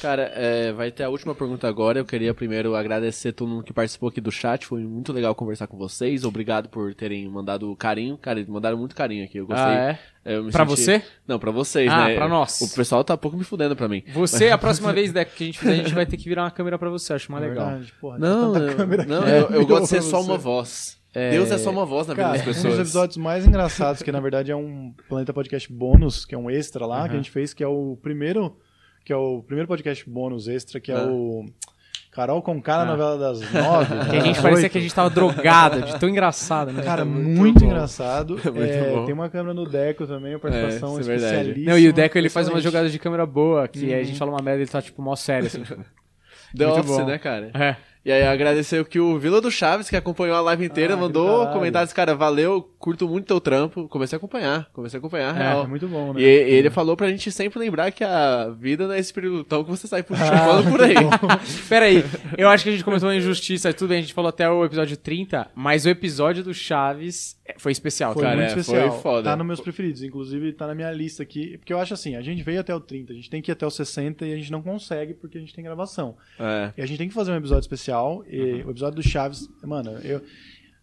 Cara, é, vai ter a última pergunta agora. Eu queria primeiro agradecer todo mundo que participou aqui do chat. Foi muito legal conversar com vocês. Obrigado por terem mandado carinho. Cara, eles mandaram muito carinho aqui. Eu gostei. Ah, é? Eu me Pra senti- você? Não, pra vocês, Ah, né? pra nós. O pessoal tá um pouco me fudendo pra mim. Você, a próxima vez Deco, que a gente fizer, a gente vai ter que virar uma câmera pra você, acho mais É legal. verdade, porra, Não, eu, câmera não, aqui. eu, eu É, gosto de ser só uma voz. Deus é só uma voz na vida Cara, das um pessoas. dos episódios mais engraçados, que na verdade é um Planeta Podcast bônus, que é um extra lá, que a gente fez, que é o primeiro, que é o primeiro podcast bônus extra, que é Ah. o Carol com cara Ah. na novela das nove. Que a gente parecia que a gente tava drogada, de tão engraçado, né? Cara, Muito muito, bom. engraçado. Muito É, tem uma câmera no Deco também, uma participação É, é especialíssima. Não, e o Deco ele faz umas excelente. jogadas de câmera boa, que a gente fala uma merda e ele tá tipo mó sério, assim. tipo. The Muito Office, bom. né, cara? É. E aí agradecer que o Vila do Chaves, que acompanhou a live inteira, Ah, mandou comentários, cara, valeu, curto muito teu trampo. Comecei a acompanhar, comecei a acompanhar, É, real. É muito bom, né? E ele falou pra gente sempre lembrar que a vida não é esse pelotão que você sai Ah, chupando por aí. Pera aí, eu acho que a gente começou uma injustiça, tudo bem, a gente falou até o episódio 30, mas o episódio do Chaves foi especial, Foi cara. Cara, muito é, especial. foi foda. Tá nos meus preferidos. Inclusive, tá na minha lista aqui. Porque eu acho assim, a gente veio até o 30, a gente tem que ir até o 60 e a gente não consegue porque a gente tem gravação. É. E a gente tem que fazer um episódio especial. E o episódio do Chaves, mano, eu.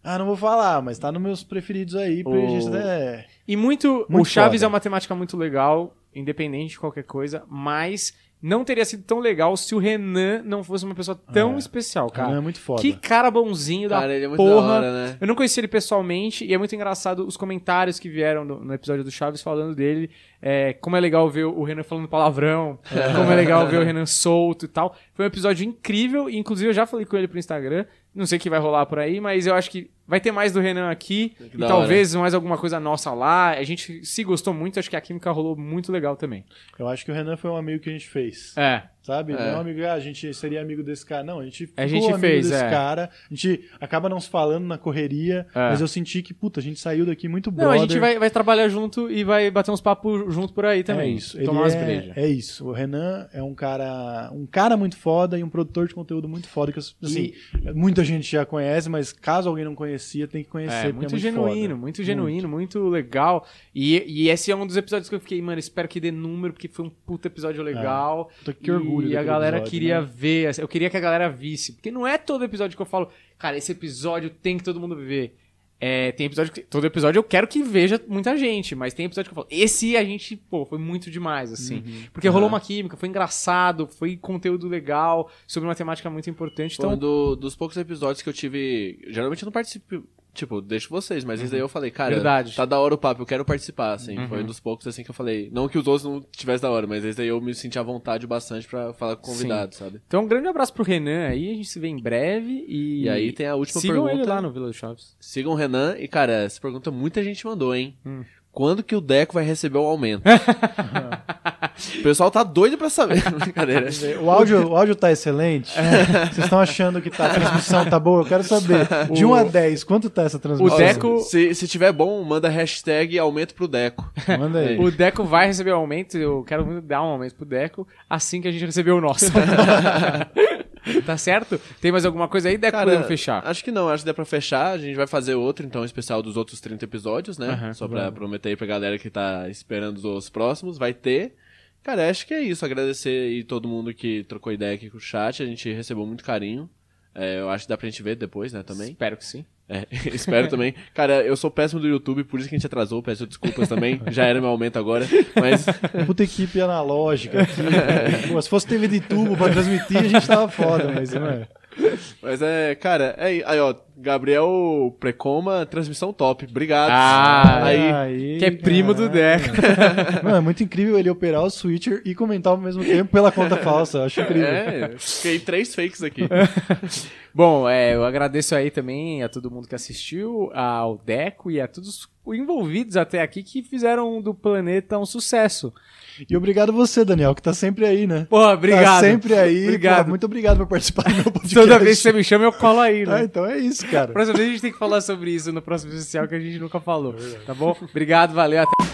Ah, não vou falar, mas tá nos meus preferidos aí. O- gente até... E muito. o Muito Chaves foda. é uma temática muito legal, independente de qualquer coisa, mas não teria sido tão legal se o Renan não fosse uma pessoa tão É. especial, Cara, cara. é muito foda. Que cara bonzinho da Cara, ele é muito porra. da hora, né? Eu não conheci ele pessoalmente e é muito engraçado os comentários que vieram no, no episódio do Chaves falando dele. é, como é legal ver o Renan falando palavrão, como é legal ver o Renan solto e tal. Foi um episódio incrível e, inclusive, eu já falei com ele pro Instagram. Não sei o que vai rolar por aí, mas eu acho que vai ter mais do Renan aqui Que e talvez mais alguma coisa nossa lá. A gente se gostou muito, acho que a química rolou muito legal também. Eu acho que o Renan foi um amigo que a gente fez. É. Sabe? Não É. é um amigo, ah, a gente seria amigo desse cara. Não, a gente ficou A gente amigo fez, desse é. cara. A gente acaba não se falando na correria, É. mas eu senti que, puta, a gente saiu daqui muito Não, brother. a gente vai, vai trabalhar junto e vai bater uns papos junto por aí também. É isso. Tomar umas é, é isso. O Renan é um cara, um cara muito foda e um produtor de conteúdo muito foda que assim, muita gente já conhece, mas caso alguém não conhecia, tem que conhecer É, porque muito, é muito genuíno, muito genuíno, muito, legal. E, e esse é um dos episódios que eu fiquei, mano, espero que dê número, porque foi um puta episódio legal. Puta, que orgulho E a galera episódio, queria né? ver, assim, eu queria que a galera visse. Porque não é todo episódio que eu falo, cara, esse episódio tem que todo mundo ver. É, tem episódio que. Todo episódio eu quero que veja muita gente, mas tem episódio que eu falo. Esse a gente, pô, foi muito demais, assim. Uhum. Porque rolou uma química, foi engraçado, foi conteúdo legal, sobre uma temática muito importante. Foi Então, um do- dos poucos episódios que eu tive. Geralmente eu não participo. Tipo, deixo vocês, mas esse daí eu falei, cara, Verdade. tá da hora o papo, eu quero participar, assim. Uhum. Foi um dos poucos, assim, que eu falei. Não que os outros não tivessem da hora, mas esse daí eu me senti à vontade bastante pra falar com o convidado, sabe? então, um grande abraço pro Renan aí, a gente se vê em breve. E, E aí tem a última sigam pergunta. ele lá no Vila do Chaves. Sigam o Renan e, cara, essa pergunta muita gente mandou, hein? Hum. Quando que o Deco vai receber o aumento? o pessoal tá doido pra saber. Brincadeira. O áudio, o áudio tá excelente. Vocês estão achando que tá, a transmissão tá boa? Eu quero saber. De 1 a 10, quanto tá essa transmissão? O Deco- Se, se tiver bom, manda hashtag aumento pro Deco. Manda aí. O Deco vai receber o aumento, eu quero muito dar um aumento pro Deco assim que a gente receber o nosso. tá certo? Tem mais alguma coisa aí, Deco? Podemos fechar. Acho que não, acho que dá pra fechar. A gente vai fazer outro, então, especial dos outros 30 episódios, né? Aham, Só pra prometer aí pra galera que tá esperando os próximos. Vai ter. Cara, acho que é isso. Agradecer aí todo mundo que trocou ideia aqui com o chat. A gente recebeu muito carinho. É, eu acho que dá pra gente ver depois, né, também. Espero que sim. É, espero também. Cara, eu sou péssimo do YouTube, por isso que a gente atrasou. Peço desculpas também. Já era meu aumento agora. Mas Puta equipe analógica aqui. Pô, se fosse TV de tubo pra transmitir, a gente tava foda, mas não é. Mas é, cara, é aí, ó, Gabriel Precoma, transmissão top. Obrigado. Ah, aí, Aí, que é primo do caralho. Deco. Mano, é muito incrível ele operar o switcher e comentar ao mesmo tempo pela conta falsa. Acho incrível. é, fiquei três fakes aqui. Bom, é, eu agradeço aí também a todo mundo que assistiu, ao Deco e a todos os envolvidos até aqui que fizeram do planeta um sucesso. E obrigado você, Daniel, que tá sempre aí, né? Pô, obrigado. Tá sempre aí. Obrigado. Pô, muito obrigado por participar do meu podcast. Toda vez que você me chama, eu colo aí, né? Ah, então é isso, cara. Próxima vez a gente tem que falar sobre isso no próximo especial que a gente nunca falou. Tá bom? Obrigado, valeu, até.